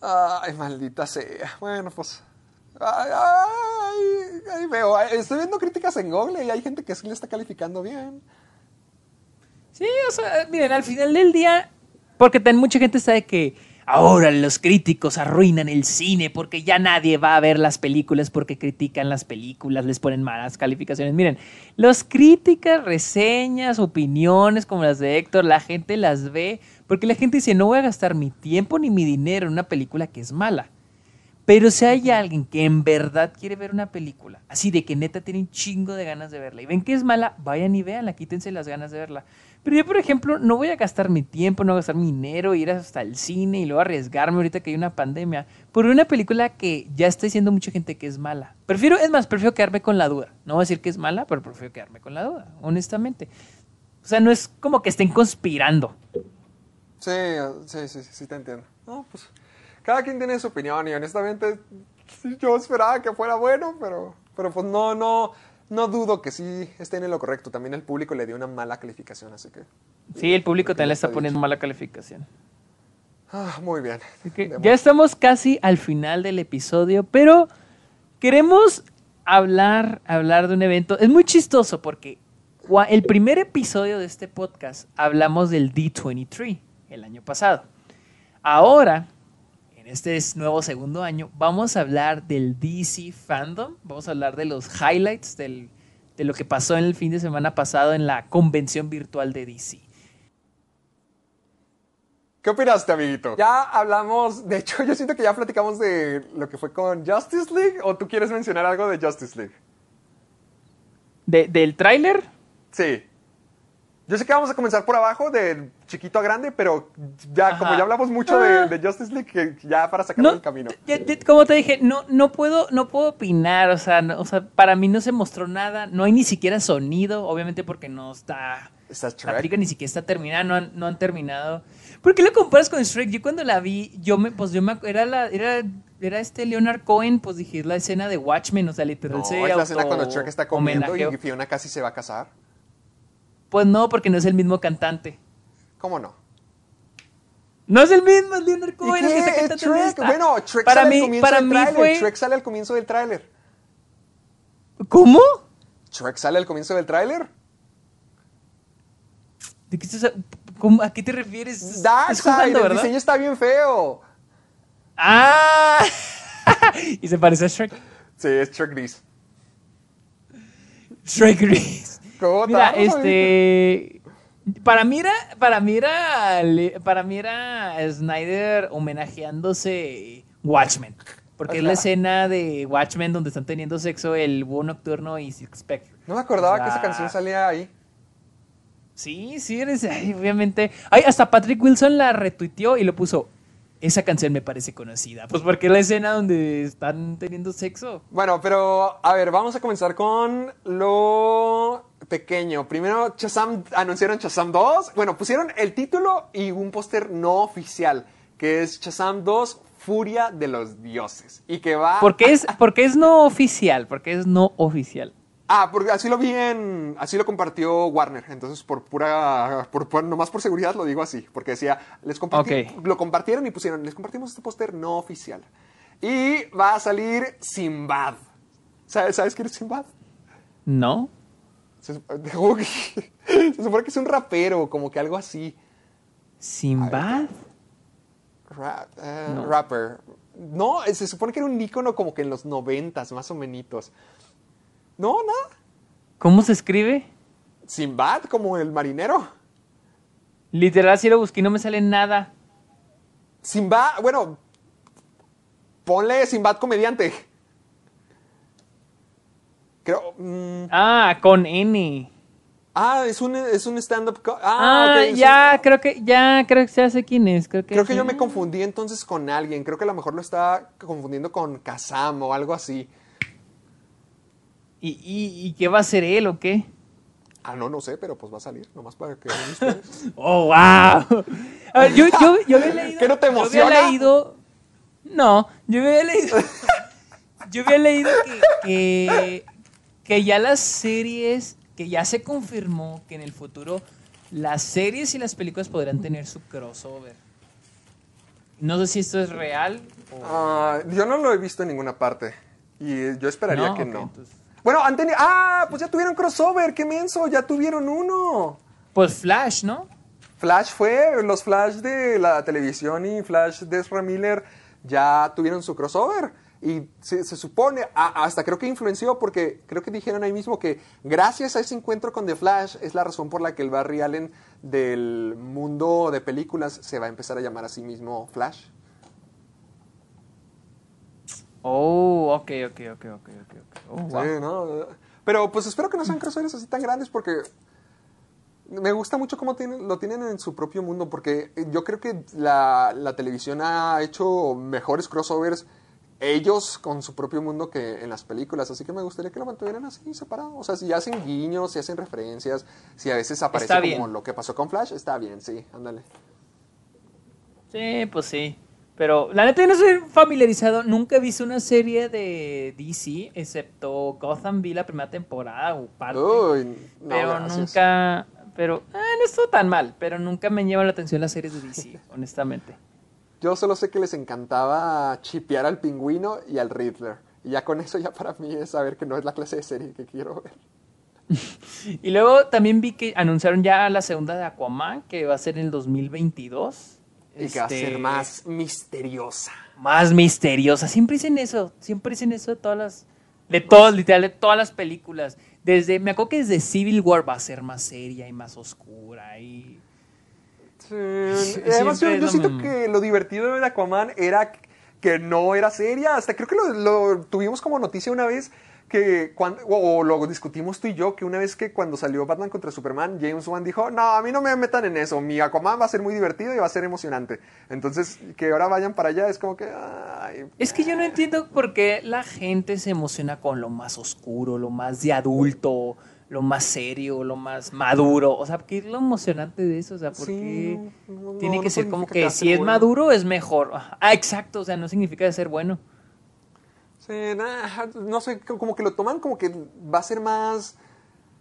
Ay, maldita sea. Bueno, pues. Ay, ay, ahí veo. Ay, Estoy viendo críticas en Google y hay gente que sí le está calificando bien. Sí, o sea, miren, al final del día, porque tan mucha gente sabe que ahora los críticos arruinan el cine porque ya nadie va a ver las películas porque critican las películas, les ponen malas calificaciones. Miren, los críticas, reseñas, opiniones como las de Héctor, la gente las ve porque la gente dice, no voy a gastar mi tiempo ni mi dinero en una película que es mala. Pero si hay alguien que en verdad quiere ver una película, así de que neta tiene un chingo de ganas de verla y ven que es mala, vayan y véanla, quítense las ganas de verla. Pero yo, por ejemplo, no voy a gastar mi tiempo, no voy a gastar mi dinero, ir hasta el cine y luego arriesgarme ahorita que hay una pandemia por una película que ya está diciendo mucha gente que es mala. Prefiero, es más, prefiero quedarme con la duda. No voy a decir que es mala, pero prefiero quedarme con la duda, honestamente. O sea, no es como que estén conspirando. Sí, sí, sí, sí, te entiendo. No, pues. Cada quien tiene su opinión y honestamente yo esperaba que fuera bueno, pero, pero pues no, no. no dudo que sí estén en lo correcto. También el público le dio una mala calificación, así que... Sí, el público también le está está poniendo mala calificación. Ah, muy bien. Que ya estamos casi al final del episodio, pero queremos hablar, hablar de un evento. Es muy chistoso porque el primer episodio de este podcast hablamos del D23 el año pasado. Ahora, este es nuevo segundo año, vamos a hablar del DC Fandom. Vamos a hablar de los highlights del- de lo que pasó en el fin de semana pasado en la convención virtual de DC. ¿Qué opinaste, amiguito? Ya hablamos, de hecho, yo siento que ya platicamos de lo que fue con Justice League, o tú quieres mencionar algo de Justice League. De- ¿Del tráiler? Sí. Yo sé que vamos a comenzar por abajo, de chiquito a grande, pero ya, como Ajá. ya hablamos mucho Ah. de, de Justice League, que ya para sacarlo del camino. como te dije, no, no, puedo, no puedo opinar, o sea, no- o sea, para mí no se mostró nada, no hay ni siquiera sonido, obviamente porque no está, Está la Shrek. película ni siquiera está terminada, no han, no han terminado. ¿Por qué lo comparas con Shrek? Yo cuando la vi, yo me, pues yo me, era la, era, era este Leonard Cohen, pues dije, es la escena de Watchmen, o sea, literal No, se es la escena cuando Shrek está comiendo y Fiona casi se va a casar. Pues no, porque no es el mismo cantante. ¿Cómo no? No es el mismo, es Leonard ¿Y Cohen el que está Es cantando esta. Bueno, para sale mí, al comienzo para del mí tráiler. fue... Shrek sale al comienzo del tráiler. ¿Cómo? Shrek sale al comienzo del tráiler. ¿De qué estás, cómo- ¿A qué te refieres? Darkseid, el diseño está bien feo. ¡Ah! y se parece a Shrek. Sí, es Shrek gris. Shrek Gris. ¿Cómo Mira, este... Para mí era... Para mí era... Para mí era Snyder homenajeándose Watchmen. Porque es la escena de Watchmen donde están teniendo sexo el búho nocturno y Six Spectre. No me acordaba O sea, que esa canción salía ahí. Sí, sí, eres, ay, obviamente. Ay, hasta Patrick Wilson la retuiteó y lo puso. Esa canción me parece conocida. Pues porque es la escena donde están teniendo sexo. Bueno, pero a ver, vamos a comenzar con lo pequeño. Primero, Shazam, anunciaron Shazam 2. Bueno, pusieron el título y un póster no oficial, que es Shazam 2, Furia de los Dioses. Y que va... Porque es, porque es no oficial, porque es no oficial. Ah, porque así lo vi en... Así lo compartió Warner. Entonces, por pura... Por, por- nomás por seguridad lo digo así. Porque decía... Les compartí, Ok. Lo compartieron y pusieron... Les compartimos este póster no oficial. Y va a salir Sinbad. ¿Sabes, ¿sabes quién es Sinbad? ¿No? Se, se supone que es un rapero, como que algo así. ¿Simbad? Eh, No. Rapper. No, eh, se supone que era un ícono como que en los noventas, más o menos. No, nada. ¿Cómo se escribe? Sinbad, como el marinero. Literal, si lo busqué y no me sale nada. Sinbad, bueno, ponle Sinbad comediante. Creo. mm, Ah, con N. ah, es un, es un stand-up. Ah, Ah, ya, un- creo que, ya, creo que ya sé quién es. Creo que, Creo que yo me confundí entonces con alguien. Creo que a lo mejor lo estaba confundiendo con Kazam o algo así. ¿Y, y, y qué va a hacer él o qué? Ah, no, no sé, pero pues va a salir, nomás para que vean ustedes. ¡Oh, wow! A ver, yo, yo, yo había leído. ¿Qué no te yo había emociona? leído. No, yo había leído. yo había leído que, que, que ya las series. Que ya se confirmó que en el futuro las series y las películas podrán tener su crossover. No sé si esto es real o. Ah, yo no lo he visto en ninguna parte. Y yo esperaría No, que no. entonces- Bueno, han tenido. ¡Ah! Pues ya tuvieron crossover, qué menso, ya tuvieron uno. Pues Flash, ¿no? Flash fue, los Flash de la televisión y Flash de Ezra Miller ya tuvieron su crossover. Y se, se supone, a- hasta creo que influenció porque creo que dijeron ahí mismo que gracias a ese encuentro con The Flash es la razón por la que el Barry Allen del mundo de películas se va a empezar a llamar a sí mismo Flash. Oh, ok, ok, ok, ok, ok. Oh, wow. Sí, ¿no? Pero pues espero que no sean crossovers así tan grandes porque me gusta mucho cómo tienen, lo tienen en su propio mundo porque yo creo que la, la televisión ha hecho mejores crossovers ellos con su propio mundo que en las películas, así que me gustaría que lo mantuvieran así separado. O sea, si hacen guiños, si hacen referencias, si a veces aparece como lo que pasó con Flash, está bien, sí, ándale. Sí, pues sí. Pero la neta yo no soy familiarizado, nunca he visto una serie de DC, excepto Gotham vi la primera temporada o parte. Uy, no, pero gracias. nunca, pero ah, no estuvo tan mal, pero nunca me llaman la atención las series de DC, honestamente. Yo solo sé que les encantaba chipear al pingüino y al Riddler. Y ya con eso ya para mí es saber que no es la clase de serie que quiero ver. Y luego también vi que anunciaron ya la segunda de Aquaman, que va a ser en el 2022. Y que va a Este, ser más misteriosa. más misteriosa. Siempre dicen eso, siempre dicen eso de todas las, de todas, literal, de todas las películas. Desde, me acuerdo que desde Civil War va a ser más seria y más oscura y... Sí, Además, yo, siento mismo. que lo divertido de Aquaman era que no era seria. Hasta creo que lo, lo tuvimos como noticia una vez que cuando, o lo discutimos tú y yo, que una vez que cuando salió Batman contra Superman, James Wan dijo, no, a mí no me metan en eso, mi Aquaman va a ser muy divertido y va a ser emocionante. Entonces, que ahora vayan para allá es como que, ay, Es que yo no entiendo por qué la gente se emociona con lo más oscuro, lo más de adulto, lo más serio, lo más maduro. O sea, ¿qué es lo emocionante de eso? O sea, ¿por Sí, no, tiene no que ser como que si es maduro es mejor? Ah, exacto, o sea, no significa de ser bueno. Nah, no sé, co- como que lo toman como que va a ser más...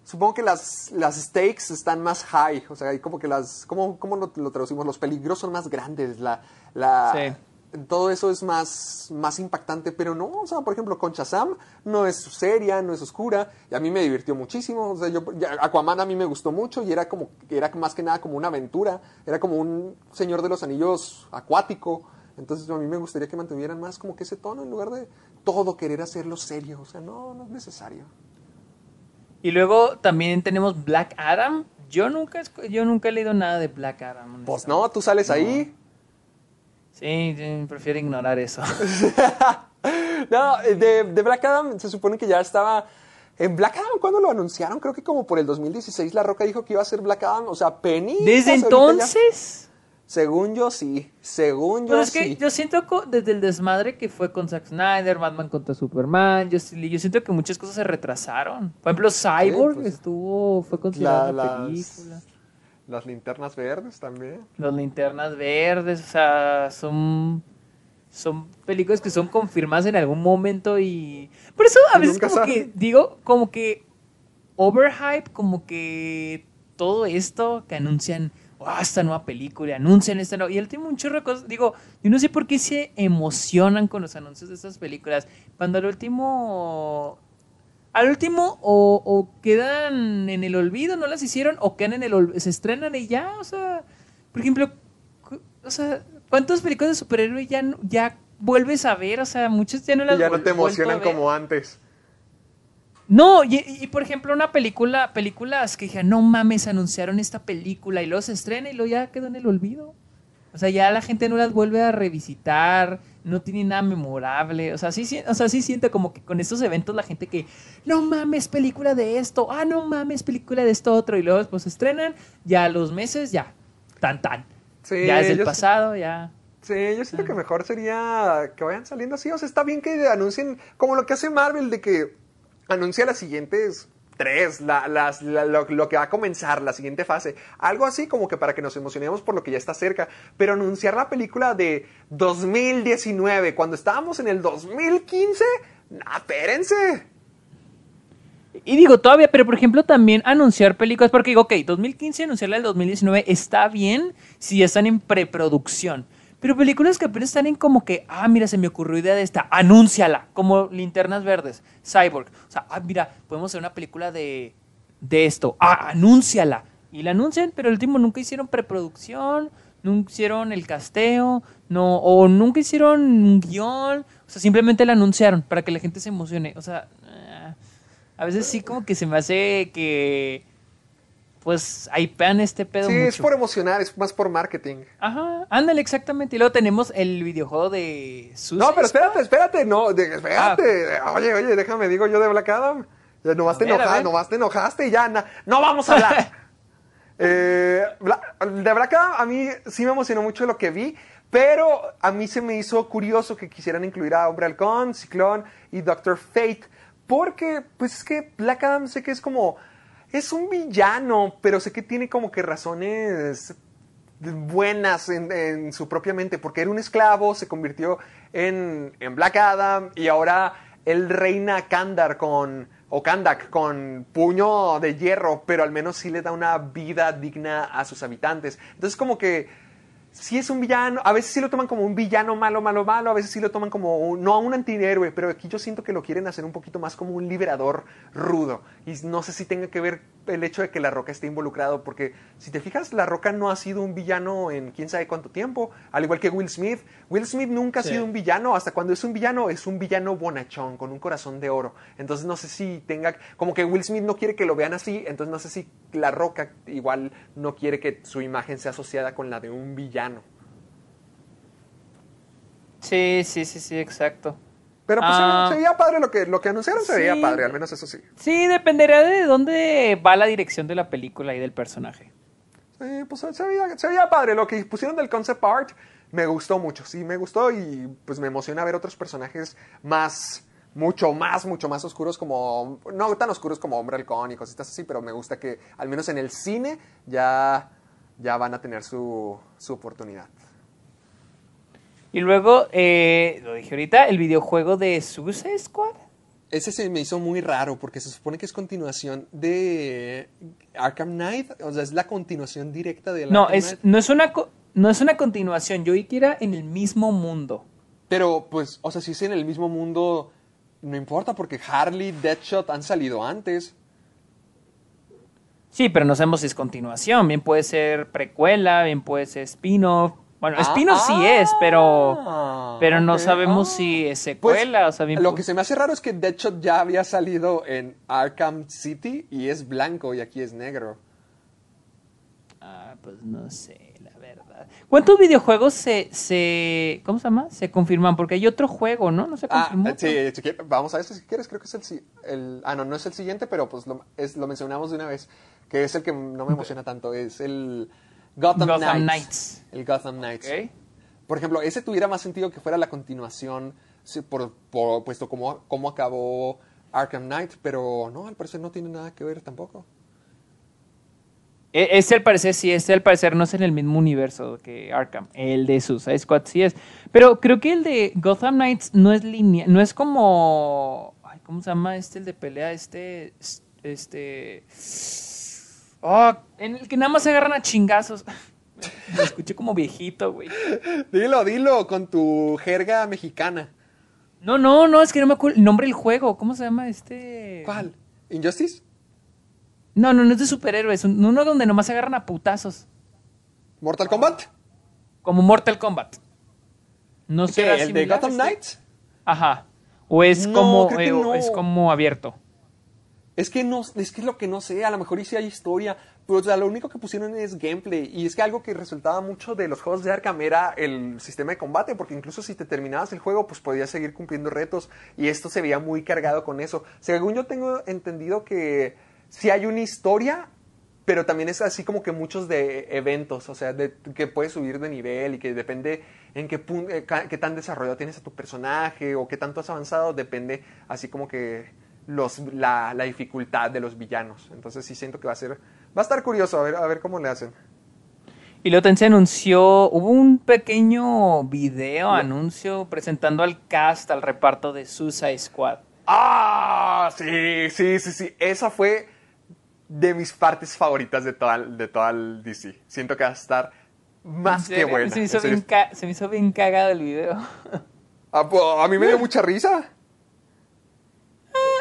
Supongo que las, las stakes están más high, o sea, hay como que las... ¿Cómo, cómo lo, lo traducimos? Los peligros son más grandes, la... la Sí. Todo eso es más, más impactante, pero no, o sea, por ejemplo, Concha Sam no es seria, no es oscura, y a mí me divirtió muchísimo, o sea, yo, Aquaman a mí me gustó mucho y era como, era más que nada como una aventura, era como un Señor de los Anillos acuático, entonces a mí me gustaría que mantuvieran más como que ese tono en lugar de todo querer hacerlo serio, o sea, no, no es necesario. Y luego también tenemos Black Adam. Yo nunca, yo nunca he leído nada de Black Adam. Pues no, tú sales ahí. Sí, prefiero ignorar eso. No, eh, de, de Black Adam se supone que ya estaba... En Black Adam, ¿cuándo lo anunciaron? Creo que como por el 2016 La Roca dijo que iba a ser Black Adam. O sea, Penny. Desde entonces... Según yo sí. Según yo Pero es que sí. yo siento desde el desmadre que fue con Zack Snyder, Batman contra Superman, yo siento que muchas cosas se retrasaron. Por ejemplo, Cyborg pues. estuvo, fue considerada La- una las, película. las linternas verdes también. Los linternas verdes, o sea, son son películas que son confirmadas en algún momento y por eso a veces como que digo como que overhype, como que todo esto que anuncian "Ah, esta nueva película, anuncian esta nueva y el último un chorro de cosas, digo, yo no sé por qué se emocionan con los anuncios de estas películas cuando al último al último o, o quedan en el olvido, no las hicieron, o quedan en el ol- se estrenan y ya, o sea, por ejemplo, o sea, ¿cuántas películas de superhéroe ya, ya vuelves a ver? O sea, muchas ya no las Y ya no te emocionan como antes. No, y, y, por ejemplo, una película, películas que dije, no mames, anunciaron esta película y luego se estrena y luego ya quedó en el olvido. O sea, ya la gente no las vuelve a revisitar, no tiene nada memorable. O sea, sí, o sea, sí siento como que con estos eventos la gente que, no mames, película de esto, ah, no mames, película de esto otro, y luego después se estrenan, ya a los meses, ya, tan tan. Sí, ya es del sí- pasado, ya. Sí, yo siento que mejor sería que vayan saliendo así. O sea, está bien que anuncien, como lo que hace Marvel, de que anuncia las siguientes tres, la- las- la- lo, lo que va a comenzar, la siguiente fase. Algo así como que para que nos emocionemos por lo que ya está cerca. Pero anunciar la película de 2019, cuando estábamos en el 2015, nah, espérense. Y digo, todavía, pero por ejemplo, también anunciar películas, porque digo, ok, 2015 anunciarla del 2019 está bien si ya están en preproducción. Pero películas que apenas están en como que, ah, mira, se me ocurrió idea de esta, anúnciala, como Linternas Verdes, Cyborg. O sea, ah, mira, podemos hacer una película de, de esto, ah, anúnciala. Y la anuncian, pero el último nunca hicieron preproducción, nunca hicieron el casteo, no, o nunca hicieron un guion, o sea, simplemente la anunciaron para que la gente se emocione. O sea, ah, a veces sí como que se me hace que, pues, hypean este pedo Sí, mucho. es por emocionar, es más por marketing. Ajá, ándale, exactamente. Y luego tenemos el videojuego de Suicide No, pero espérate, espérate, no, de- espérate. Oye, oye, déjame, digo yo de Black Adam. Ya nomás te A ver, enojaste, ver. nomás te enojaste y ya, na- no vamos a hablar. Eh, de Black Adam a mí sí me emocionó mucho lo que vi, pero a mí se me hizo curioso que quisieran incluir a Hombre Halcón, Ciclón y Doctor Fate, porque pues es que Black Adam sé que es como, es un villano, pero sé que tiene como que razones buenas en, su propia mente, porque era un esclavo, se convirtió en, en Black Adam y ahora él reina Kandar con o Kandak con puño de hierro, pero al menos sí le da una vida digna a sus habitantes. Entonces como que sí es un villano, a veces sí lo toman como un villano malo, malo, malo, a veces sí lo toman como, un- no un antihéroe, pero aquí yo siento que lo quieren hacer un poquito más como un liberador rudo. Y no sé si tenga que ver el hecho de que La Roca esté involucrado, porque si te fijas, La Roca no ha sido un villano en quién sabe cuánto tiempo, al igual que Will Smith. Will Smith nunca Sí. ha sido un villano, hasta cuando es un villano, es un villano bonachón, con un corazón de oro. Entonces no sé si tenga, como que Will Smith no quiere que lo vean así, entonces no sé si La Roca igual no quiere que su imagen sea asociada con la de un villano. Sí, sí, sí, sí, exacto. Pero pues Ah. se, se veía padre lo que, lo que anunciaron, se Sí. veía padre, al menos eso sí. Sí, dependerá de dónde va la dirección de la película y del personaje. Sí, pues se veía, se veía padre. Lo que pusieron del concept art me gustó mucho. Sí, me gustó y pues me emociona ver otros personajes más, mucho más, mucho más oscuros como, no tan oscuros como Hombre Halcón y cositas así, pero me gusta que al menos en el cine ya, ya van a tener su, su oportunidad. Y luego, eh, lo dije ahorita, el videojuego de Suicide Squad. Ese se me hizo muy raro porque se supone que es continuación de Arkham Knight, o sea, es la continuación directa de No, Arkham es, Knight. no, es una, co- no es una continuación. Yo vi que era en el mismo mundo. Pero, pues, o sea, si es en el mismo mundo, no importa porque Harley, Deadshot han salido antes. Sí, pero no sabemos si es continuación. Bien puede ser precuela, bien puede ser spin-off. Bueno, Ah, spin-off sí es, pero, ah, pero no sabemos ah. si es Pues, secuela. o sea, bien lo que se me hace raro es que Deadshot ya había salido en Arkham City y es blanco y aquí es negro. Ah, pues no sé. ¿Cuántos videojuegos se, se... ¿Cómo se llama? Se confirman, porque hay otro juego, ¿no? No se Ah, confirmó. eh, sí, si quieres- vamos a eso si quieres, creo que es el, si- el... Ah, no, no es el siguiente, pero pues lo, es, lo mencionamos de una vez, que es el que no me emociona tanto, es el Gotham, Gotham Knights. Knights. El Gotham Knights. Ok. Por ejemplo, ese tuviera más sentido que fuera la continuación, sí, por, por, puesto como, como acabó Arkham Knight, pero no, al parecer no tiene nada que ver tampoco. Este al parecer sí, este al parecer no es en el mismo universo que Arkham. El de Suicide Squad sí es. Pero creo que el de Gotham Knights no es línea, no es como... Ay, ¿Cómo se llama este, el de pelea? Este... Este... Oh, en el que nada más se agarran a chingazos. Me escuché como viejito, güey. Dilo, dilo, con tu jerga mexicana. No, no, no, es que no me acuerdo el nombre del juego. ¿Cómo se llama este? ¿Cuál? ¿Injustice? No, no, no es de superhéroes. un- Uno donde nomás se agarran a putazos. ¿Mortal Kombat? Como Mortal Kombat. No ¿Qué, será ¿El de Gotham este? Knights? Ajá. O es No, como creo que eh, no. es como abierto. Es que no, es que es lo que no sé, a lo mejor sí hay historia, pero o sea, lo único que pusieron es gameplay. Y es que algo que resultaba mucho de los juegos de Arkham era el sistema de combate, porque incluso si te terminabas el juego, pues podías seguir cumpliendo retos. Y esto se veía muy cargado con eso. Según yo tengo entendido que sí hay una historia, pero también es así como que muchos de eventos, o sea, de, que puedes subir de nivel y que depende en qué, pun- eh, qué tan desarrollado tienes a tu personaje o qué tanto has avanzado, depende así como que los, la, la dificultad de los villanos. Entonces sí siento que va a ser, va a estar curioso a ver, a ver cómo le hacen. Y luego se anunció, hubo un pequeño video, anuncio, presentando al cast, al reparto de Suicide Squad. ¡Ah! Sí, sí, sí, sí. Esa fue de mis partes favoritas de toda, el- de toda el DC. Siento que va a estar más ¿En que buena. Se me, hizo bien se me hizo bien cagado el video. Ah, pues, a mí me dio mucha risa.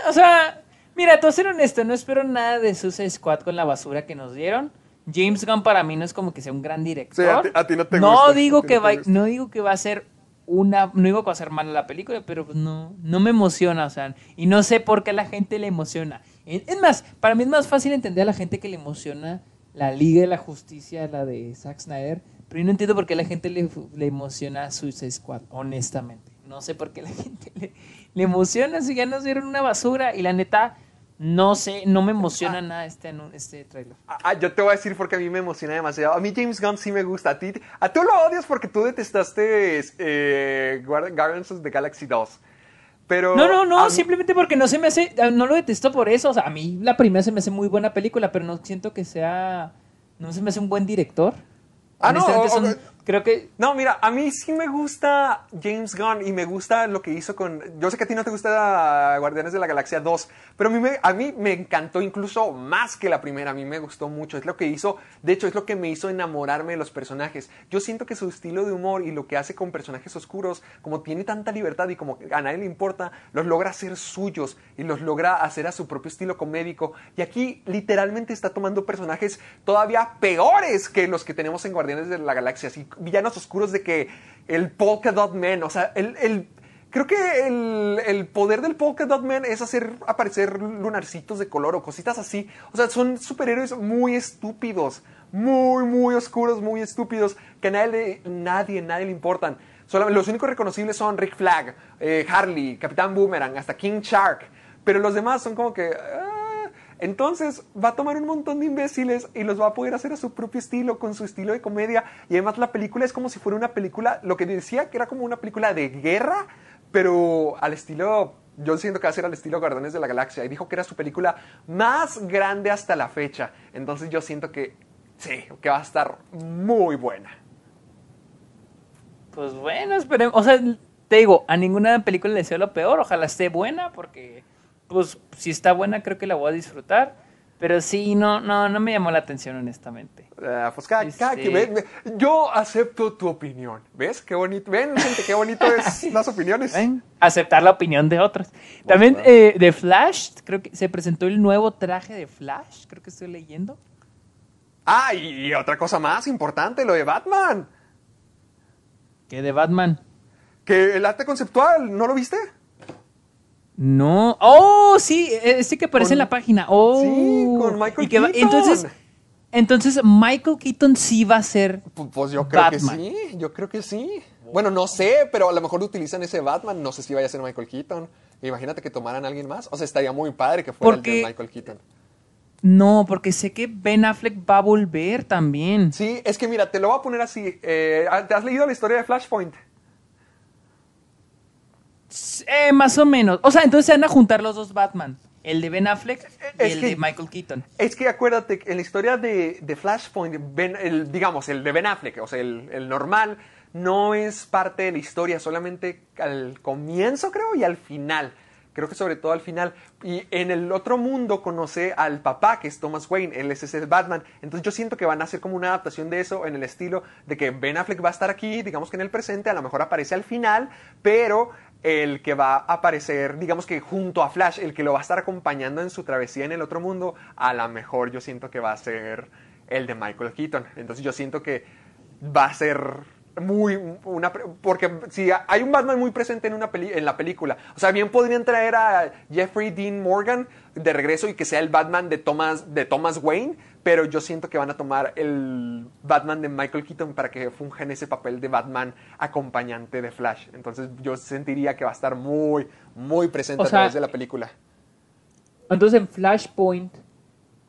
o sea, mira, a ser honesto, no espero nada de Suicide Squad con la basura que nos dieron. James Gunn para mí no es como que sea un gran director. Sí, a ti- a ti no te no gusta, digo que no va, no digo que va a ser una, no digo que va a ser mala la película, pero pues no, no me emociona, o sea, y no sé por qué a la gente le emociona. Es más, para mí es más fácil entender a la gente que le emociona la Liga de la Justicia, la de Zack Snyder, pero yo no entiendo por qué a la gente le, le emociona Suicide Squad, honestamente. No sé por qué a la gente le, le emociona si ya nos dieron una basura y la neta, no sé, no me emociona nada este, este trailer. Ah, yo te voy a decir porque a mí me emociona demasiado. A mí James Gunn sí me gusta. A ti, a tú lo odias porque tú detestaste eh, Guard- Guardians of the Galaxy 2. Pero No, no, no, mí- simplemente porque no se me hace, ah, no lo detesto por eso, o sea, a mí la primera se me hace muy buena película, pero no siento que sea, no se me hace un buen director. Ah, no, son- creo que No, mira, a mí sí me gusta James Gunn y me gusta lo que hizo con... Yo sé que a ti no te gusta Guardianes de la Galaxia 2, pero a mí, me, a mí me encantó incluso más que la primera, a mí me gustó mucho, es lo que hizo, de hecho es lo que me hizo enamorarme de los personajes. Yo siento que su estilo de humor y lo que hace con personajes oscuros, como tiene tanta libertad y como a nadie le importa, los logra hacer suyos y los logra hacer a su propio estilo comédico. Y aquí literalmente está tomando personajes todavía peores que los que tenemos en Guardianes de la Galaxia, villanos oscuros de que el Polka Dot Man, o sea, el, el- creo que el, el poder del Polka Dot Man es hacer aparecer lunarcitos de color o cositas así. O sea, son superhéroes muy estúpidos, muy, muy oscuros, muy estúpidos, que a nadie, nadie, nadie le importan. Solo- los únicos reconocibles son Rick Flag, eh, Harley, Capitán Boomerang, hasta King Shark. Pero los demás son como que... ah, entonces va a tomar un montón de imbéciles y los va a poder hacer a su propio estilo, con su estilo de comedia. Y además la película es como si fuera una película, lo que decía que era como una película de guerra, pero al estilo, yo siento que va a ser al estilo Guardianes de la Galaxia. Y dijo que era su película más grande hasta la fecha. Entonces yo siento que sí, que va a estar muy buena. Pues bueno, esperemos. O sea, te digo, a ninguna película le deseo lo peor. Ojalá esté buena, porque, pues, si está buena, creo que la voy a disfrutar. Pero sí, no, no, no me llamó la atención, honestamente. Ah, pues cada, que ve- yo acepto tu opinión. ¿Ves? Qué bonito. Ven, gente, qué bonito es las opiniones. ¿Ven? Aceptar la opinión de otros. También eh, de Flash, creo que se presentó el nuevo traje de Flash, creo que estoy leyendo. Ah, y otra cosa más importante, lo de Batman. Que de Batman. Que el arte conceptual, ¿no lo viste? No. Oh, sí, sí que aparece Con- en la página. Oh. Sí, con Michael Y que va- Keaton. entonces, entonces Michael Keaton sí va a ser. Pu- Pues yo creo que sí, yo creo que sí. Bueno, no sé, pero a lo mejor utilizan ese Batman, no sé si vaya a ser Michael Keaton. Imagínate que tomaran a alguien más. O sea, estaría muy padre que fuera Porque- el de Michael Keaton. No, porque sé que Ben Affleck va a volver también. Sí, es que mira, te lo voy a poner así. Eh, ¿Te has leído la historia de Flashpoint? Eh, más o menos. O sea, entonces se van a juntar los dos Batman. El de Ben Affleck y Es el que- de Michael Keaton. Es que acuérdate, en la historia de, de Flashpoint, Ben- el, digamos, el de Ben Affleck, o sea, el, el normal, no es parte de la historia, solamente al comienzo, creo, y al final. Creo que sobre todo al final. Y en el otro mundo conoce al papá, que es Thomas Wayne, él es Batman. Entonces yo siento que van a hacer como una adaptación de eso en el estilo de que Ben Affleck va a estar aquí, digamos que en el presente, a lo mejor aparece al final, pero el que va a aparecer, digamos que junto a Flash, el que lo va a estar acompañando en su travesía en el otro mundo, a lo mejor yo siento que va a ser el de Michael Keaton. Entonces yo siento que va a ser muy una porque si hay un Batman muy presente en una peli- en la película, o sea, bien podrían traer a Jeffrey Dean Morgan de regreso y que sea el Batman de Thomas de Thomas Wayne, pero yo siento que van a tomar el Batman de Michael Keaton para que funja en ese papel de Batman acompañante de Flash. Entonces yo sentiría que va a estar muy muy presente O a sea, través de la película. Entonces en Flashpoint,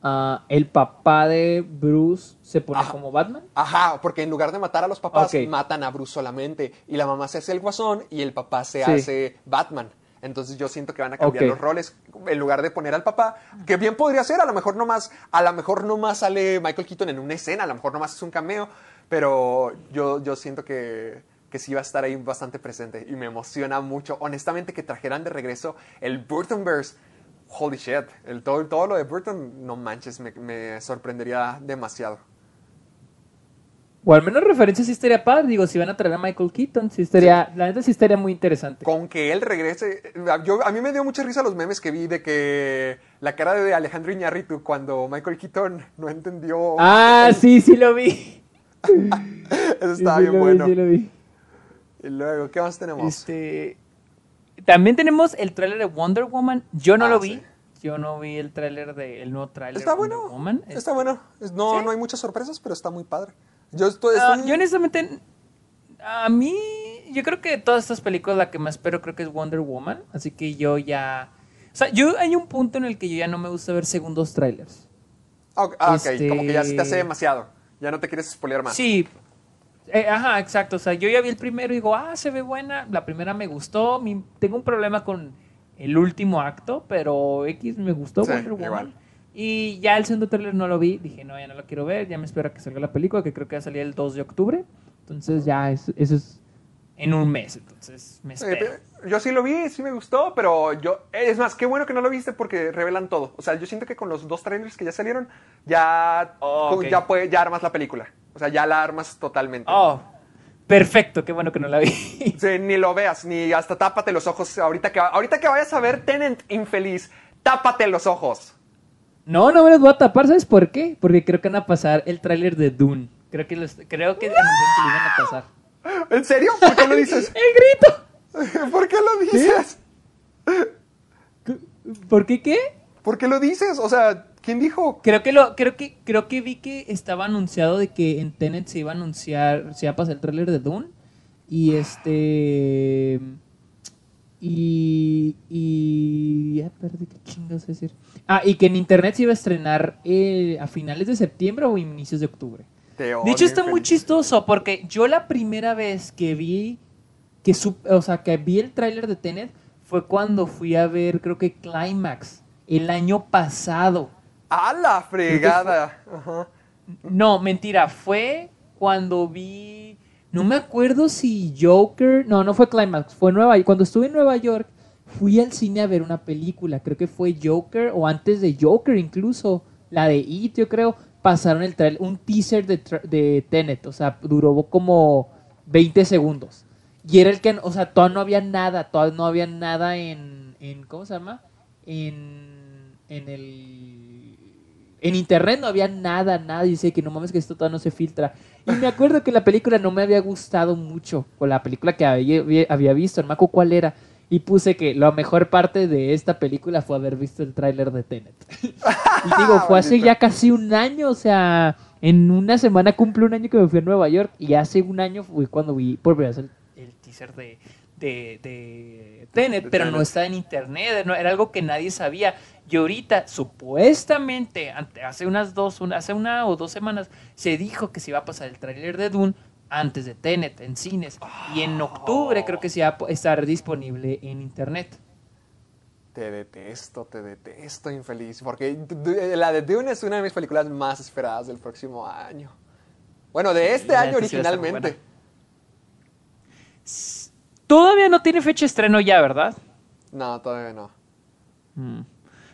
ah, el papá de Bruce se pone Ajá. como Batman. Ajá, porque en lugar de matar a los papás, matan a Bruce solamente. Y la mamá se hace el guasón y el papá se Sí. hace Batman. Entonces yo siento que van a cambiar los roles. En lugar de poner al papá, que bien podría ser, a lo mejor nomás, a lo mejor nomás sale Michael Keaton en una escena, a lo mejor nomás es un cameo, pero yo, yo siento que, que sí va a estar ahí bastante presente. Y me emociona mucho, honestamente, que trajeran de regreso el Burtonverse. Holy shit, el, todo, todo lo de Burton, no manches, me, me sorprendería demasiado. O al menos referencia sí estaría padre. Digo, si van a traer a Michael Keaton, sí estaría, la neta sí estaría muy interesante. con que él regrese. Yo, a mí me dio mucha risa los memes que vi de que la cara de Alejandro Iñárritu cuando Michael Keaton no entendió. Ah, sí, sí lo vi. Eso estaba Sí, bien sí lo vi, bueno. sí lo vi. Y luego, ¿qué más tenemos? Este, también tenemos el tráiler de Wonder Woman. Yo no Ah, lo vi. sí. Yo no vi el tráiler de el nuevo tráiler está de Wonder bueno. Woman. Está bueno. Es- No, ¿Sí? no hay muchas sorpresas, pero está muy padre. Yo estoy. Ah, yo honestamente, a mí, yo creo que de todas estas películas la que más espero creo que es Wonder Woman. Así que yo ya... O sea, yo hay un punto en el que yo ya no me gusta ver segundos trailers. Ah, ok, ah, ok, este- como que ya se te hace demasiado. Ya no te quieres spoilear más. Sí. Eh, ajá, exacto. O sea, yo ya vi el primero y digo, ah, se ve buena. La primera me gustó. Mi- tengo un problema con el último acto, pero X me gustó Sí, Wonder Woman. igual. Y ya el segundo trailer no lo vi. Dije, no, ya no lo quiero ver. Ya me espero a que salga la película, que creo que va a salir el 2 de octubre. Entonces ya es- eso es en un mes. Entonces me espero. Eh, Yo sí lo vi, sí me gustó, pero yo. Es más, qué bueno que no lo viste porque revelan todo. O sea, yo siento que con los dos trailers que ya salieron, ya, Oh, ok. ya, puede- ya armas la película. O sea, ya la armas totalmente. Oh, perfecto. Qué bueno que no la vi. Sí, ni lo veas, ni hasta tápate los ojos. Ahorita que, ahorita que vayas a ver Tenant infeliz, tápate los ojos. No, no me los voy a tapar, ¿sabes por qué? Porque creo que van a pasar el tráiler de Dune. Creo que, los- creo que que lo iban a pasar. ¿En serio? ¿Por qué lo dices? ¡El grito! ¿Por qué lo dices? ¿Por qué qué? ¿Por qué lo dices? O sea, ¿quién dijo? Creo que lo, creo que, creo que vi que estaba anunciado de que en Tenet se iba a anunciar, se iba a pasar el tráiler de Dune. Y este. Y. Y. Ya perdí qué chingados decir. Ah, y que en internet se iba a estrenar eh, a finales de septiembre o inicios de octubre. Te De hecho, está muy chistoso porque yo la primera vez que vi que sup- o sea, que vi el tráiler de Tenet fue cuando fui a ver, creo que Climax el año pasado. ¡A la fregada! No, mentira, fue cuando vi no me acuerdo si Joker, no, no fue Climax, fue Nueva York. Cuando estuve en Nueva York, fui al cine a ver una película, creo que fue Joker o antes de Joker incluso, la de It, yo creo, pasaron el trailer, un teaser de, de Tenet, o sea, duró como 20 segundos. Y era el que, o sea, todavía no había nada, todavía no había nada en, en ¿cómo se llama? En, en el, en internet no había nada, nada. Y dice que no mames que esto todavía no se filtra. Y me acuerdo que la película no me había gustado mucho. O la película que había, había visto, no me acuerdo cuál era. Y puse que la mejor parte de esta película fue haber visto el tráiler de Tenet. y digo, fue hace ya casi un año, o sea, en una semana cumple un año que me fui a Nueva York. Y hace un año fue cuando vi por primera vez el, el teaser de, de, de Tenet, pero no estaba en internet, no, era algo que nadie sabía. Y ahorita, supuestamente, ante- hace unas dos, hace una o dos semanas, se dijo que se iba a pasar el tráiler de Dune antes de Tenet en cines. Y en octubre creo que se va a estar disponible en internet. Te detesto, te detesto, infeliz. Porque la de Dune es una de mis películas más esperadas del próximo año. Bueno, de este año neta sí Todavía no tiene fecha de estreno ya, ¿verdad? No, todavía no.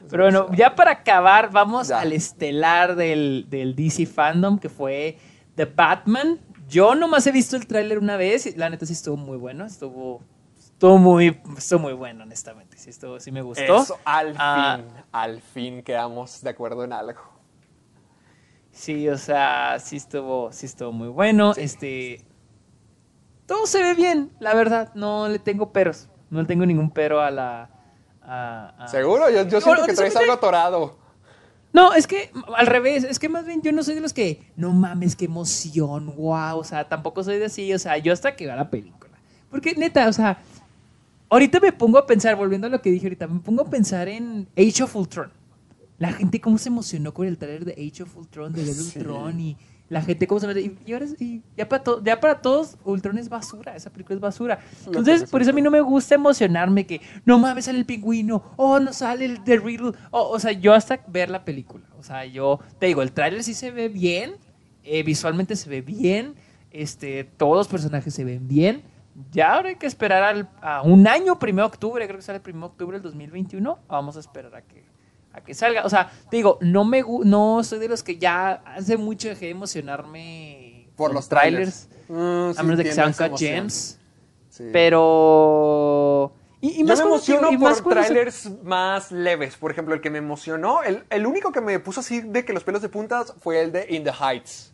Pero bueno, ya para acabar, vamos Ya. al estelar del, del DC Fandom, que fue The Batman. Yo nomás he visto el tráiler una vez, y la neta sí estuvo muy bueno, estuvo, estuvo, muy, estuvo muy bueno, honestamente, sí, estuvo, sí me gustó. Eso, al Ah, fin, al fin quedamos de acuerdo en algo. Sí, o sea, sí estuvo, sí estuvo muy bueno, este... Todo se ve bien, la verdad, no le tengo peros, no le tengo ningún pero a la... a- a- ¿Seguro? Yo, yo siento que traes algo atorado. No, es que al revés, es que más bien yo no soy de los que, no mames, qué emoción, wow, o sea, tampoco soy de así, o sea, yo hasta que vea la película. Porque neta, o sea, ahorita me pongo a pensar, volviendo a lo que dije ahorita, me pongo a pensar en Age of Ultron. La gente cómo se emocionó con el trailer de Age of Ultron, de Sí. Ultron y la gente cómo se mete. Y, y ahora sí, ya para, to- ya para todos, Ultron es basura, esa película es basura. Entonces, que por eso a mí no me gusta emocionarme que no mames, sale el pingüino, oh, no sale el The Riddle. Oh, o sea, yo hasta ver la película. O sea, yo te digo, el tráiler sí se ve bien, eh, visualmente se ve bien, este, todos los personajes se ven bien. Ya ahora hay que esperar al, a un año, primero de octubre, creo que sale el primero de octubre del 2021. Vamos a esperar a que, a que salga. O sea, te digo, no me gu- no soy de los que ya hace mucho dejé de emocionarme Por los trailers. Mm, a sí menos de que sean cut gems. Sí. Pero. Y, y Yo más me emociono y más por se- trailers más leves. Por ejemplo, el que me emocionó, el, el único que me puso así de que los pelos de puntas fue el de In the Heights.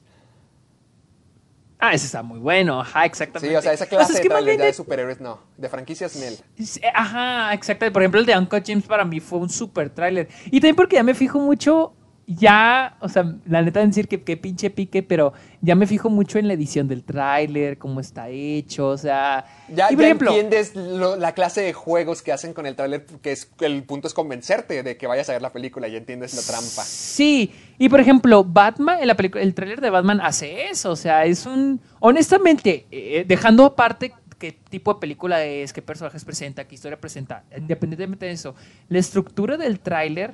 Ah, ese está muy bueno. Ajá, exactamente. Sí, o sea, esa O clase sea, es de que ya de de- superhéroes no. De franquicias. Sí, Ajá, exacto. Por ejemplo, el de Uncut James para mí fue un super tráiler. Y también porque ya me fijo mucho, ya, o sea, la neta de decir que, que pinche pique, pero ya me fijo mucho en la edición del tráiler, cómo está hecho, o sea... Ya, y por ya ejemplo, entiendes lo- la clase de juegos que hacen con el tráiler, que es el punto es convencerte de que vayas a ver la película y entiendes la trampa. Sí, y por ejemplo, Batman, en la película, el tráiler de Batman hace eso, o sea, es un... Honestamente, eh, dejando aparte qué tipo de película es, qué personajes presenta, qué historia presenta, independientemente de eso, la estructura del tráiler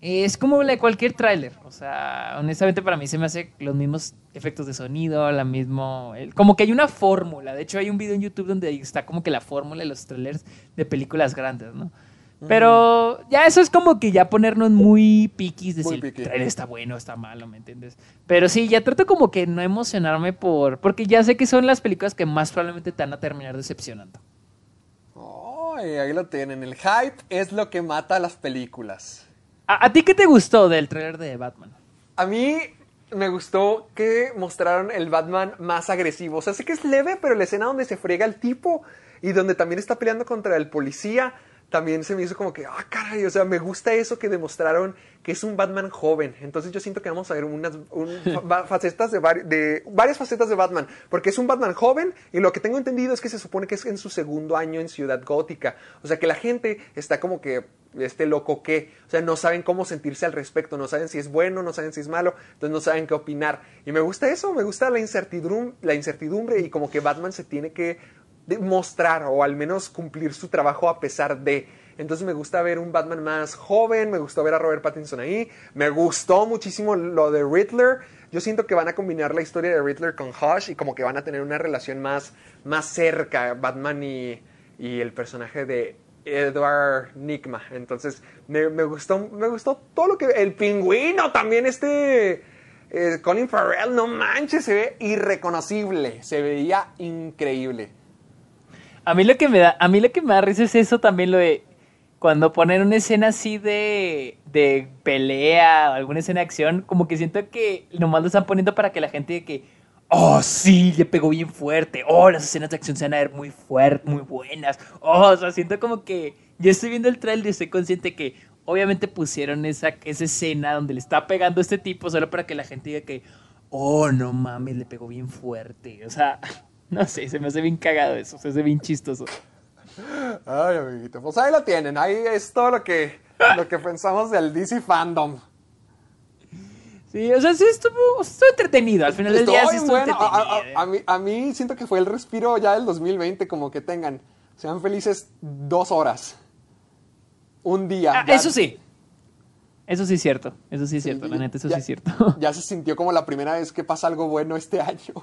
Es como la de cualquier tráiler. O sea, honestamente para mí se me hace los mismos efectos de sonido, la mismo... como que hay una fórmula. De hecho, hay un video en YouTube donde está como que la fórmula de los trailers de películas grandes, ¿no? Pero ya eso es como que ya ponernos muy piquis de Muy si el está bueno o está malo, ¿me entiendes? Pero sí, ya trato como que no emocionarme por... Porque ya sé que son las películas que más probablemente te van a terminar decepcionando. Ay, ahí lo tienen. El hype es lo que mata a las películas. ¿A, ti qué te gustó del trailer de Batman? A mí me gustó que mostraron el Batman más agresivo. O sea, sé que es leve, pero la escena donde se friega el tipo y donde también está peleando contra el policía, también se me hizo como que, ah, caray, o sea, me gusta eso que demostraron que es un Batman joven. Entonces yo siento que vamos a ver unas un- fa- facetas de, de- varias facetas de Batman, porque es un Batman joven y lo que tengo entendido es que se supone que es en su segundo año en Ciudad Gótica. O sea, que la gente está como que este loco que, o sea, no saben cómo sentirse al respecto, no saben si es bueno, no saben si es malo, entonces no saben qué opinar. Y me gusta eso, me gusta la incertidumbre, la incertidumbre y como que Batman se tiene que demostrar o al menos cumplir su trabajo a pesar de. Entonces me gusta ver un Batman más joven, me gustó ver a Robert Pattinson ahí, me gustó muchísimo lo de Riddler. Yo siento que van a combinar la historia de Riddler con Hush y como que van a tener una relación más, más cerca, Batman y, y el personaje de Edward Nigma. Entonces me, gustó, me gustó todo lo que... El pingüino también, este... eh, Colin Farrell, no manches, se ve irreconocible, se veía increíble. A mí lo que me da, a mí lo que me da risa es eso también lo de cuando ponen una escena así de, de pelea alguna escena de acción, como que siento que nomás lo están poniendo para que la gente que, oh sí, le pegó bien fuerte, oh las escenas de acción se van a ver muy fuertes, muy buenas, oh, o sea, siento como que yo estoy viendo el trailer y estoy consciente que obviamente pusieron esa, esa escena donde le está pegando este tipo solo para que la gente diga que, oh no mames, le pegó bien fuerte, o sea, no sé, se me hace bien cagado eso, se hace bien chistoso. Ay, amiguito, pues ahí lo tienen, ahí es todo lo que, lo que pensamos del DC Fandom. Sí, o sea, sí estuvo, estuvo entretenido. Al final del día sí estuvo bueno. A, a- entretenido. a mí, a mí siento que fue el respiro ya del 2020, como que tengan, sean felices dos horas, un día. Ah, eso sí. Eso sí es cierto. Eso sí es cierto. La neta, eso ya- sí es cierto. Ya se sintió como la primera vez que pasa algo bueno este año.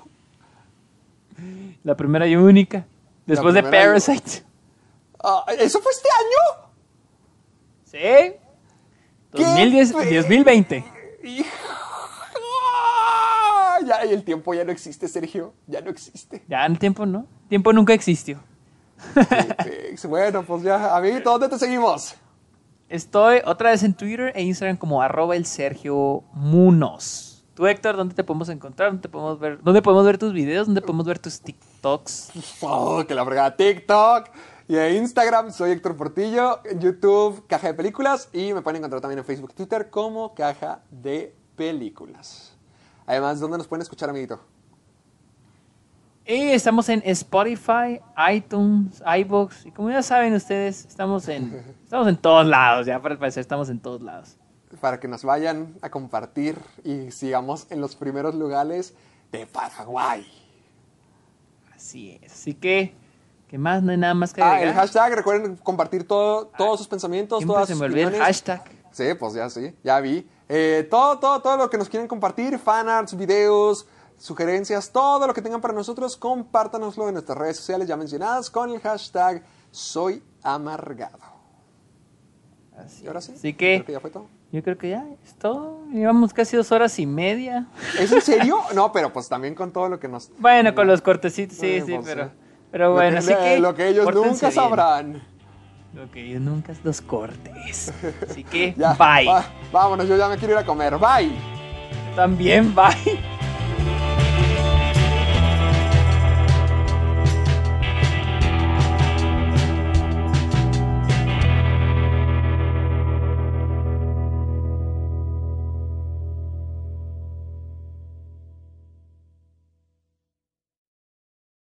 La primera y única. Después de Parasite. Ah, ¿Eso fue este año? Sí. ¿Qué 2010, fe- 2020. Hijo. Ya, y el tiempo ya no existe, Sergio. Ya no existe. Ya el tiempo no. Tiempo nunca existió. Bueno, pues ya, amiguito, ¿dónde te seguimos? Estoy otra vez en Twitter e Instagram como arroba el Sergio Munoz. Tú, Héctor, ¿dónde te podemos encontrar? ¿Dónde podemos ver, dónde podemos ver tus videos? ¿Dónde podemos ver tus TikToks? Oh, que la fregada TikTok y en Instagram soy Héctor Portillo, en YouTube Caja de Películas y me pueden encontrar también en Facebook, Twitter como Caja de Películas. Además, ¿dónde nos pueden escuchar, amiguito? Y estamos en Spotify, iTunes, iBox. Y como ya saben ustedes, estamos en, estamos en todos lados. Ya para parecer, estamos en todos lados. Para que nos vayan a compartir y sigamos en los primeros lugares de Paraguay. Así es. Así que, ¿qué más? No hay nada más que Ah, agregar. el hashtag, recuerden compartir todo, todos sus pensamientos, todas se sus me olvida el hashtag. Sí, pues ya sí, ya vi. Eh, todo, todo, todo lo que nos quieren compartir, fanarts, videos, sugerencias, todo lo que tengan para nosotros, compártanoslo en nuestras redes sociales ya mencionadas con el hashtag Soy Amargado. Así, ¿Y ahora sí? Así que, Creo que ya fue todo. yo creo que ya es todo. Llevamos casi dos horas y media. ¿Es en serio? no, pero pues también con todo lo que nos... Bueno, con los cortecitos, sí, Eh, sí, pues, pero, pero Lo bueno, que- así que. Lo que ellos nunca bien. Lo que ellos nunca los cortes. Así que, Ya, bye. va- vámonos, yo ya me quiero ir a comer. Bye. También, bye.